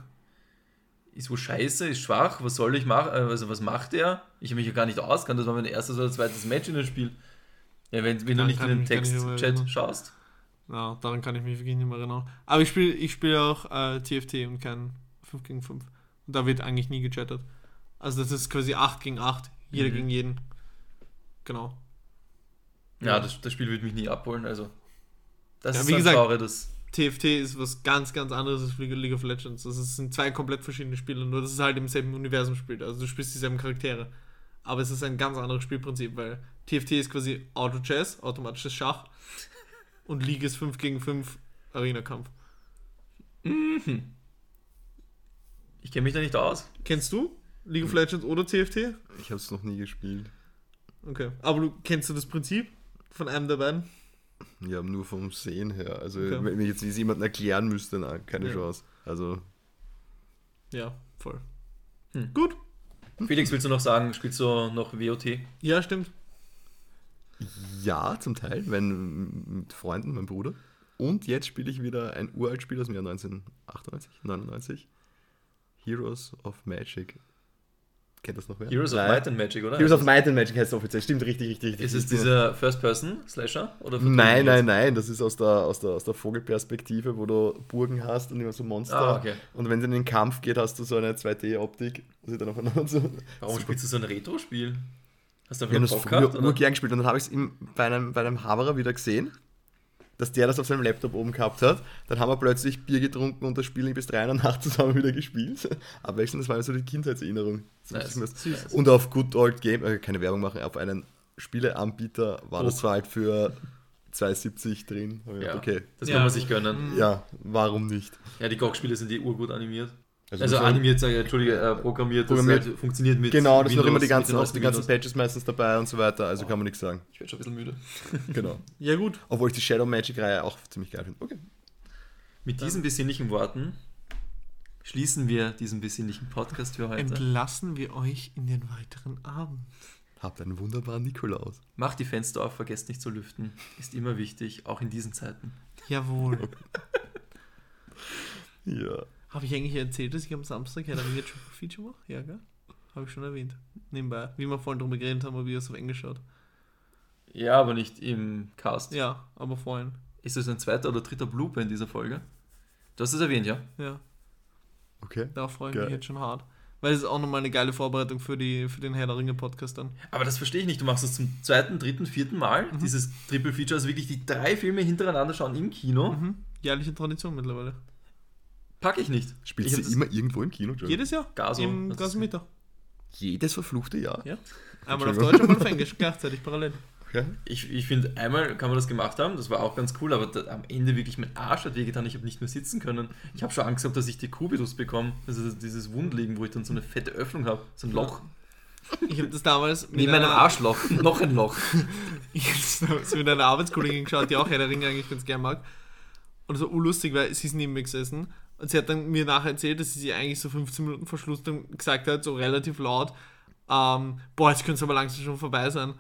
Ist wohl scheiße, ist schwach, was soll ich machen? Also was macht er? Ich habe mich ja gar nicht auskannt, das war mein erstes oder zweites Match in dem Spiel. Ja, wenn, wenn du nicht in den Text-Chat schaust. Ja, daran kann ich mich wirklich nicht mehr erinnern. Aber ich spiele ich spiel auch äh, TFT und kein 5 gegen 5. Und da wird eigentlich nie gechattet. Also das ist quasi 8 gegen 8, jeder Mhm. gegen jeden. Genau. Ja, das, das Spiel würde mich nie abholen, also. Das Ja, ist wie gesagt- traurig, das. TFT ist was ganz, ganz anderes als League League of Legends. Also es sind zwei komplett verschiedene Spiele, nur dass es halt im selben Universum spielt. Also du spielst dieselben Charaktere. Aber es ist ein ganz anderes Spielprinzip, weil TFT ist quasi Auto-Chess, automatisches Schach. Und League ist 5 gegen 5 Arena-Kampf. Ich kenne mich da nicht aus. Kennst du League of Legends oder TFT? Ich habe es noch nie gespielt. Okay. Aber du kennst du das Prinzip von einem der beiden? Ja, nur vom Sehen her. Also, Okay. wenn mir jetzt jemand erklären müsste, na, keine Ja. Chance. Also, Ja, voll. Hm. Gut. Felix, willst du noch sagen, spielst du noch WOT? Ja, stimmt. ja, zum Teil, wenn mit Freunden, mein Bruder. Und jetzt spiele ich wieder ein uralt Spiel aus dem Jahr 1998, 99. Heroes of Magic. Kennt das noch wer? Heroes of Nein. Might and Magic, oder? Heroes of Might and Magic heißt es offiziell. Stimmt, richtig, richtig, richtig. Ist es dieser First-Person-Slasher? Oder Nein, nein, nein, das ist aus der, aus der, aus der Vogelperspektive, wo du Burgen hast und immer so Monster. Ah, okay. Und wenn es in den Kampf geht, hast du so eine 2D-Optik, dass sie dann aufeinander so. Warum spielst du so ein Retro-Spiel? Hast du einfach Bock früher gehabt? Oder? urgern gespielt und dann habe ich es bei einem, bei einem Haberer wieder gesehen, dass der das auf seinem Laptop oben gehabt hat. Dann haben wir plötzlich Bier getrunken und das Spiel bis drei in der Nacht zusammen wieder gespielt. Abwechselnd, das war so die Kindheitserinnerung. Nice. das- Und auf Good Old Game, äh, keine Werbung machen, auf einen Spieleanbieter war das Oh. zwar halt für 2,70 drin. Ja, Okay, das Ja. kann man sich gönnen. ja, warum nicht? Ja, die GOG-Spiele sind eh urgut animiert. Also war- animiert, sage ich, entschuldige, äh, programmiert, Programmiert. das halt funktioniert mit Genau, das sind immer die ganzen, auch die ganzen. Patches meistens dabei und so weiter, also kann man nichts sagen. Ich werde schon ein bisschen müde. Genau. Ja, gut. Obwohl ich die Shadow Magic-Reihe auch ziemlich geil finde. Okay. Mit diesen besinnlichen Worten schließen wir diesen besinnlichen Podcast für heute. Entlassen wir euch in den weiteren Abend. Habt einen wunderbaren Nikolaus. Macht die Fenster auf, vergesst nicht zu lüften. Ist immer wichtig, auch in diesen Zeiten. Jawohl. Ja. Habe ich eigentlich erzählt, dass ich am Samstag Herr der Ringe Triple Feature mache? Ja, gell? Habe ich schon erwähnt. Nebenbei. Wie wir vorhin drüber geredet haben, wie wir es auf Englisch schaut. Ja, aber nicht im Cast. Ja, aber vorhin. Ist das ein zweiter oder dritter Blooper in dieser Folge? Du hast es erwähnt, ja? Ja, Okay. darauf freue ich Geil. mich jetzt schon hart. Weil es ist auch nochmal eine geile Vorbereitung für, die, für den Herr der Ringe Podcast dann. Aber das verstehe ich nicht. Du machst das zum zweiten, dritten, vierten Mal, Mhm. dieses Triple Feature, also wirklich die drei Filme hintereinander schauen im Kino. Mhm. Jährliche Tradition mittlerweile. Packe ich nicht. Spielt ich das- immer irgendwo im Kino? Jedes Jahr. Gaso, Im Gasometer. Jedes verfluchte Jahr? Ja. Einmal auf Deutsch, einmal auf Englisch, gleichzeitig parallel. Okay. Ich, ich finde, einmal kann man das gemacht haben, das war auch ganz cool, aber da, am Ende wirklich mein Arsch hat wehgetan, ich habe nicht mehr sitzen können. Ich habe schon Angst gehabt, dass ich die Kubitus bekomme, also dieses Wundliegen, wo ich dann so eine fette Öffnung habe, so ein Loch. Ich habe das damals mit Neben meinem Arschloch, noch ein Loch. Ich habe das damals mit einer Arbeitskollegin geschaut, die auch Herr der Ringe eigentlich ganz gern mag. Und es war urlustig, weil sie ist neben mir gesessen und sie hat dann mir nachher erzählt, dass sie sich eigentlich so 15 Minuten vor Schluss dann gesagt hat, so relativ laut, ähm, boah, jetzt könnte es aber langsam schon vorbei sein.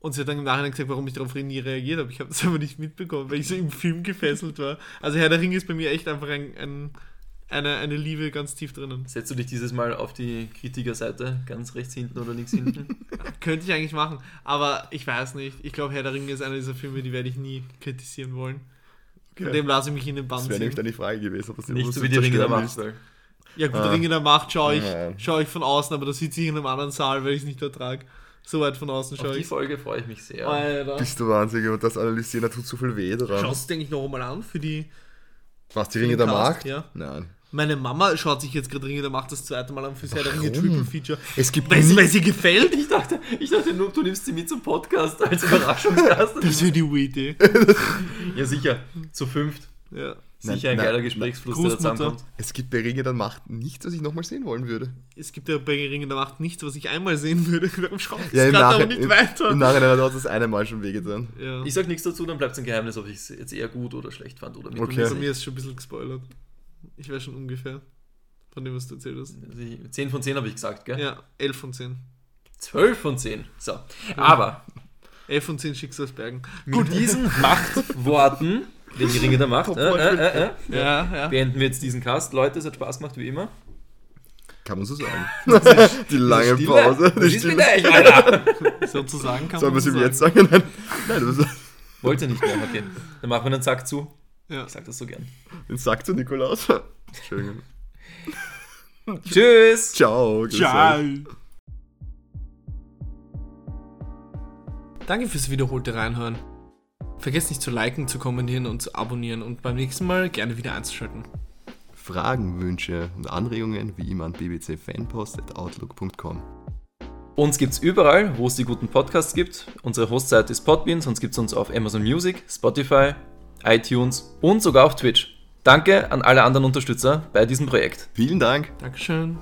Und sie hat dann im Nachhinein gesagt, warum ich darauf nie reagiert habe. Ich habe das aber nicht mitbekommen, weil ich so im Film gefesselt war. Also Herr der Ringe ist bei mir echt einfach ein, ein, eine, eine Liebe ganz tief drinnen. Setzt du dich dieses Mal auf die Kritikerseite, ganz rechts hinten oder links hinten? Könnte ich eigentlich machen, aber ich weiß nicht. Ich glaube, Herr der Ringe ist einer dieser Filme, die werde ich nie kritisieren wollen. Von dem lasse ich mich in den Bann Das wäre nämlich dann die Frage gewesen, ob das Nicht so wie die Ringe der Macht, Ja gut, Ah. Ringe der Macht schaue ich, Ja. schaue ich von außen, aber da sitze ich in einem anderen Saal, weil ich es nicht ertrage. So weit von außen auf schaue die ich. Folge freue ich mich sehr. Alter. Bist du wahnsinnig und das analysieren, da tut so viel weh dran. Schaust du denke ich noch einmal an für die. Was, die Ringe der Macht? ja. Nein. Meine Mama schaut sich jetzt gerade Ringe der Macht das zweite Mal an für Herr der Ringe Warum? Triple Feature. Es gibt Weil, sie- nie- weil sie gefällt? Ich dachte, ich dachte nur, du nimmst sie mit zum Podcast als Überraschungsgast. Das wäre die Idee. ja, sicher. Zu fünft. Ja. Nein, Sicher ein nein, geiler Gesprächsfluss, der zusammenkommt. Es gibt bei Ringe der Macht nichts, was ich nochmal sehen wollen würde. Es gibt ja bei Ringe der Macht nichts, was ich einmal sehen würde. Darum schaue ich Ja, im, gerade nicht im, weiter. im Nachhinein hat das eine Mal schon wehgetan. ja. Ich sag nichts dazu, dann bleibt es ein Geheimnis, ob ich es jetzt eher gut oder schlecht fand oder Okay. Bei mittelmäßig. mir ist schon ein bisschen gespoilert. Ich weiß schon ungefähr von dem, was du erzählt hast. Also ich- 10 von 10 habe ich gesagt, gell? Ja, 11 von 10. 12 von 10. So. Aber 11 von 10 Schicksalsbergen. mit diesen Machtworten, die Ringe der Macht, äh, äh, äh, äh, Ja, ja. beenden wir jetzt diesen Cast. Leute, es hat Spaß gemacht, wie immer. Kann man so sagen. die lange Stille. Pause. Die ist mit Stille. euch, Alter? Sozusagen kann Sollen wir man es so ihm jetzt sagen? Nein, Nein das Wollt ihr nicht mehr? Okay. Dann machen wir einen Sack zu. Ja. Ich sag das so gern. den sagt zu Nikolaus. Entschuldigung. Tschüss! Ciao. Ciao. euch. Danke fürs wiederholte Reinhören. Vergesst nicht zu liken, zu kommentieren und zu abonnieren und beim nächsten Mal gerne wieder einzuschalten. Fragen, Wünsche und Anregungen wie immer an bbcfanpost.outlook.com. Uns gibt's überall, wo es die guten Podcasts gibt. Unsere Hostseite ist Podbean, sonst gibt's uns auf Amazon Music, Spotify, iTunes und sogar auf Twitch. Danke an alle anderen Unterstützer bei diesem Projekt. Vielen Dank. Dankeschön.